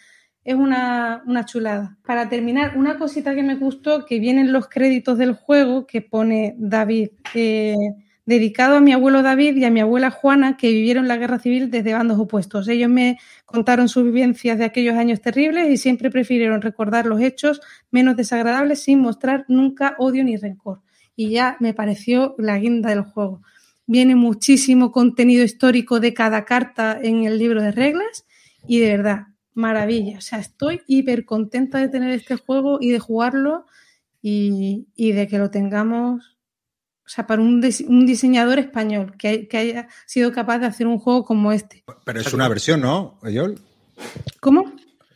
es una, una, chulada. Para terminar, una cosita que me gustó, que vienen los créditos del juego, que pone David. Eh, dedicado a mi abuelo David y a mi abuela Juana, que vivieron la guerra civil desde bandos opuestos. Ellos me contaron sus vivencias de aquellos años terribles y siempre prefirieron recordar los hechos menos desagradables sin mostrar nunca odio ni rencor. Y ya me pareció la guinda del juego. Viene muchísimo contenido histórico de cada carta en el libro de reglas y de verdad, maravilla. O sea, estoy hiper contenta de tener este juego y de jugarlo y, y de que lo tengamos o sea, para un, diseñador español que, haya sido capaz de hacer un juego como este. Pero es una versión, ¿no, Eyol? ¿Cómo?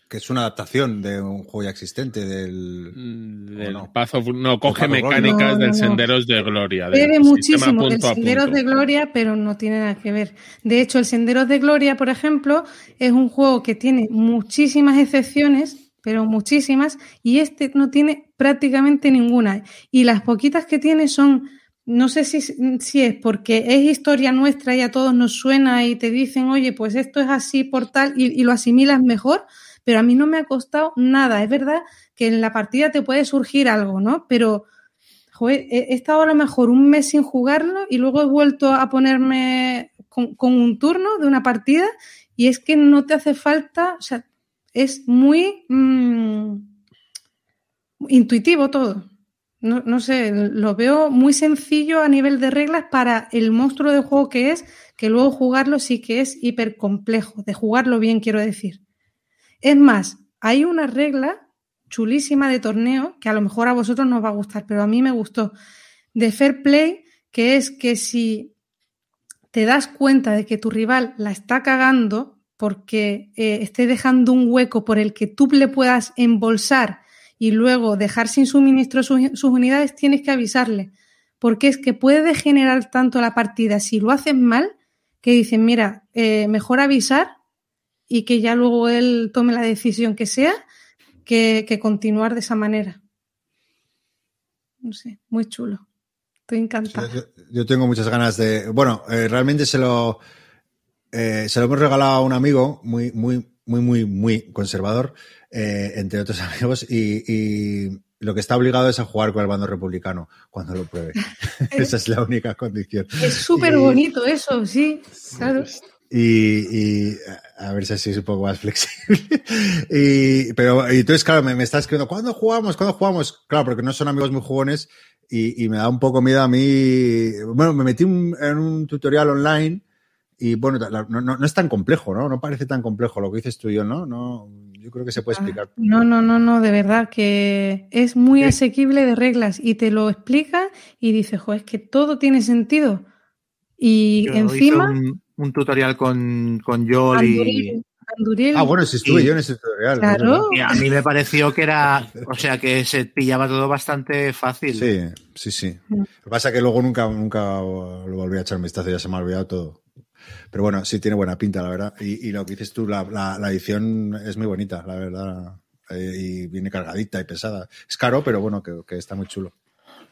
Que es una adaptación de un juego ya existente del. Mm, no? no, coge mecánicas del Senderos de Gloria. Debe muchísimo del Senderos de Gloria, pero no tiene nada que ver. De hecho, el Senderos de Gloria, por ejemplo, es un juego que tiene muchísimas excepciones, pero muchísimas, y este no tiene prácticamente ninguna. Y las poquitas que tiene son no sé si, si, es porque es historia nuestra y a todos nos suena y te dicen, oye, pues esto es así por tal y, lo asimilas mejor, pero a mí no me ha costado nada. Es verdad que en la partida te puede surgir algo, ¿no? Pero, joder, he, estado a lo mejor un mes sin jugarlo y luego he vuelto a ponerme con, un turno de una partida y es que no te hace falta, o sea, es muy mm, intuitivo todo. No, no, sé, lo veo muy sencillo a nivel de reglas para el monstruo de juego que es, que luego jugarlo sí que es hiper complejo, de jugarlo bien, quiero decir. Es más, hay una regla chulísima de torneo que a lo mejor a vosotros no va a gustar, pero a mí me gustó, de fair play, que es que si te das cuenta de que tu rival la está cagando porque eh, esté dejando un hueco por el que tú le puedas embolsar y luego dejar sin suministro sus, unidades, tienes que avisarle. Porque es que puede degenerar tanto la partida si lo hacen mal, que dicen, mira, eh, mejor avisar y que ya luego él tome la decisión que sea, que, continuar de esa manera. No sé, muy chulo. Estoy encantada. yo, tengo muchas ganas de. Bueno, eh, realmente se lo. Eh, se lo hemos regalado a un amigo muy, muy, muy, muy, muy conservador eh, entre otros amigos, y, lo que está obligado es a jugar con el bando republicano cuando lo pruebe. Esa es la única condición. Es súper bonito eso, sí, claro. Y, a ver si así es un poco más flexible. y, pero, y entonces, claro, me, me está escribiendo, ¿cuándo jugamos? ¿Cuándo jugamos? Claro, porque no son amigos muy jugones y, me da un poco miedo a mí. Bueno, me metí en un tutorial online Y bueno, no, no, es tan complejo, ¿no? No parece tan complejo lo que dices tú y yo, ¿no? no yo creo que se puede ah, explicar. No, no, no, no, de verdad, que es muy asequible de reglas y te lo explica y dices, jo, es que todo tiene sentido. Y encima. Un, tutorial con, con Joel y. Ah, bueno, si estuve yo en ese tutorial. Claro. Y a mí me pareció que era, o sea, que se pillaba todo bastante fácil. Sí, sí, sí. Mm. Lo que pasa es que luego nunca, nunca lo volví a echar un vistazo, ya se me ha olvidado todo. Pero bueno, sí tiene buena pinta, la verdad. Y, lo que dices tú, la, la, edición es muy bonita, la verdad. Eh, y viene cargadita y pesada. Es caro, pero bueno, que, que está muy chulo.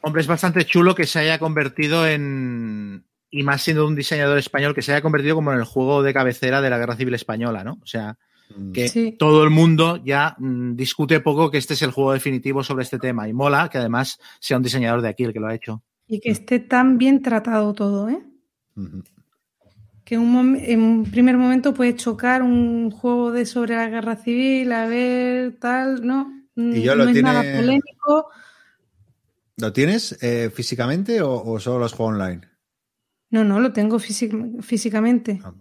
Hombre, es bastante chulo que se haya convertido en, y más siendo un diseñador español que se haya convertido como en el juego de cabecera de la Guerra Civil Española, ¿no? O sea, mm. que todo el mundo ya mm, discute poco que este es el juego definitivo sobre este tema y mola que además sea un diseñador de aquí el que lo ha hecho. Y que esté tan bien tratado todo, ¿eh? Que en un primer momento puede chocar un juego de sobre la guerra civil, a ver, tal, ¿no? Y yo no es nada polémico. ¿Lo tienes eh, físicamente o, o, solo los juegos online? No, no, lo tengo físicamente. Ah,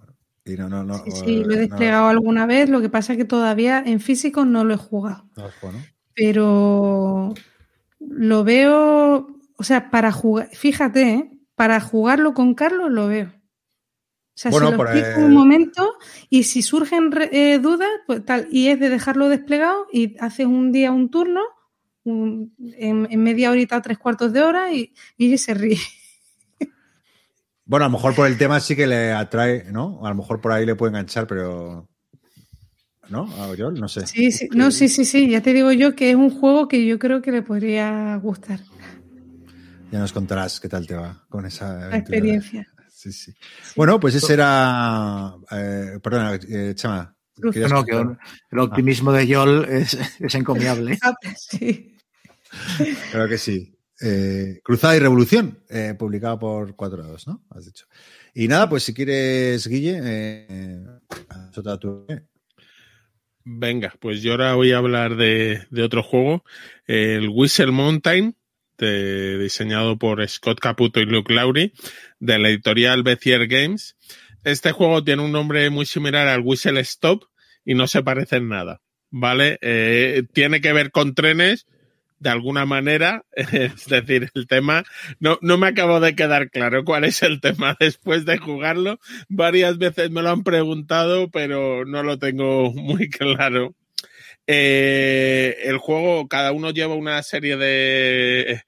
y no, no, no, sí, lo he desplegado alguna vez, lo que pasa es que todavía en físico no lo he jugado. Pero lo veo, o sea, para jugar, fíjate, ¿eh? para jugarlo con Carlos lo veo. O sea, bueno, se lo explico un momento y si surgen eh, dudas, pues tal, y es de dejarlo desplegado y haces un día un turno, en, media horita, tres cuartos de hora y, y se ríe. Bueno, a lo mejor por el tema sí que le atrae, ¿no? A lo mejor por ahí le puede enganchar, pero. ¿No? Yo no sé. Sí, sí, no, sí, sí, sí. Ya te digo yo que es un juego que yo creo que le podría gustar. Ya nos contarás qué tal te va con esa experiencia. Sí, sí. Bueno, pues ese era. Eh, perdona, eh, Chama. No, que el optimismo de Yol es, es encomiable. sí. Creo que sí. Eh, Cruzada y Revolución, eh, publicado por Cuatro Lados, ¿no? Has dicho. Y nada, pues si quieres, Guille, eh, tu... Venga, pues yo ahora voy a hablar de, otro juego, el Whistle Mountain, diseñado por Scott Caputo y Luke Lowry, de la editorial Bezier Games. Este juego tiene un nombre muy similar al Whistle Stop y no se parece en nada, ¿vale? tiene que ver con trenes, de alguna manera, es decir, el tema, no, no me acabo de quedar claro cuál es el tema después de jugarlo. Varias veces me lo han preguntado, pero no lo tengo muy claro. Eh, el juego, cada uno lleva una serie de,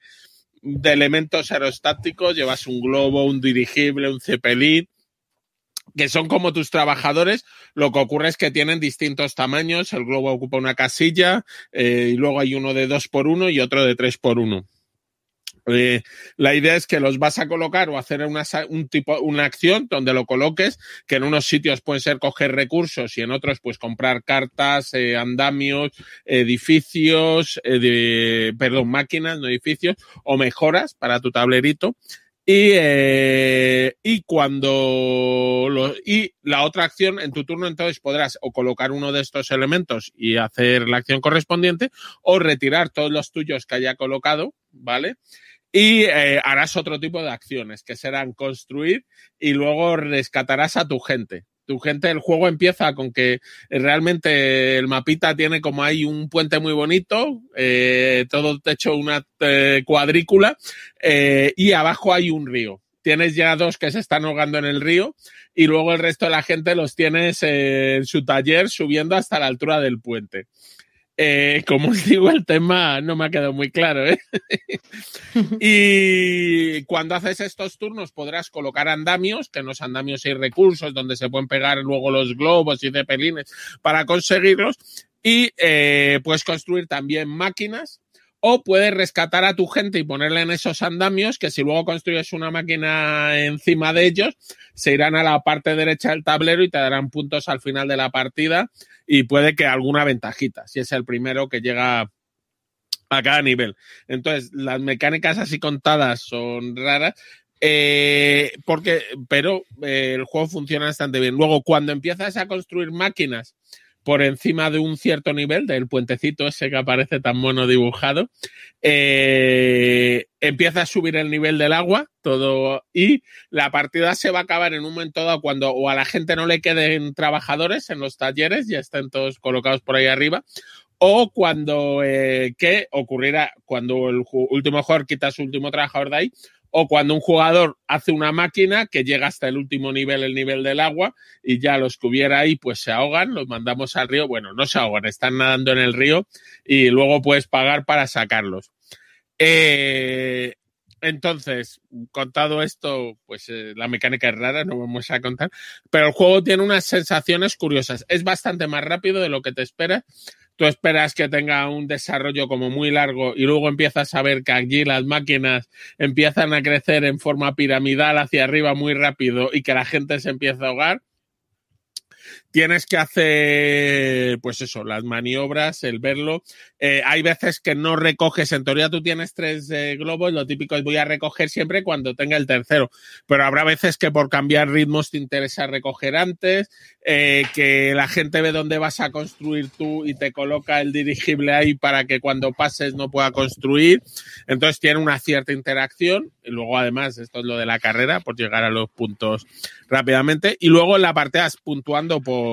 de elementos aerostáticos, llevas un globo, un dirigible, un cepelín, que son como tus trabajadores, lo que ocurre es que tienen distintos tamaños, el globo ocupa una casilla eh, y luego hay uno de dos por uno y otro de tres por uno. Eh, la idea es que los vas a colocar o hacer una, un tipo, una acción donde lo coloques, que en unos sitios pueden ser coger recursos y en otros pues comprar cartas, eh, andamios, edificios, perdón, máquinas, no edificios, o mejoras para tu tablerito. Y, eh, y cuando lo, y la otra acción en tu turno entonces podrás o colocar uno de estos elementos y hacer la acción correspondiente o retirar todos los tuyos que haya colocado, ¿vale? Y eh, harás otro tipo de acciones que serán construir y luego rescatarás a tu gente tu gente, el juego empieza con que realmente el mapita tiene como hay un puente muy bonito, eh, todo hecho una eh, cuadrícula, eh, y abajo hay un río. Tienes ya dos que se están ahogando en el río y luego el resto de la gente los tienes en su taller subiendo hasta la altura del puente. Eh, como os digo, el tema no me ha quedado muy claro. ¿eh? y cuando haces estos turnos podrás colocar andamios, que en los andamios hay recursos donde se pueden pegar luego los globos y cepelines para conseguirlos. Y eh, puedes construir también máquinas o puedes rescatar a tu gente y ponerle en esos andamios que si luego construyes una máquina encima de ellos, se irán a la parte derecha del tablero y te darán puntos al final de la partida y puede que alguna ventajita, si es el primero que llega a cada nivel. Entonces, las mecánicas así contadas son raras, eh, porque, pero eh, el juego funciona bastante bien. Luego, cuando empiezas a construir máquinas por encima de un cierto nivel, del puentecito ese que aparece tan mono dibujado, eh, empieza a subir el nivel del agua, todo, y la partida se va a acabar en un momento dado cuando o a la gente no le queden trabajadores en los talleres, ya estén todos colocados por ahí arriba, o cuando, eh, ¿qué ocurrirá? Cuando el último jugador quita su último trabajador de ahí, o cuando un jugador hace una máquina que llega hasta el último nivel, el nivel del agua, y ya los que hubiera ahí, pues se ahogan, los mandamos al río. Bueno, no se ahogan, están nadando en el río y luego puedes pagar para sacarlos. Eh, entonces, contado esto, pues eh, la mecánica es rara, no vamos a contar, pero el juego tiene unas sensaciones curiosas. Es bastante más rápido de lo que te esperas tú esperas que tenga un desarrollo como muy largo y luego empiezas a ver que allí las máquinas empiezan a crecer en forma piramidal hacia arriba muy rápido y que la gente se empieza a ahogar tienes que hacer, pues eso, las maniobras, el verlo. Eh, hay veces que no recoges, en teoría tú tienes tres eh, globos, lo típico es voy a recoger siempre cuando tenga el tercero, pero habrá veces que por cambiar ritmos te interesa recoger antes, eh, que la gente ve dónde vas a construir tú y te coloca el dirigible ahí para que cuando pases no pueda construir. Entonces tiene una cierta interacción. Y luego, además, esto es lo de la carrera, por llegar a los puntos rápidamente. Y luego en la parte puntuando por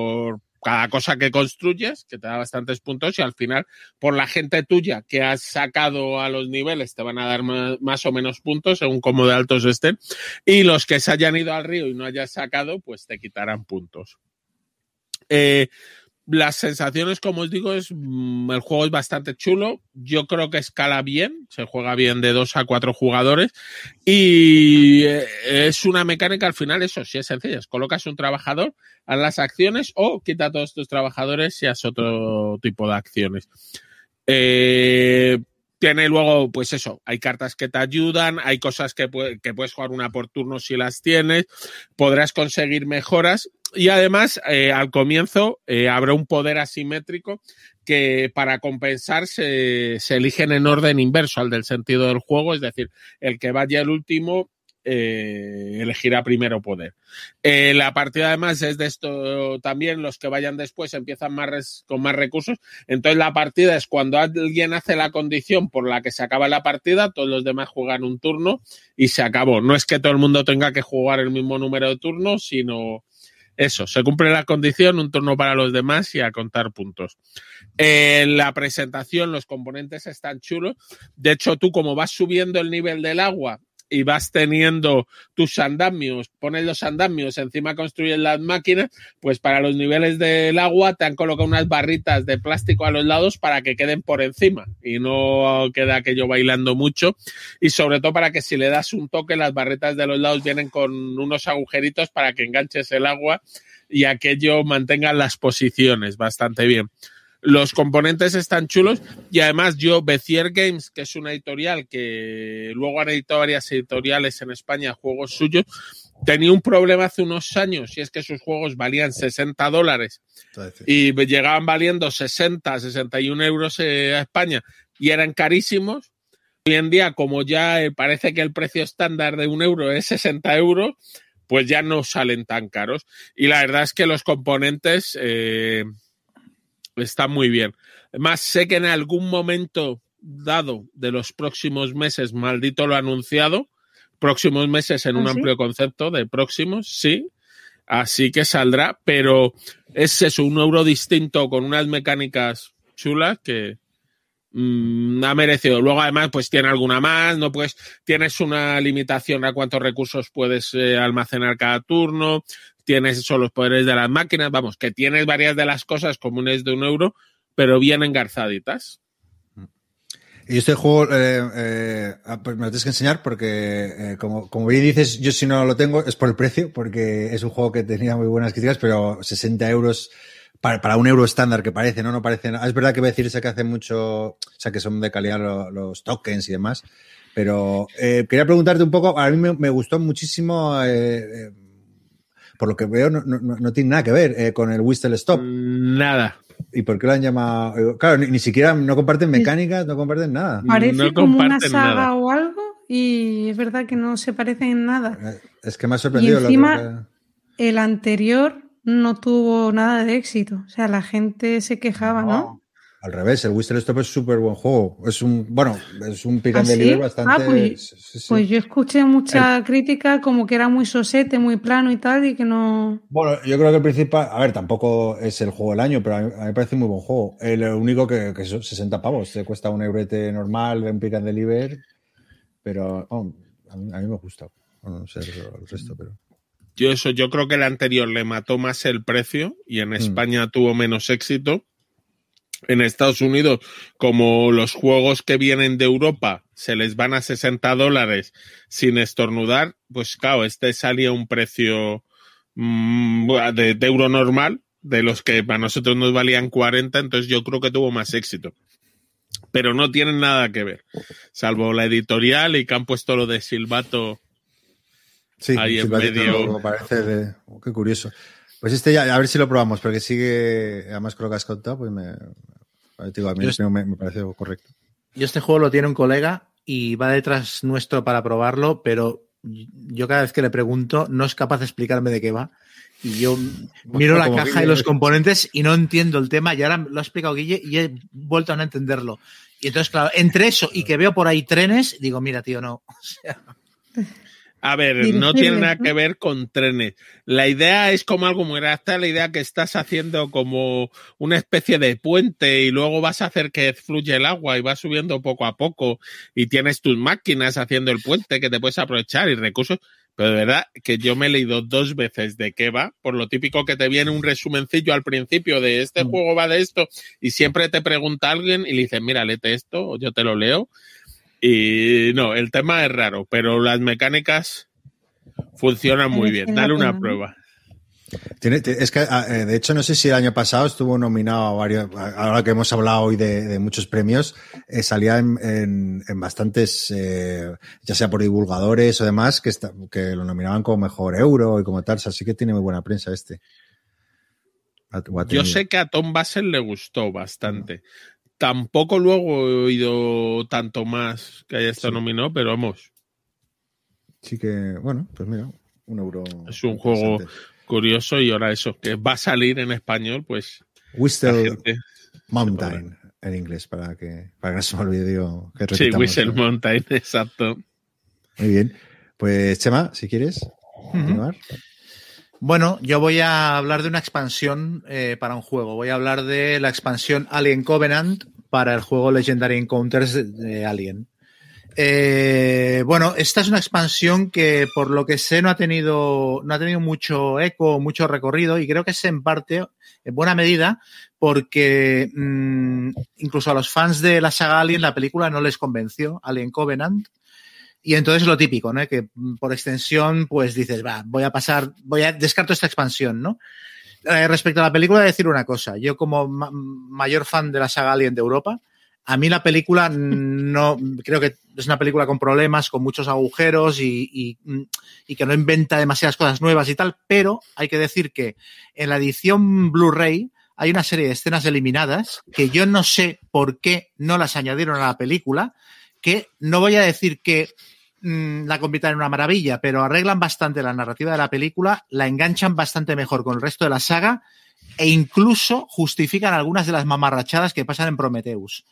cada cosa que construyes, que te da bastantes puntos, y al final, por la gente tuya que has sacado a los niveles, te van a dar más, o menos puntos, según cómo de altos estén. Y los que se hayan ido al río y no hayas sacado, pues te quitarán puntos. Eh, las sensaciones, como os digo, es mm, el juego es bastante chulo. Yo creo que escala bien, se juega bien de dos a cuatro jugadores y eh, es una mecánica al final, eso sí es sencilla. Colocas un trabajador, haz las acciones o quita a todos tus trabajadores y haz otro tipo de acciones. Eh, tiene luego, pues eso, hay cartas que te ayudan, hay cosas que, que puedes jugar una por turno si las tienes, podrás conseguir mejoras y además, eh, al comienzo eh, habrá un poder asimétrico que para compensar se, eligen en orden inverso al del sentido del juego, es decir, el que vaya el último eh, elegirá primero poder. Eh, la partida además es de esto también, los que vayan después empiezan más con más recursos, entonces la partida es cuando alguien hace la condición por la que se acaba la partida, todos los demás juegan un turno y se acabó. No es que todo el mundo tenga que jugar el mismo número de turnos, sino eso, se cumple la condición, un turno para los demás y a contar puntos. En la presentación, los componentes están chulos. De hecho, tú como vas subiendo el nivel del agua y vas teniendo tus andamios, pones los andamios, encima construyes las máquinas, pues para los niveles del agua te han colocado unas barritas de plástico a los lados para que queden por encima y no queda aquello bailando mucho. Y sobre todo para que si le das un toque las barritas de los lados vienen con unos agujeritos para que enganches el agua y aquello mantenga las posiciones bastante bien los componentes están chulos y además yo, Bezier Games, que es una editorial que luego han editado varias editoriales en España, juegos suyos, tenía un problema hace unos años y es que sus juegos valían 60 dólares y llegaban valiendo 60, 61 euros eh, a España y eran carísimos. Hoy en día, como ya eh, parece que el precio estándar de un euro es 60 euros, pues ya no salen tan caros. Y la verdad es que los componentes... Eh, está muy bien. Además, sé que en algún momento dado de los próximos meses, maldito lo ha anunciado, próximos meses en un ¿Ah, amplio concepto de próximos, sí, así que saldrá, pero es eso, un euro distinto con unas mecánicas chulas que mm, ha merecido. Luego, además, pues tiene alguna más, no pues tienes una limitación a cuántos recursos puedes eh, almacenar cada turno, tienes eso, los poderes de las máquinas, vamos, que tienes varias de las cosas comunes de un euro, pero bien engarzaditas. Y este juego eh, eh, ah, pues me lo tienes que enseñar porque, eh, como, como bien dices, yo si no lo tengo es por el precio, porque es un juego que tenía muy buenas críticas, pero 60 euros para, para un euro estándar que parece, ¿no? No parece. Es verdad que voy a decirse que hace mucho, o sea, que son de calidad los, tokens y demás, pero quería preguntarte un poco, a mí me gustó muchísimo por lo que veo, no, no, no tiene nada que ver eh, con el Whistle Stop. Nada. ¿Y por qué lo han llamado? Claro, ni, siquiera no comparten mecánicas, no comparten nada. Parece no como una saga o algo y es verdad que no se parecen en nada. Eh, es que me ha sorprendido. Y encima, el anterior no tuvo nada de éxito. O sea, la gente se quejaba, ¿no? Al revés, el Whistle Stop es súper buen juego. Es un, bueno, es un pick ¿Ah, and sí? deliver bastante. Ah, pues, sí, sí. pues yo escuché mucha crítica como que era muy sosete, muy plano y tal, y que no. Bueno, yo creo que el principal, a ver, tampoco es el juego del año, pero a mí, a mí me parece un muy buen juego. El único que, que son 60 pavos, te cuesta un eurete normal de un pick and deliver, pero oh, a, mí, a, mí, me gusta. Bueno, no sé el resto, pero. Yo eso, yo creo que el anterior le mató más el precio y en España mm. tuvo menos éxito. En Estados Unidos, como los juegos que vienen de Europa se les van a 60 dólares sin estornudar, pues claro, este salía a un precio mmm, de, de, euro normal, de los que para nosotros nos valían 40, entonces yo creo que tuvo más éxito. Pero no tienen nada que ver, salvo la editorial y que han puesto lo de Silvato Sí, ahí en medio. Me parece de... oh, qué curioso. Pues este ya, a ver si lo probamos, porque sigue, además creo que has contado, pues me, digo, a mí Yo me, me parece correcto. Y este juego lo tiene un colega y va detrás nuestro para probarlo, pero yo cada vez que le pregunto no es capaz de explicarme de qué va. Y yo miro la caja y los componentes y no entiendo el tema. Y ahora lo ha explicado Guille y he vuelto a no entenderlo. Y entonces, claro, entre eso y que veo por ahí trenes, digo, mira, tío, no. O sea, a ver, no tiene nada que ver con trenes. La idea es como algo muy hasta la idea que estás haciendo como una especie de puente y luego vas a hacer que fluya el agua y va subiendo poco a poco y tienes tus máquinas haciendo el puente que te puedes aprovechar y recursos. Pero de verdad que yo me he leído dos veces de qué va, por lo típico que te viene un resumencillo al principio de este mm. juego va de esto y siempre te pregunta alguien y le dices, mira, léete esto o yo te lo leo. Y no, el tema es raro, pero las mecánicas funcionan muy bien. Dale una prueba. Tiene, es que, de hecho, no sé si el año pasado estuvo nominado a varios, ahora que hemos hablado hoy de, de muchos premios, eh, salía en, en, en bastantes, eh, ya sea por divulgadores o demás, que, está, que lo nominaban como mejor euro y como tal, así que tiene muy buena prensa este. Yo sé que a Tom Basel le gustó bastante. Tampoco luego he oído tanto más que haya estado sí. nominado, pero vamos. Sí que, bueno, pues mira, un euro. Es un juego curioso y ahora eso, que va a salir en español, pues. Whistle. Mountain en inglés, para que, para que no se me olvide que Sí, Whistle ¿no? Mountain, exacto. Muy bien. Pues, Chema, si quieres continuar. Uh -huh. Bueno, yo voy a hablar de una expansión eh, para un juego. Voy a hablar de la expansión Alien Covenant para el juego Legendary Encounters de, Alien. Eh, bueno, esta es una expansión que por lo que sé no ha tenido, no ha tenido mucho eco, mucho recorrido y creo que es en parte, en buena medida, porque mmm, incluso a los fans de la saga Alien la película no les convenció, Alien Covenant. Y entonces lo típico, ¿no? Que por extensión, pues dices, va, voy a pasar, voy a descarto esta expansión, ¿no? Eh, respecto a la película, decir una cosa. Yo, como ma mayor fan de la saga Alien de Europa, a mí la película no, creo que es una película con problemas, con muchos agujeros y, y, y, que no inventa demasiadas cosas nuevas y tal, pero hay que decir que en la edición Blu-ray hay una serie de escenas eliminadas que yo no sé por qué no las añadieron a la película, que no voy a decir que mmm, la conviertan en una maravilla, pero arreglan bastante la narrativa de la película, la enganchan bastante mejor con el resto de la saga e incluso justifican algunas de las mamarrachadas que pasan en Prometheus.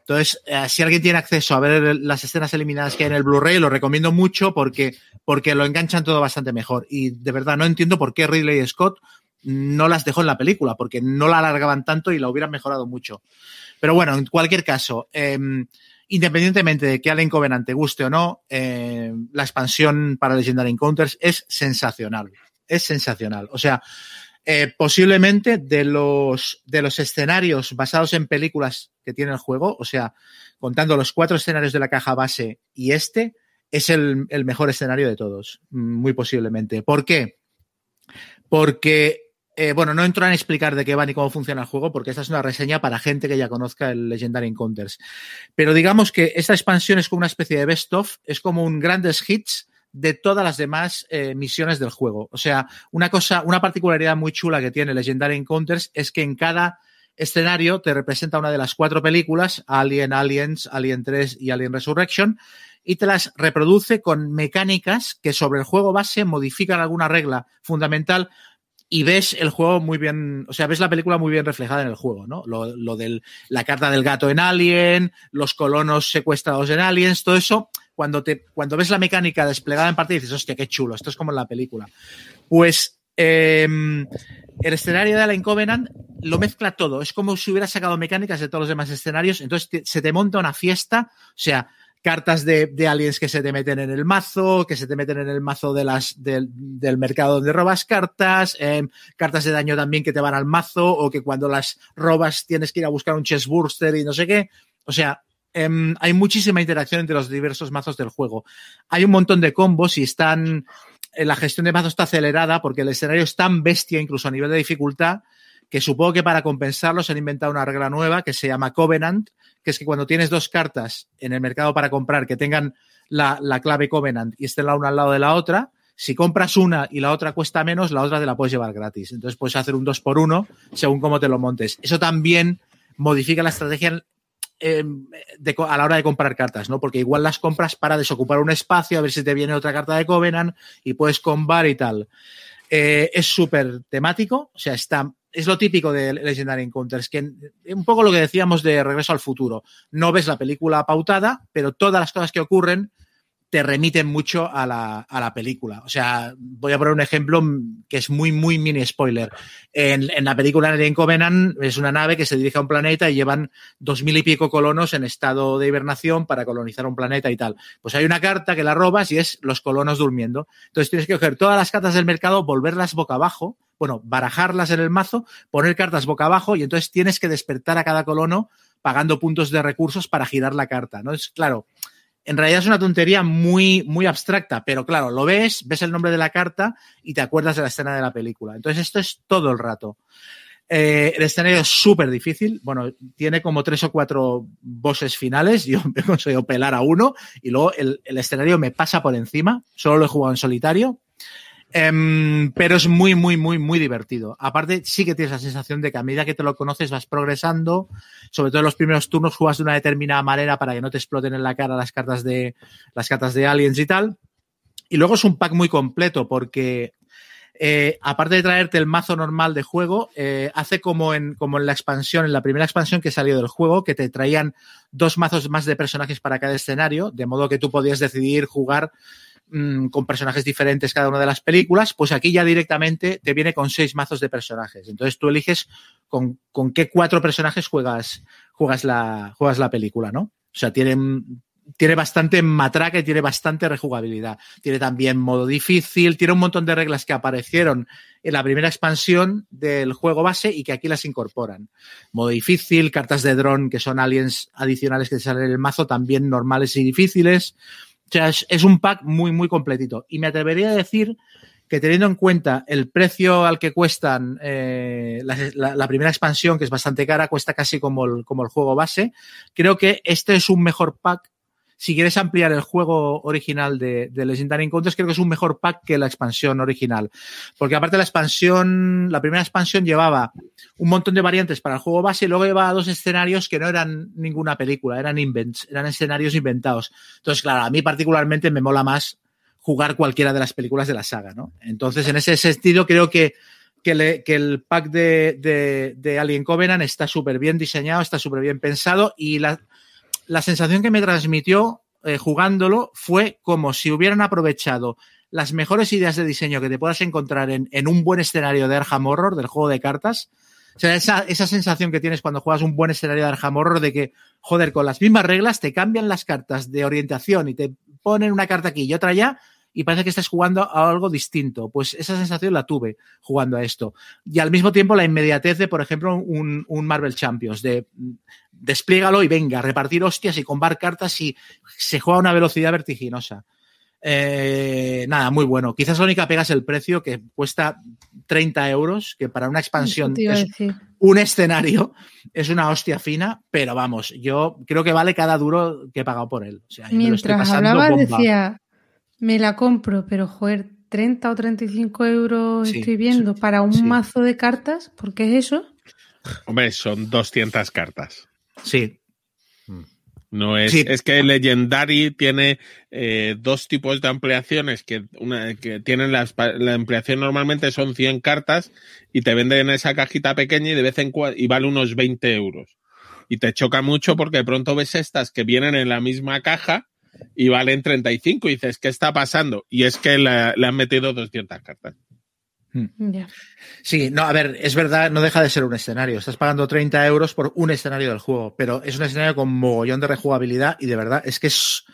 Entonces, eh, si alguien tiene acceso a ver las escenas eliminadas que hay en el Blu-ray, lo recomiendo mucho porque, porque lo enganchan todo bastante mejor. Y de verdad no entiendo por qué Ridley Scott no las dejó en la película, porque no la alargaban tanto y la hubieran mejorado mucho. Pero bueno, en cualquier caso, eh, independientemente de que Alien Covenant te guste o no, eh, la expansión para Legendary Encounters es sensacional. Es sensacional. O sea, eh, posiblemente de los, de los escenarios basados en películas que tiene el juego, o sea, contando los cuatro escenarios de la caja base y este, es el, el mejor escenario de todos, muy posiblemente. ¿Por qué? Porque, eh, bueno, no entro en explicar de qué va ni cómo funciona el juego, porque esta es una reseña para gente que ya conozca el Legendary Encounters. Pero digamos que esta expansión es como una especie de best of, es como un grandes hits de todas las demás eh, misiones del juego. O sea, una cosa, una particularidad muy chula que tiene Legendary Encounters es que en cada escenario te representa una de las cuatro películas, Alien, Aliens, Alien 3 y Alien Resurrection, y te las reproduce con mecánicas que sobre el juego base modifican alguna regla fundamental y ves el juego muy bien, o sea, ves la película muy bien reflejada en el juego, ¿no? Lo, lo de la carta del gato en Alien, los colonos secuestrados en Aliens, todo eso, cuando, te, cuando ves la mecánica desplegada en parte dices, hostia, qué chulo, esto es como en la película. Pues eh, el escenario de Alien Covenant lo mezcla todo, es como si hubiera sacado mecánicas de todos los demás escenarios, entonces se te monta una fiesta, o sea, cartas de, aliens que se te meten en el mazo, que se te meten en el mazo del, mercado donde robas cartas, eh, cartas de daño también que te van al mazo, o que cuando las robas tienes que ir a buscar un chest burster y no sé qué. O sea, eh, hay muchísima interacción entre los diversos mazos del juego. Hay un montón de combos y están. Eh, la gestión de mazos está acelerada porque el escenario es tan bestia, incluso a nivel de dificultad, que supongo que para compensarlo se han inventado una regla nueva que se llama Covenant, que es que cuando tienes dos cartas en el mercado para comprar que tengan la, la clave Covenant y estén la una al lado de la otra, si compras una y la otra cuesta menos, la otra te la puedes llevar gratis. Entonces puedes hacer un 2 por 1 según cómo te lo montes. Eso también modifica la estrategia eh, de, a la hora de comprar cartas, ¿no? Porque igual las compras para desocupar un espacio, a ver si te viene otra carta de Covenant y puedes combar y tal. Eh, es súper temático, o sea, está es lo típico de Legendary Encounters, que un poco lo que decíamos de Regreso al Futuro. No ves la película pautada, pero todas las cosas que ocurren te remiten mucho a la, a la película. O sea, voy a poner un ejemplo que es muy, muy mini spoiler. En, en la película Alien Covenant es una nave que se dirige a un planeta y llevan dos mil y pico colonos en estado de hibernación para colonizar un planeta y tal. Pues hay una carta que la robas y es los colonos durmiendo. Entonces tienes que coger todas las cartas del mercado, volverlas boca abajo, bueno, barajarlas en el mazo, poner cartas boca abajo y entonces tienes que despertar a cada colono pagando puntos de recursos para girar la carta, ¿no? Es claro, en realidad es una tontería muy, muy abstracta, pero claro, lo ves, ves el nombre de la carta y te acuerdas de la escena de la película. Entonces esto es todo el rato. Eh, el escenario es súper difícil. Bueno, tiene como tres o cuatro bosses finales. Yo me he conseguido pelar a uno y luego el, el escenario me pasa por encima. Solo lo he jugado en solitario. Um, pero es muy, muy, muy, muy divertido. Aparte, sí que tienes la sensación de que a medida que te lo conoces vas progresando. Sobre todo en los primeros turnos juegas de una determinada manera para que no te exploten en la cara las cartas de, las cartas de aliens y tal. Y luego es un pack muy completo porque eh, aparte de traerte el mazo normal de juego, eh, hace como en, como en la expansión, en la primera expansión que salió del juego, que te traían dos mazos más de personajes para cada escenario, de modo que tú podías decidir jugar mmm, con personajes diferentes cada una de las películas, pues aquí ya directamente te viene con seis mazos de personajes. Entonces tú eliges con, con qué cuatro personajes juegas, juegas, la, juegas la película, ¿no? O sea, tienen, tiene bastante matraca y tiene bastante rejugabilidad. Tiene también modo difícil, tiene un montón de reglas que aparecieron en la primera expansión del juego base y que aquí las incorporan. Modo difícil, cartas de dron que son aliens adicionales que salen en el mazo, también normales y difíciles. O sea, es, un pack muy, muy completito. Y me atrevería a decir que teniendo en cuenta el precio al que cuestan eh, la, la, la, primera expansión, que es bastante cara, cuesta casi como el, como el juego base, creo que este es un mejor pack. Si quieres ampliar el juego original de, de Legendary Encounters, creo que es un mejor pack que la expansión original. Porque aparte la expansión, la primera expansión llevaba un montón de variantes para el juego base y luego llevaba dos escenarios que no eran ninguna película, eran invents, eran escenarios inventados. Entonces, claro, a mí particularmente me mola más jugar cualquiera de las películas de la saga, ¿no? Entonces, en ese sentido, creo que, que, le, que el pack de, de, de, Alien Covenant está súper bien diseñado, está súper bien pensado y la, la, sensación que me transmitió eh, jugándolo fue como si hubieran aprovechado las mejores ideas de diseño que te puedas encontrar en, en un buen escenario de Arkham Horror, del juego de cartas, o sea, esa, esa sensación que tienes cuando juegas un buen escenario de Arkham Horror de que, joder, con las mismas reglas te cambian las cartas de orientación y te ponen una carta aquí y otra allá y parece que estás jugando a algo distinto. Pues esa sensación la tuve jugando a esto. Y al mismo tiempo la inmediatez de, por ejemplo, un, un Marvel Champions, de despliégalo y venga, repartir hostias y combar cartas y se juega a una velocidad vertiginosa. Eh, nada, muy bueno. Quizás la única pega es el precio que cuesta 30 euros, que para una expansión es un escenario es una hostia fina, pero vamos, yo creo que vale cada duro que he pagado por él. O sea, Mientras hablaba bomba. decía, me la compro, pero joder, 30 o 35 euros sí, estoy viendo sí, para un sí. mazo de cartas, ¿por qué es eso? Hombre, son 200 cartas. Sí. No es, es que Legendary tiene eh, dos tipos de ampliaciones que, una, que tienen las, la ampliación normalmente son 100 cartas y te venden esa cajita pequeña y de vez en cuando y vale unos 20 euros. Y te choca mucho porque de pronto ves estas que vienen en la misma caja y valen 35 y dices, ¿qué está pasando? Y es que le han metido 200 cartas. Hmm. Sí, no, a ver, es verdad, no deja de ser un escenario. Estás pagando 30 euros por un escenario del juego, pero es un escenario con mogollón de rejugabilidad y de verdad es que es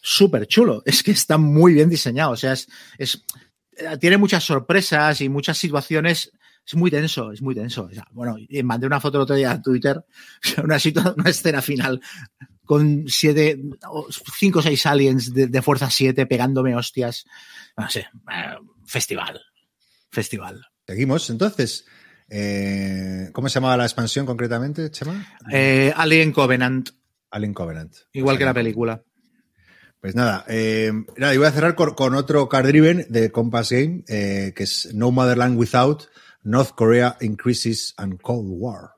súper chulo. Es que está muy bien diseñado. O sea, es, es, tiene muchas sorpresas y muchas situaciones. Es muy tenso, es muy tenso. O sea, bueno, mandé una foto el otro día a Twitter, una, una escena final con siete, cinco o seis aliens de, de fuerza 7 pegándome hostias. No sé, eh, festival festival. Seguimos, entonces. Eh, ¿Cómo se llamaba la expansión concretamente, Chema? Eh, Alien Covenant. Alien Covenant. Igual que la película. Pues nada, eh, nada, y voy a cerrar con, otro card driven de Compass Game, que es No Motherland Without, North Korea Increases and Cold War.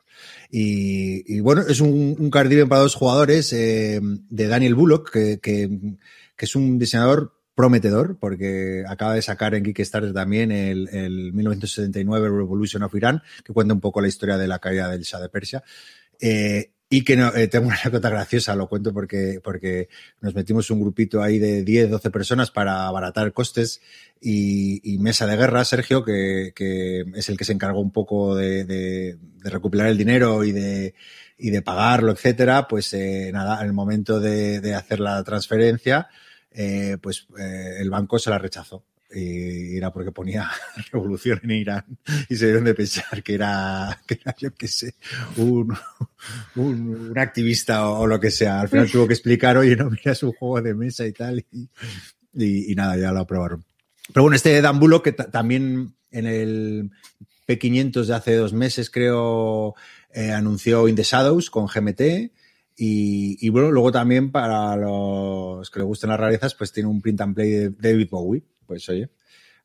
Y, bueno, es un, card driven para dos jugadores de Daniel Bullock, que, que, es un diseñador prometedor, porque acaba de sacar en Kickstarter también el, el 1979 Revolution of Iran, que cuenta un poco la historia de la caída del Shah de Persia. Eh, y que no, eh, tengo una anécdota graciosa, lo cuento porque, porque nos metimos un grupito ahí de 10, 12 personas para abaratar costes y, mesa de guerra, Sergio, que, que, es el que se encargó un poco de, de, recuperar el dinero y de, y de pagarlo, etcétera, pues eh, nada, en el momento de, de hacer la transferencia, eh, pues eh, el banco se la rechazó. Y era porque ponía revolución en Irán y se dieron de pensar que era, que era yo qué sé, un, un, activista o, lo que sea. Al final tuvo que explicar, oye, no, mira, es un juego de mesa y tal. Y, y, nada, ya lo aprobaron. Pero bueno, este Dan Bullock, que también en el P500 de hace dos meses, creo, eh, anunció In the Shadows con GMT. Y, bueno, luego también para los que le gusten las rarezas, pues tiene un print and play de David Bowie. Pues oye,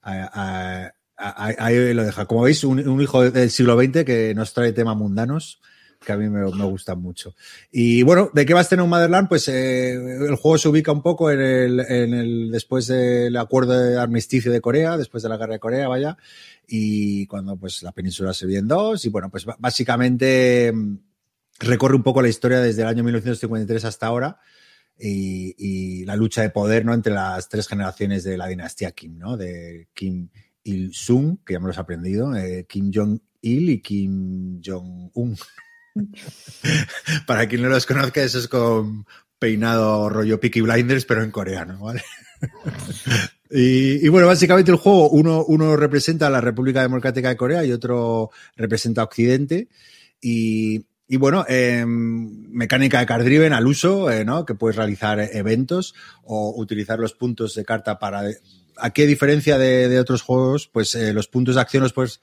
ahí lo deja. Como veis, un, hijo del siglo XX que nos trae temas mundanos que a mí me, me, gustan mucho. Y bueno, ¿de qué va a tener un Motherland? Pues eh, el juego se ubica un poco en el, después del acuerdo de armisticio de Corea, después de la guerra de Corea, vaya, y cuando pues la península se vio en dos, y bueno, pues básicamente recorre un poco la historia desde el año 1953 hasta ahora y, la lucha de poder ¿no? entre las tres generaciones de la dinastía Kim, ¿no? de Kim Il-sung, que ya me lo he aprendido, eh, Kim Jong-il y Kim Jong-un. Para quien no los conozca, eso es con peinado rollo Peaky Blinders, pero en coreano, ¿vale? y, y, bueno, básicamente el juego, uno, uno representa a la República Democrática de Corea y otro representa a Occidente. Y, y bueno, eh, mecánica de card driven al uso, eh, ¿no? Que puedes realizar eventos o utilizar los puntos de carta para. A diferencia de, otros juegos, pues eh, los puntos de acción los puedes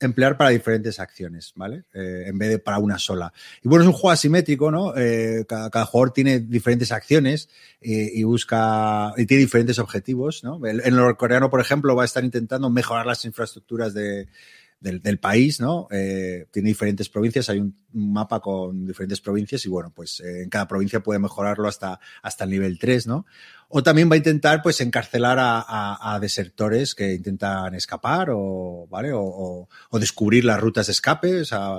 emplear para diferentes acciones, ¿vale? Eh, en vez de para una sola. Y bueno, es un juego asimétrico, ¿no? Eh, cada, cada, jugador tiene diferentes acciones y busca. y tiene diferentes objetivos, ¿no? En el coreano, por ejemplo, va a estar intentando mejorar las infraestructuras de del, del país, ¿no? Eh, tiene diferentes provincias, hay un mapa con diferentes provincias y bueno, pues eh, en cada provincia puede mejorarlo hasta, hasta el nivel 3, ¿no? O también va a intentar pues encarcelar a, a, a desertores que intentan escapar o, ¿vale? O, o, o, descubrir las rutas de escape, o sea,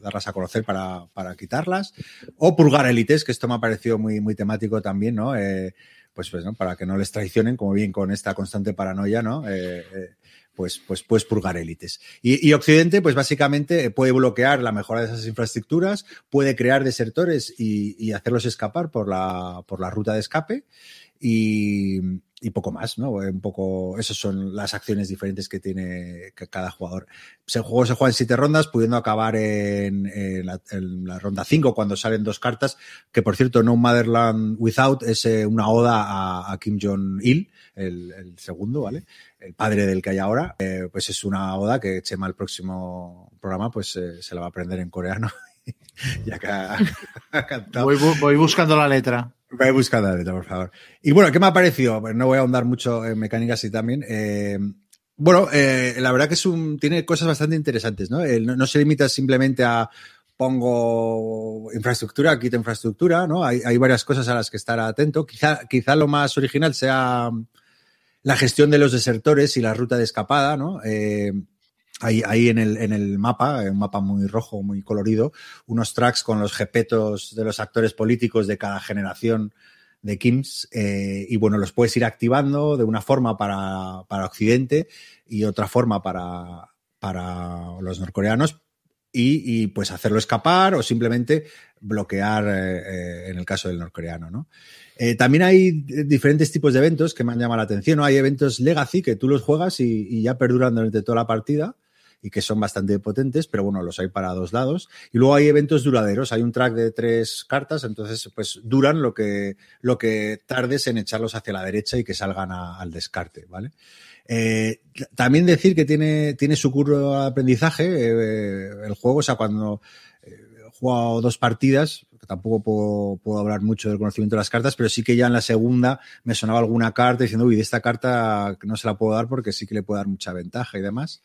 darlas a conocer para, para quitarlas. O purgar élites, que esto me ha parecido muy, muy temático también, ¿no? Eh, pues, pues, ¿no? Para que no les traicionen, como bien con esta constante paranoia, ¿no? Eh, eh, pues, pues purgar élites. Y, Occidente, pues básicamente puede bloquear la mejora de esas infraestructuras, puede crear desertores y, hacerlos escapar por la, por la ruta de escape. Y, poco más, ¿no? Un poco, esas son las acciones diferentes que tiene cada jugador. El juego se juega en siete rondas, pudiendo acabar en, la, ronda cinco cuando salen dos cartas, que por cierto, No Motherland Without es eh, una oda a, Kim Jong-il, el, segundo, ¿vale? El padre del que hay ahora, eh, pues es una oda que Chema el próximo programa pues eh, se la va a aprender en coreano. ya que ha, cantado. Voy, voy buscando la letra. Voy buscando la letra, por favor. Y bueno, ¿qué me ha parecido? Pues no voy a ahondar mucho en mecánicas y también. Eh, bueno, la verdad que es un, tiene cosas bastante interesantes, ¿no? No, no, se limita simplemente a pongo infraestructura, quito infraestructura, ¿no? Hay, hay, varias cosas a las que estar atento. Quizá, quizá lo más original sea la gestión de los desertores y la ruta de escapada, ¿no? Eh, ahí, en, el, mapa, un mapa muy rojo, muy colorido, unos tracks con los jepetos de los actores políticos de cada generación de Kims eh, y bueno, los puedes ir activando de una forma para, para Occidente y otra forma para, para los norcoreanos y, y, pues hacerlo escapar o simplemente bloquear eh, eh, en el caso del norcoreano, ¿no? Eh, también hay diferentes tipos de eventos que me han llamado la atención. ¿no? Hay eventos legacy que tú los juegas y, ya perduran durante toda la partida y que son bastante potentes, pero bueno, los hay para dos lados. Y luego hay eventos duraderos. Hay un track de tres cartas, entonces pues duran lo que, lo que tardes en echarlos hacia la derecha y que salgan al descarte, ¿vale? Eh, también decir que tiene, tiene su curro de aprendizaje eh, el juego, o sea, cuando eh, he jugado dos partidas, tampoco puedo, puedo, hablar mucho del conocimiento de las cartas, pero sí que ya en la segunda me sonaba alguna carta diciendo, uy, de esta carta no se la puedo dar porque sí que le puedo dar mucha ventaja y demás.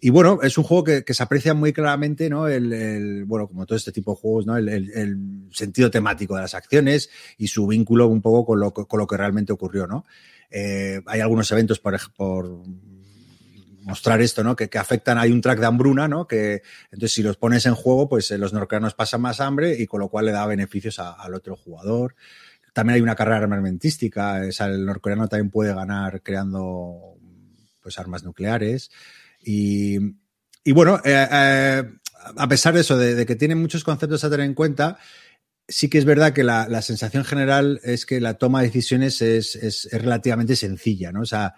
Y bueno, es un juego que, que se aprecia muy claramente, ¿no? El, bueno, como todo este tipo de juegos, ¿no? El, sentido temático de las acciones y su vínculo un poco con lo, con lo que realmente ocurrió, ¿no? Eh, hay algunos eventos por, por mostrar esto, ¿no? Que, que, afectan, hay un track de hambruna, ¿no? Que entonces si los pones en juego, pues eh, los norcoreanos pasan más hambre y con lo cual le da beneficios al otro jugador. También hay una carrera armamentística, o sea, el norcoreano también puede ganar creando pues armas nucleares. Y, y bueno, eh, eh, a pesar de eso, de, de, que tiene muchos conceptos a tener en cuenta, sí que es verdad que la, la sensación general es que la toma de decisiones es, es, es, relativamente sencilla, ¿no? O sea,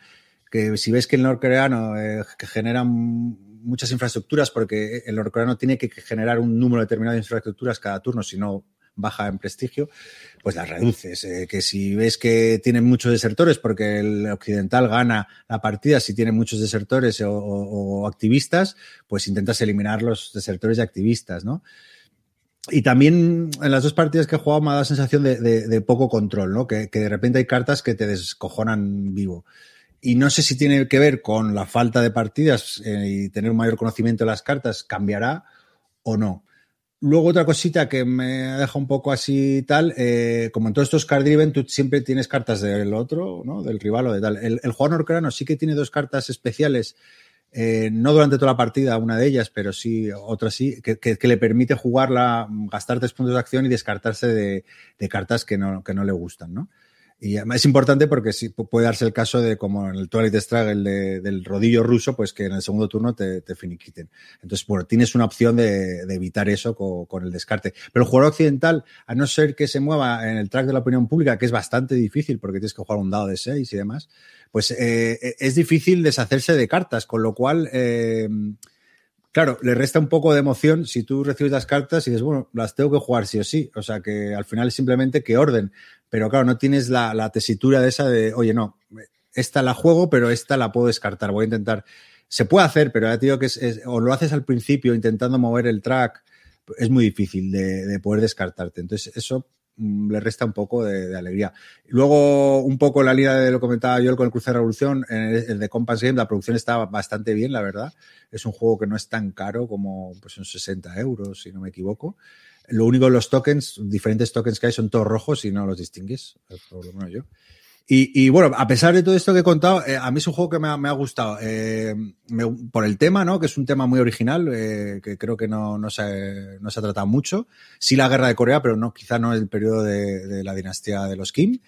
que si ves que el norcoreano eh, genera muchas infraestructuras, porque el norcoreano tiene que generar un número determinado de infraestructuras cada turno, si no baja en prestigio, pues las reduces. Eh, que si ves que tienen muchos desertores, porque el occidental gana la partida si tiene muchos desertores o, activistas, pues intentas eliminar los desertores y activistas, ¿no? Y también en las dos partidas que he jugado me ha dado la sensación de, poco control, ¿no? Que, de repente hay cartas que te descojonan vivo. Y no sé si tiene que ver con la falta de partidas eh, y tener un mayor conocimiento de las cartas, cambiará o no. Luego otra cosita que me deja un poco así tal, eh, como en todos estos card driven, tú siempre tienes cartas del otro, ¿no? Del rival o de tal. El, el jugador norcoreano sí que tiene dos cartas especiales eh, no durante toda la partida, una de ellas, pero sí, otra sí, que, que, que, le permite jugarla, gastar tres puntos de acción y descartarse de, de cartas que no, que no le gustan, ¿no? Y es importante porque sí, puede darse el caso de, como en el Twilight Struggle de, del rodillo ruso, pues que en el segundo turno te, te finiquiten. Entonces, bueno, tienes una opción de, de evitar eso con, con, el descarte. Pero el jugador occidental, a no ser que se mueva en el track de la opinión pública, que es bastante difícil porque tienes que jugar un dado de 6 y demás, pues eh, es difícil deshacerse de cartas, con lo cual... Eh, Claro, le resta un poco de emoción si tú recibes las cartas y dices, bueno, las tengo que jugar sí o sí. O sea, que al final es simplemente que orden. Pero claro, no tienes la, tesitura de esa de, oye, no, esta la juego, pero esta la puedo descartar. Voy a intentar. Se puede hacer, pero ya te que es, es, o lo haces al principio intentando mover el track, es muy difícil de, de poder descartarte. Entonces, eso mm, le resta un poco de, de, alegría. Luego, un poco la línea de lo comentaba yo con el Cruce de Revolución, el, de Compass Game, la producción está bastante bien, la verdad. Es un juego que no es tan caro como pues, son 60 euros, si no me equivoco. Lo único, los tokens, diferentes tokens que hay son todos rojos y no los distingues, por lo menos yo. Y, y, bueno, a pesar de todo esto que he contado, eh, a mí es un juego que me ha, me ha gustado. Eh, por el tema, ¿no? Que es un tema muy original, eh, que creo que no, no, se, no se ha tratado mucho. Sí la guerra de Corea, pero no, quizá no el periodo de, de la dinastía de los Kim.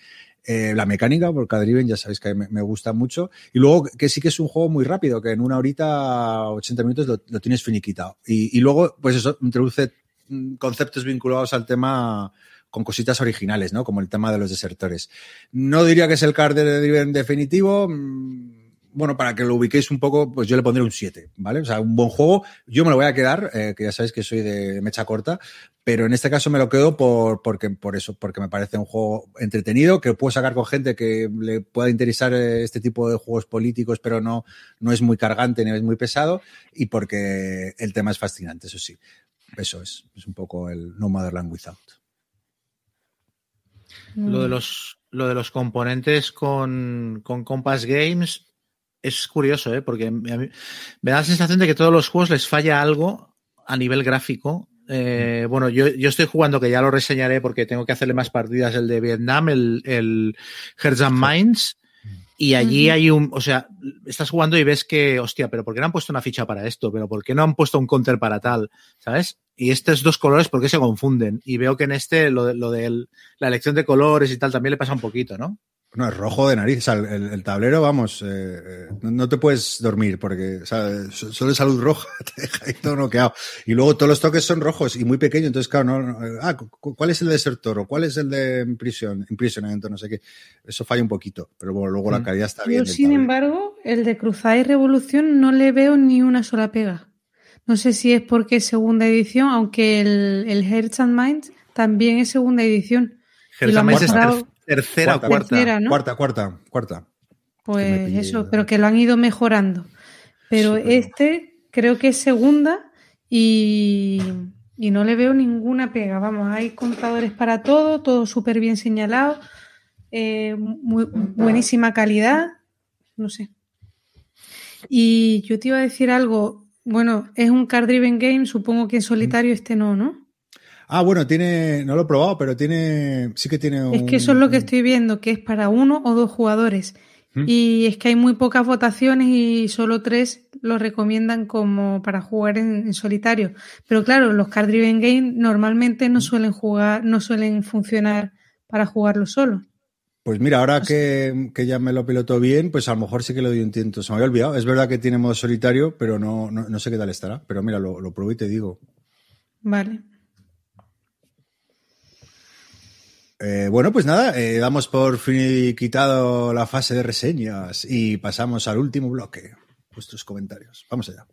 La mecánica, porque Driven ya sabéis que me, me, gusta mucho. Y luego que sí que es un juego muy rápido, que en una horita, 80 minutos lo, lo tienes finiquitado. Y, y luego, pues eso, introduce conceptos vinculados al tema con cositas originales, ¿no? Como el tema de los desertores. No diría que es el card de Driven definitivo. Bueno, para que lo ubiquéis un poco, pues yo le pondré un 7, ¿vale? O sea, un buen juego. Yo me lo voy a quedar, eh, que ya sabéis que soy de mecha corta, pero en este caso me lo quedo por, porque, por eso, porque me parece un juego entretenido, que puedo sacar con gente que le pueda interesar eh, este tipo de juegos políticos, pero no, no es muy cargante ni es muy pesado, y porque el tema es fascinante, eso sí. Eso es, es un poco el No Motherland Without. Lo de los, lo de los componentes con, con Compass Games es curioso, ¿eh? porque a mí, me da la sensación de que todos los juegos les falla algo a nivel gráfico Eh, bueno, yo, yo, estoy jugando, que ya lo reseñaré porque tengo que hacerle más partidas, el de Vietnam, el, el Hearts and Minds. Y allí hay un, o sea, estás jugando y ves que, hostia, pero ¿por qué no han puesto una ficha para esto? ¿Pero por qué no han puesto un counter para tal? ¿Sabes? Y estos dos colores, ¿por qué se confunden? Y veo que en este, lo, lo de la elección de colores y tal, también le pasa un poquito, ¿no? No, es rojo de nariz. O sea, el, el tablero, vamos, eh, no, no, te puedes dormir porque o sea, solo es salud roja, te deja ahí todo noqueado. Y luego todos los toques son rojos y muy pequeños. Entonces, claro, no, no ah, ¿cuál es el de desertor o cuál es el de imprisión, imprisionamiento? No sé qué. Eso falla un poquito, pero bueno, luego mm. la calidad está Yo, bien. sin embargo, el de Cruzada y Revolución no le veo ni una sola pega. No sé si es porque es segunda edición, aunque el, el Hearts and Minds también es segunda edición. Hearts and Minds es tercera cuarta, o cuarta. Tercera, ¿no? Cuarta, cuarta, cuarta. Pues pillé, eso, pero que lo han ido mejorando. Pero Sí, pero- este creo que es segunda y, y no le veo ninguna pega. Vamos, hay contadores para todo, todo súper bien señalado, eh, muy, buenísima calidad, no sé. Y yo te iba a decir algo, bueno, es un card driven game, supongo que en solitario este no, ¿no? Ah, bueno, tiene, no lo he probado, pero tiene, sí que tiene un... Es que eso es lo que estoy viendo, que es para uno o dos jugadores. ¿Mm? Y es que hay muy pocas votaciones y solo tres lo recomiendan como para jugar en, en solitario. Pero claro, los card driven game normalmente ¿Mm? no suelen jugar, no suelen funcionar para jugarlo solo. Pues mira, ahora que, que ya me lo piloto bien, pues a lo mejor sí que le doy un tiento. Se me había olvidado. Es verdad que tiene modo solitario, pero no, no, no sé qué tal estará. Pero mira, lo, lo probé y te digo. Vale. Eh, bueno, pues nada, eh, damos por quitado la fase de reseñas y pasamos al último bloque. Vuestros comentarios. Vamos allá.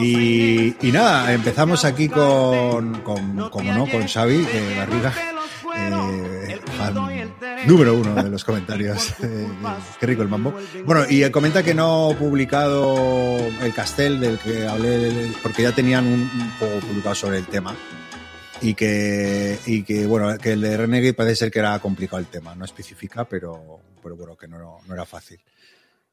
Y, y nada, empezamos aquí con, con como no, con Xavi eh, Barriga, eh, número uno de los comentarios. Eh, qué rico el mambo. Bueno, y comenta que no ha publicado el Castel del que hablé, porque ya tenían un, un juego publicado sobre el tema. Y que, y que, bueno, que el de Renegade parece ser que era complicado el tema, no especifica, pero, pero bueno, que no, era fácil.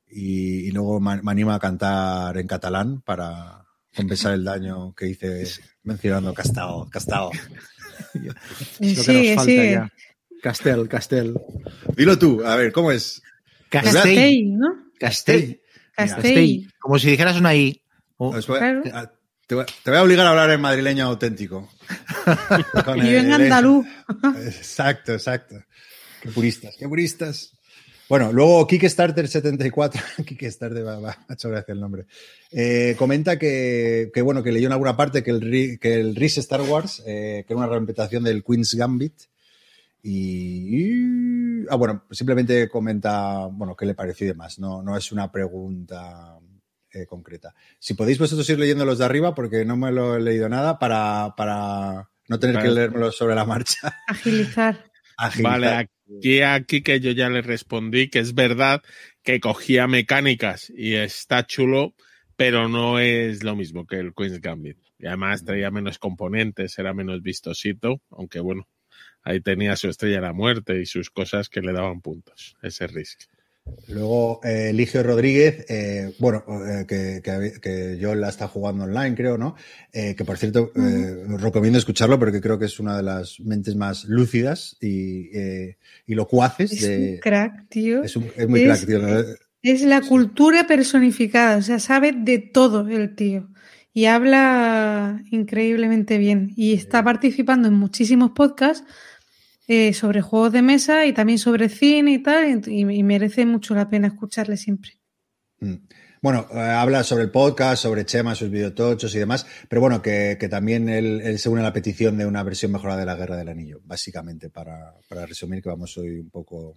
Y, luego me anima a cantar en catalán para compensar el daño que hice mencionando Castao, Castao. Es lo que nos falta sigue. ya. Castel, Castel. Dilo tú, a ver, ¿cómo es? Castell. ¿no? Castell. Castell. Como si dijeras una I. Oh, voy- Claro. a- te, voy, te voy a obligar a hablar en madrileño auténtico. Con Y yo en el- andaluz. Exacto, exacto. Qué puristas, qué puristas. Bueno, luego Kickstarter 74, Kickstarter, va, va, ha hecho gracia el nombre. Eh, comenta que, que, bueno, que leyó en alguna parte que el, que el RIS Star Wars, eh, que era una reimplementación del Queen's Gambit. Y, y- ah, bueno, simplemente comenta, bueno, qué le pareció y demás. No, no es una pregunta eh, concreta. Si podéis vosotros ir leyendo los de arriba, porque no me lo he leído nada, para, para no tener que leérmelo sobre la marcha. Agilizar. Agilizar. Vale, aquí, aquí que yo ya le respondí que es verdad que cogía mecánicas y está chulo, pero no es lo mismo que el Queen's Gambit. Y además traía menos componentes, era menos vistosito, aunque bueno, ahí tenía su estrella de la muerte y sus cosas que le daban puntos, ese Risk. Luego, eh, Eligio Rodríguez, eh, bueno, eh, que, que, que yo la está jugando online, creo, ¿no? Eh, que por cierto, eh, recomiendo escucharlo porque creo que es una de las mentes más lúcidas y, y locuaces. Es de, un crack, tío. es, un- es muy Es- crack, tío. Es la cultura personificada, o sea, sabe de todo el tío. Y habla increíblemente bien. Y está participando en muchísimos podcasts eh, sobre juegos de mesa y también sobre cine y tal. Y, merece mucho la pena escucharle siempre. Mm. Bueno, eh, habla sobre el podcast, sobre Chema, sus videotochos y demás, pero bueno, que, que también él, se une a la petición de una versión mejorada de la Guerra del Anillo, básicamente, para, para resumir que vamos hoy un poco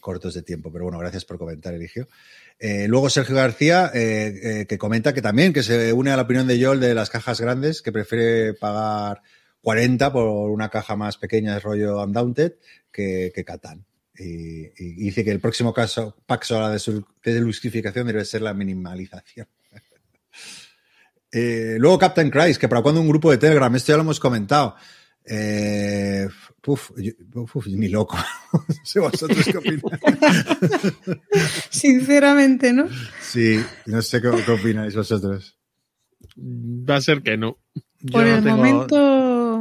cortos de tiempo, pero bueno, gracias por comentar, Eligio. Eh, luego Sergio García, que comenta que también, que se une a la opinión de Joel de las cajas grandes, que prefiere pagar 40 por una caja más pequeña de rollo Undaunted que, que Catán. Y, y dice que el próximo caso, paso a la deluxificación debe ser la minimalización. Eh, luego Captain Christ, que para cuando un grupo de Telegram, esto ya lo hemos comentado. Eh, uf, yo- uf, ni loco. no sé vosotros qué opináis. Sinceramente, ¿no? Sí, no sé qué, qué opináis vosotros. Va a ser que no. Yo Por no el tengo- momento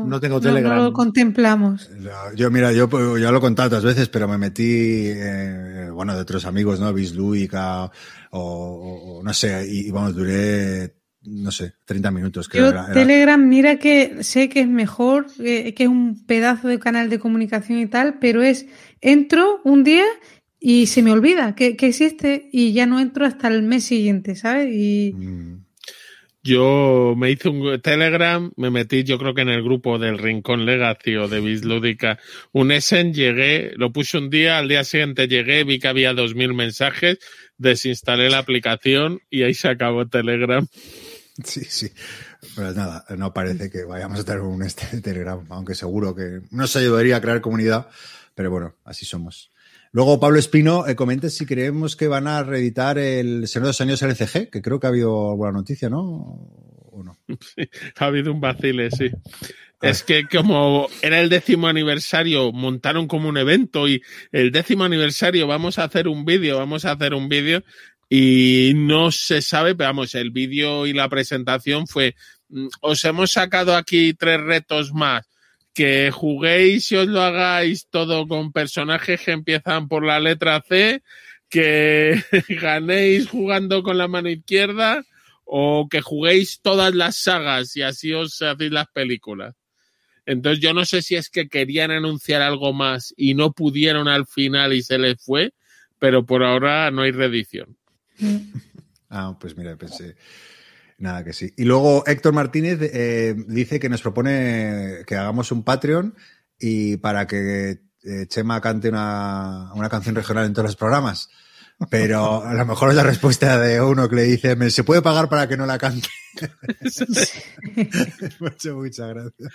no tengo no Telegram. lo contemplamos. No, Yo, mira, yo pues, ya lo he contado otras veces, pero me metí, eh, bueno, de otros amigos, ¿no? Bisluica o, no sé, y, y, vamos, duré, no sé, 30 minutos. Creo Yo era- era- Telegram, mira que sé que es mejor, eh, que es un pedazo de canal de comunicación y tal, pero es, entro un día y se me olvida que, que existe y ya no entro hasta el mes siguiente, ¿sabes? Y Mm, Yo me hice un Telegram, me metí yo creo que en el grupo del Rincón Legacy o de Bislúdica, un Essen, llegué, lo puse un día, al día siguiente llegué, vi que había dos mil mensajes, desinstalé la aplicación y ahí se acabó Telegram. Sí, sí. Pero nada, no parece que vayamos a tener un este Telegram, aunque seguro que nos ayudaría a crear comunidad, pero bueno, así somos. Luego, Pablo Espino, eh, comente si creemos que van a reeditar el Señor de los Años LCG, que creo que ha habido alguna noticia, ¿no? ¿O no? Ha habido un vacile, sí. Es que como era el décimo aniversario, montaron como un evento y el décimo aniversario vamos a hacer un vídeo, vamos a hacer un vídeo y no se sabe, pero vamos, el vídeo y la presentación fue, mm, os hemos sacado aquí tres retos más, que juguéis y os lo hagáis todo con personajes que empiezan por la letra C, que ganéis jugando con la mano izquierda o que juguéis todas las sagas y así os hacéis las películas. Entonces yo no sé si es que querían anunciar algo más y no pudieron al final y se les fue, pero por ahora no hay reedición. Ah, pues mira, pensé. Nada, que sí. Y luego Héctor Martínez eh, dice que nos propone que hagamos un Patreon y para que eh, Chema cante una, una canción regional en todos los programas. Pero a lo mejor es la respuesta de uno que le dice, "Me- ¿se puede pagar para que no la cante? Hecho muchas gracias.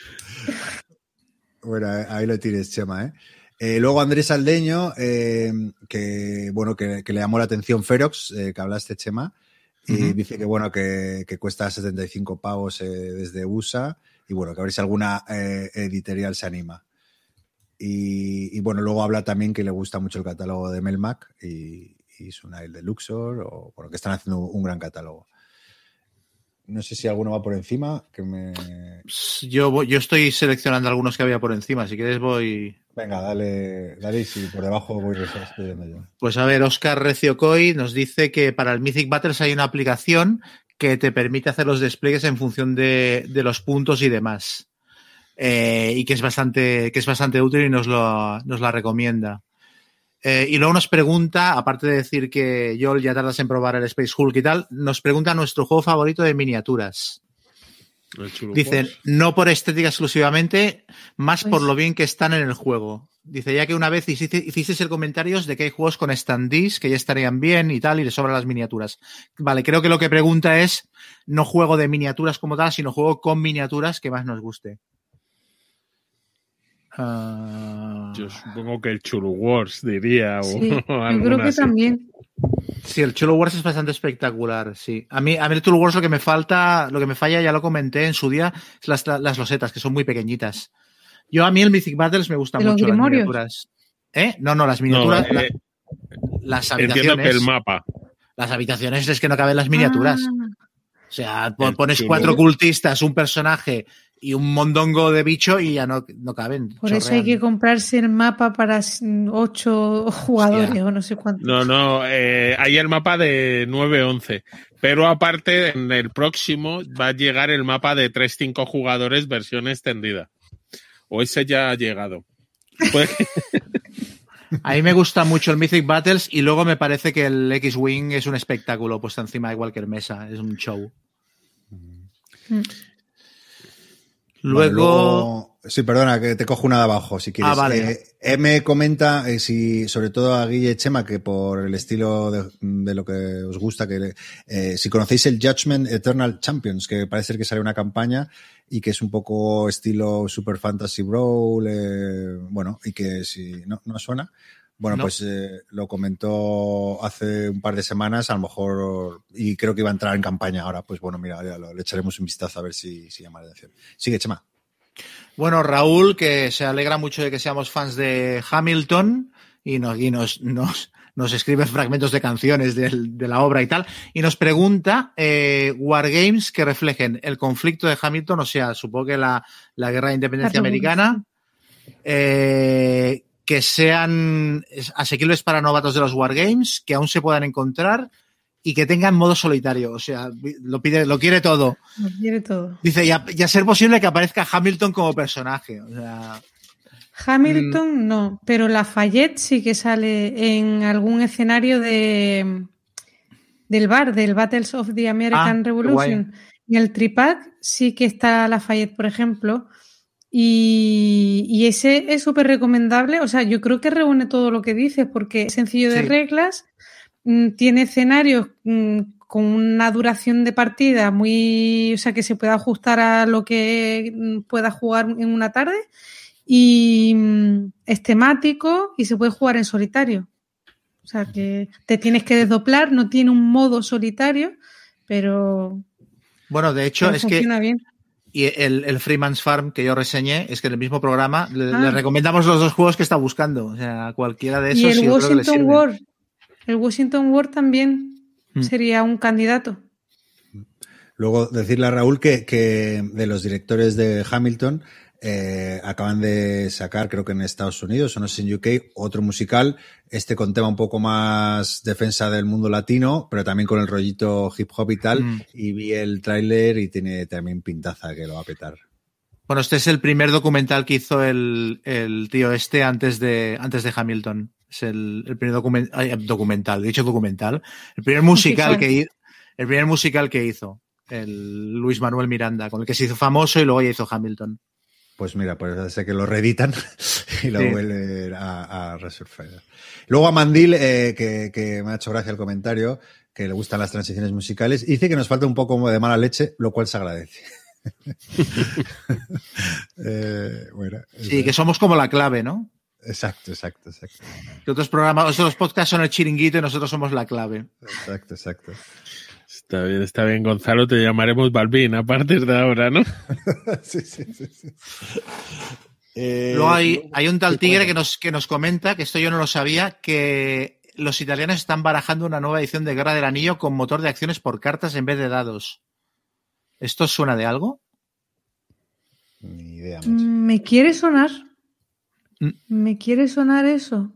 Bueno, ahí lo tienes, Chema, ¿eh? Eh, luego Andrés Aldeño, eh, que bueno, que, le llamó la atención Ferox, eh, que hablaste, Chema, y dice que bueno, que, que cuesta 75 pavos eh, desde USA, y bueno, que a ver si alguna eh, editorial se anima. Y, y, bueno, luego habla también que le gusta mucho el catálogo de Melmac y, y Sunail de Luxor, o bueno, que están haciendo un gran catálogo. No sé si alguno va por encima, que me... Yo, yo estoy seleccionando algunos que había por encima. Si quieres voy... Venga, dale, dale y si por debajo voy respondiendo yo. Pues a ver, Oscar Reciocoy nos dice que para el Mythic Battles hay una aplicación que te permite hacer los despliegues en función de, de los puntos y demás. Eh, y que es bastante, que es bastante útil y nos, lo, nos la recomienda. Eh, y luego nos pregunta, aparte de decir que Joel ya tardas en probar el Space Hulk y tal, nos pregunta nuestro juego favorito de miniaturas. Dicen, no por estética exclusivamente, más Pues- por lo bien que están en el juego. Dice, ya que una vez hiciste, hicisteis el comentario de que hay juegos con standees que ya estarían bien y tal, y le sobran las miniaturas. Vale, creo que lo que pregunta es, no juego de miniaturas como tal, sino juego con miniaturas que más nos guste. Ah, Yo supongo que el Chulu Wars diría. O Sí, yo creo que así. también. Sí, el Cholo Wars es bastante espectacular, sí. A mí, a mí el Cholo Wars lo que me falta, lo que me falla, ya lo comenté en su día, es las, las losetas, que son muy pequeñitas. Yo a mí el Mythic Battles me gusta ¿De los mucho las miniaturas. ¿Eh? No, no, las No, miniaturas, la- eh, las entiendo habitaciones. que el mapa. Las habitaciones es que no caben las miniaturas. Ah, O sea, pones cuatro cultistas, un personaje y un mondongo de bicho y ya no, no caben. por eso hay que comprarse el mapa para ocho jugadores Hostia. o no sé cuántos. No, no, eh, hay el mapa de 9-11. Pero aparte, en el próximo va a llegar el mapa de 3-5 jugadores versión extendida. O ese ya ha llegado. Pues, A mí me gusta mucho el Mythic Battles y luego me parece que el X-Wing es un espectáculo puesto encima de cualquier mesa, es un show. Mm. Bueno, Luego, Sí, perdona, que te cojo una de abajo, si quieres. Ah, vale. Eh, M comenta, eh, si, sobre todo a Guille Chema, que por el estilo de, de lo que os gusta, que eh, si conocéis el Judgment Eternal Champions, que parece que sale una campaña y que es un poco estilo Super Fantasy Brawl, eh, bueno, y que si no, no suena. Bueno, No. pues eh, lo comentó hace un par de semanas, a lo mejor, y creo que iba a entrar en campaña ahora. Pues bueno, mira, ya lo- le echaremos un vistazo a ver si, si llama la atención. Sigue, Chema. bueno, Raúl, que se alegra mucho de que seamos fans de Hamilton y nos, y nos, nos, nos escribe fragmentos de canciones de la obra y tal, y nos pregunta eh, Wargames que reflejen el conflicto de Hamilton, o sea, supongo que la, la guerra de independencia americana, eh, que sean asequibles para novatos de los Wargames, que aún se puedan encontrar y que tengan modo solitario. O sea, lo pide, lo quiere todo. Lo quiere todo. Dice, y a, y a ser posible que aparezca Hamilton como personaje. O sea, Hamilton no, pero Lafayette sí que sale en algún escenario de del bar, del Battles of the American Ah, Revolution. En el tripack sí que está Lafayette, por ejemplo. Y, y ese es súper recomendable. O sea, yo creo que reúne todo lo que dices porque es sencillo de Sí. reglas, mm, tiene escenarios mm, con una duración de partida muy, o sea, que se puede ajustar a lo que mm, pueda jugar en una tarde y es temático y se puede jugar en solitario. O sea que te tienes que desdoblar, no tiene un modo solitario, pero, bueno, de hecho, es que bien. Y el, el Freeman's Farm que yo reseñé es que en el mismo programa le, Ah. le recomendamos los dos juegos que está buscando. O sea, cualquiera de esos Y el sí, Washington. War, el Washington War también Mm. sería un candidato. Luego decirle a Raúl que, que de los directores de Hamilton eh, acaban de sacar, creo que en Estados Unidos o no sé en UK, otro musical, este con tema un poco más defensa del mundo latino, pero también con el rollito hip hop y tal. Mm. Y vi el tráiler y tiene también pintaza que lo va a petar. Bueno, este es el primer documental que hizo el, el tío este antes de, antes de Hamilton. Es el, el primer document- ay, documental, dicho documental. El primer musical que el primer musical que hizo. El Luis Manuel Miranda, con el que se hizo famoso y luego ya hizo Hamilton. Pues mira, pues sé que lo reeditan y lo Sí. vuelven a, a resurfar. Luego a Mandil, eh, que, que me ha hecho gracia el comentario, que le gustan las transiciones musicales, dice que nos falta un poco de mala leche, lo cual se agradece. Eh, bueno, Sí, que somos como la clave, ¿no? Exacto, exacto, exacto. Que otros programas, otros podcasts son el chiringuito y nosotros somos la clave. Exacto, exacto. Está bien, está bien, Gonzalo, te llamaremos Balvin a partir de ahora, ¿no? sí, sí, sí, sí. Eh, Luego hay, hay un tal tigre que nos, que nos comenta, que esto yo no lo sabía, que los italianos están barajando una nueva edición de Guerra del Anillo con motor de acciones por cartas en vez de dados. ¿Esto suena de algo? Ni idea. Mm, ¿Me quiere sonar? Mm. ¿Me quiere sonar eso?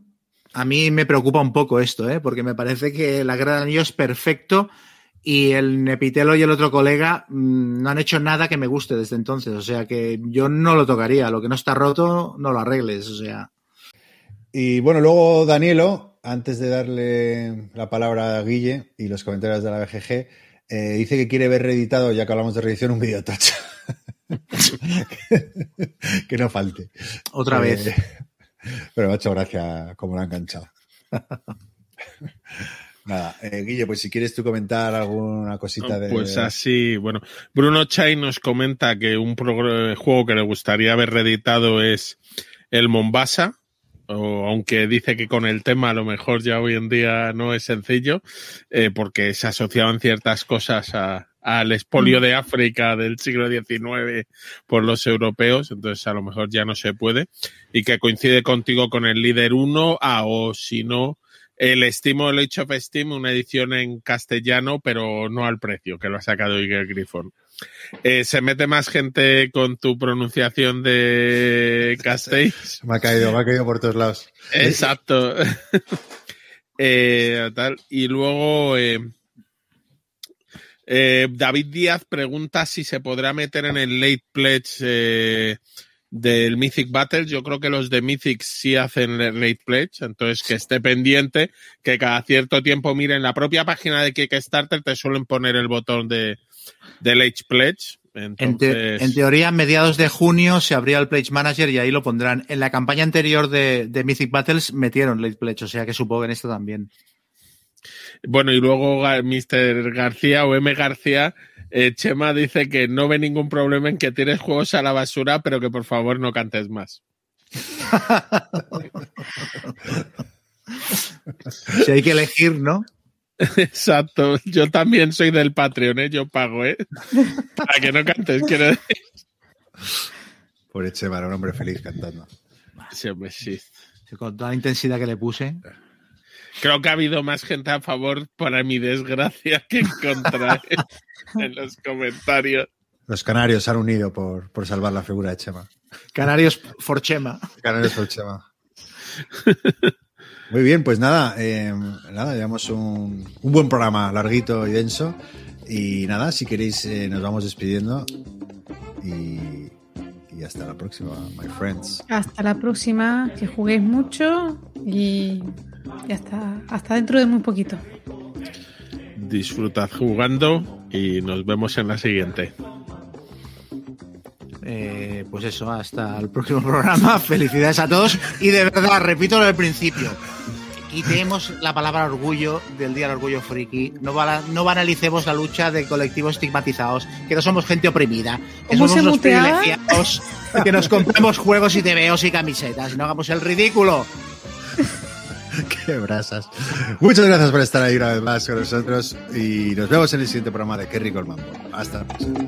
A mí me preocupa un poco esto, ¿eh? porque me parece que la Guerra del Anillo es perfecto y el Nepitelo y el otro colega mm, no han hecho nada que me guste desde entonces. O sea que yo no lo tocaría. Lo que no está roto, no lo arregles. O sea, Y bueno, luego Danielo, antes de darle la palabra a Guille y los comentarios de la BGG, eh, dice que quiere ver reeditado, ya que hablamos de reedición, un video tocho. que no falte. otra Eh, vez. Pero me ha hecho gracia cómo lo ha enganchado. Nada, eh, Guille, pues si quieres tú comentar alguna cosita de. Pues así, bueno. Bruno Chay nos comenta que un progr- juego que le gustaría haber reeditado es el Mombasa, o aunque dice que con el tema a lo mejor ya hoy en día no es sencillo, eh, porque se asociaban ciertas cosas a- al expolio de África del siglo XIX por los europeos, entonces a lo mejor ya no se puede, y que coincide contigo con el líder 1, ah, o si no, el Estimo el Age of Steam, una edición en castellano, pero no al precio, que lo ha sacado Iger Griffon. Eh, se mete más gente con tu pronunciación de Castells. Me ha caído, me ha caído por todos lados. Exacto. Eh, tal. Y luego eh, David Díaz pregunta si se podrá meter en el late pledge del Mythic Battles. Yo creo que los de Mythic sí hacen late pledge, entonces que esté pendiente, que cada cierto tiempo miren la propia página de Kickstarter, te suelen poner el botón de, de late pledge. En, Entonces, te- en teoría, a mediados de junio se abría el Pledge Manager y ahí lo pondrán. En la campaña anterior de, de Mythic Battles metieron Late Pledge, o sea que supongo que en esto también. Bueno, y luego Mr. García o M. García, eh, Chema dice que no ve ningún problema en que tires juegos a la basura, pero que por favor no cantes más. Si hay que elegir, ¿no? Exacto, yo también soy del Patreon, ¿eh? yo pago, ¿eh? Para que no cantes, quiero decir. Por Chema, era un hombre feliz cantando. Sí, hombre, sí. Con toda la intensidad que le puse. Creo que ha habido más gente a favor, para mi desgracia, que en contra en los comentarios. Los canarios se han unido por, por salvar la figura de Chema. Canarios for Chema. Canarios por Chema. Muy bien, pues nada, eh, nada, llevamos un, un buen programa larguito y denso. Y nada, si queréis, eh, nos vamos despidiendo. Y, y hasta la próxima, my friends. Hasta la próxima, que juguéis mucho y ya está. Hasta dentro de muy poquito. Disfrutad jugando y nos vemos en la siguiente. Eh, pues eso, hasta el próximo programa. Felicidades a todos. Y de verdad, repito lo del principio. Quitemos la palabra orgullo del Día del Orgullo Friki. No, no banalicemos la lucha de colectivos estigmatizados. Que no somos gente oprimida. Que ¿Cómo somos muteaba? privilegiados. Que nos compramos juegos y TVOs y camisetas. Y no hagamos el ridículo. Qué brasas. Muchas gracias por estar ahí una vez más con nosotros. Y nos vemos en el siguiente programa de Kerry Colmambo. Hasta la próxima.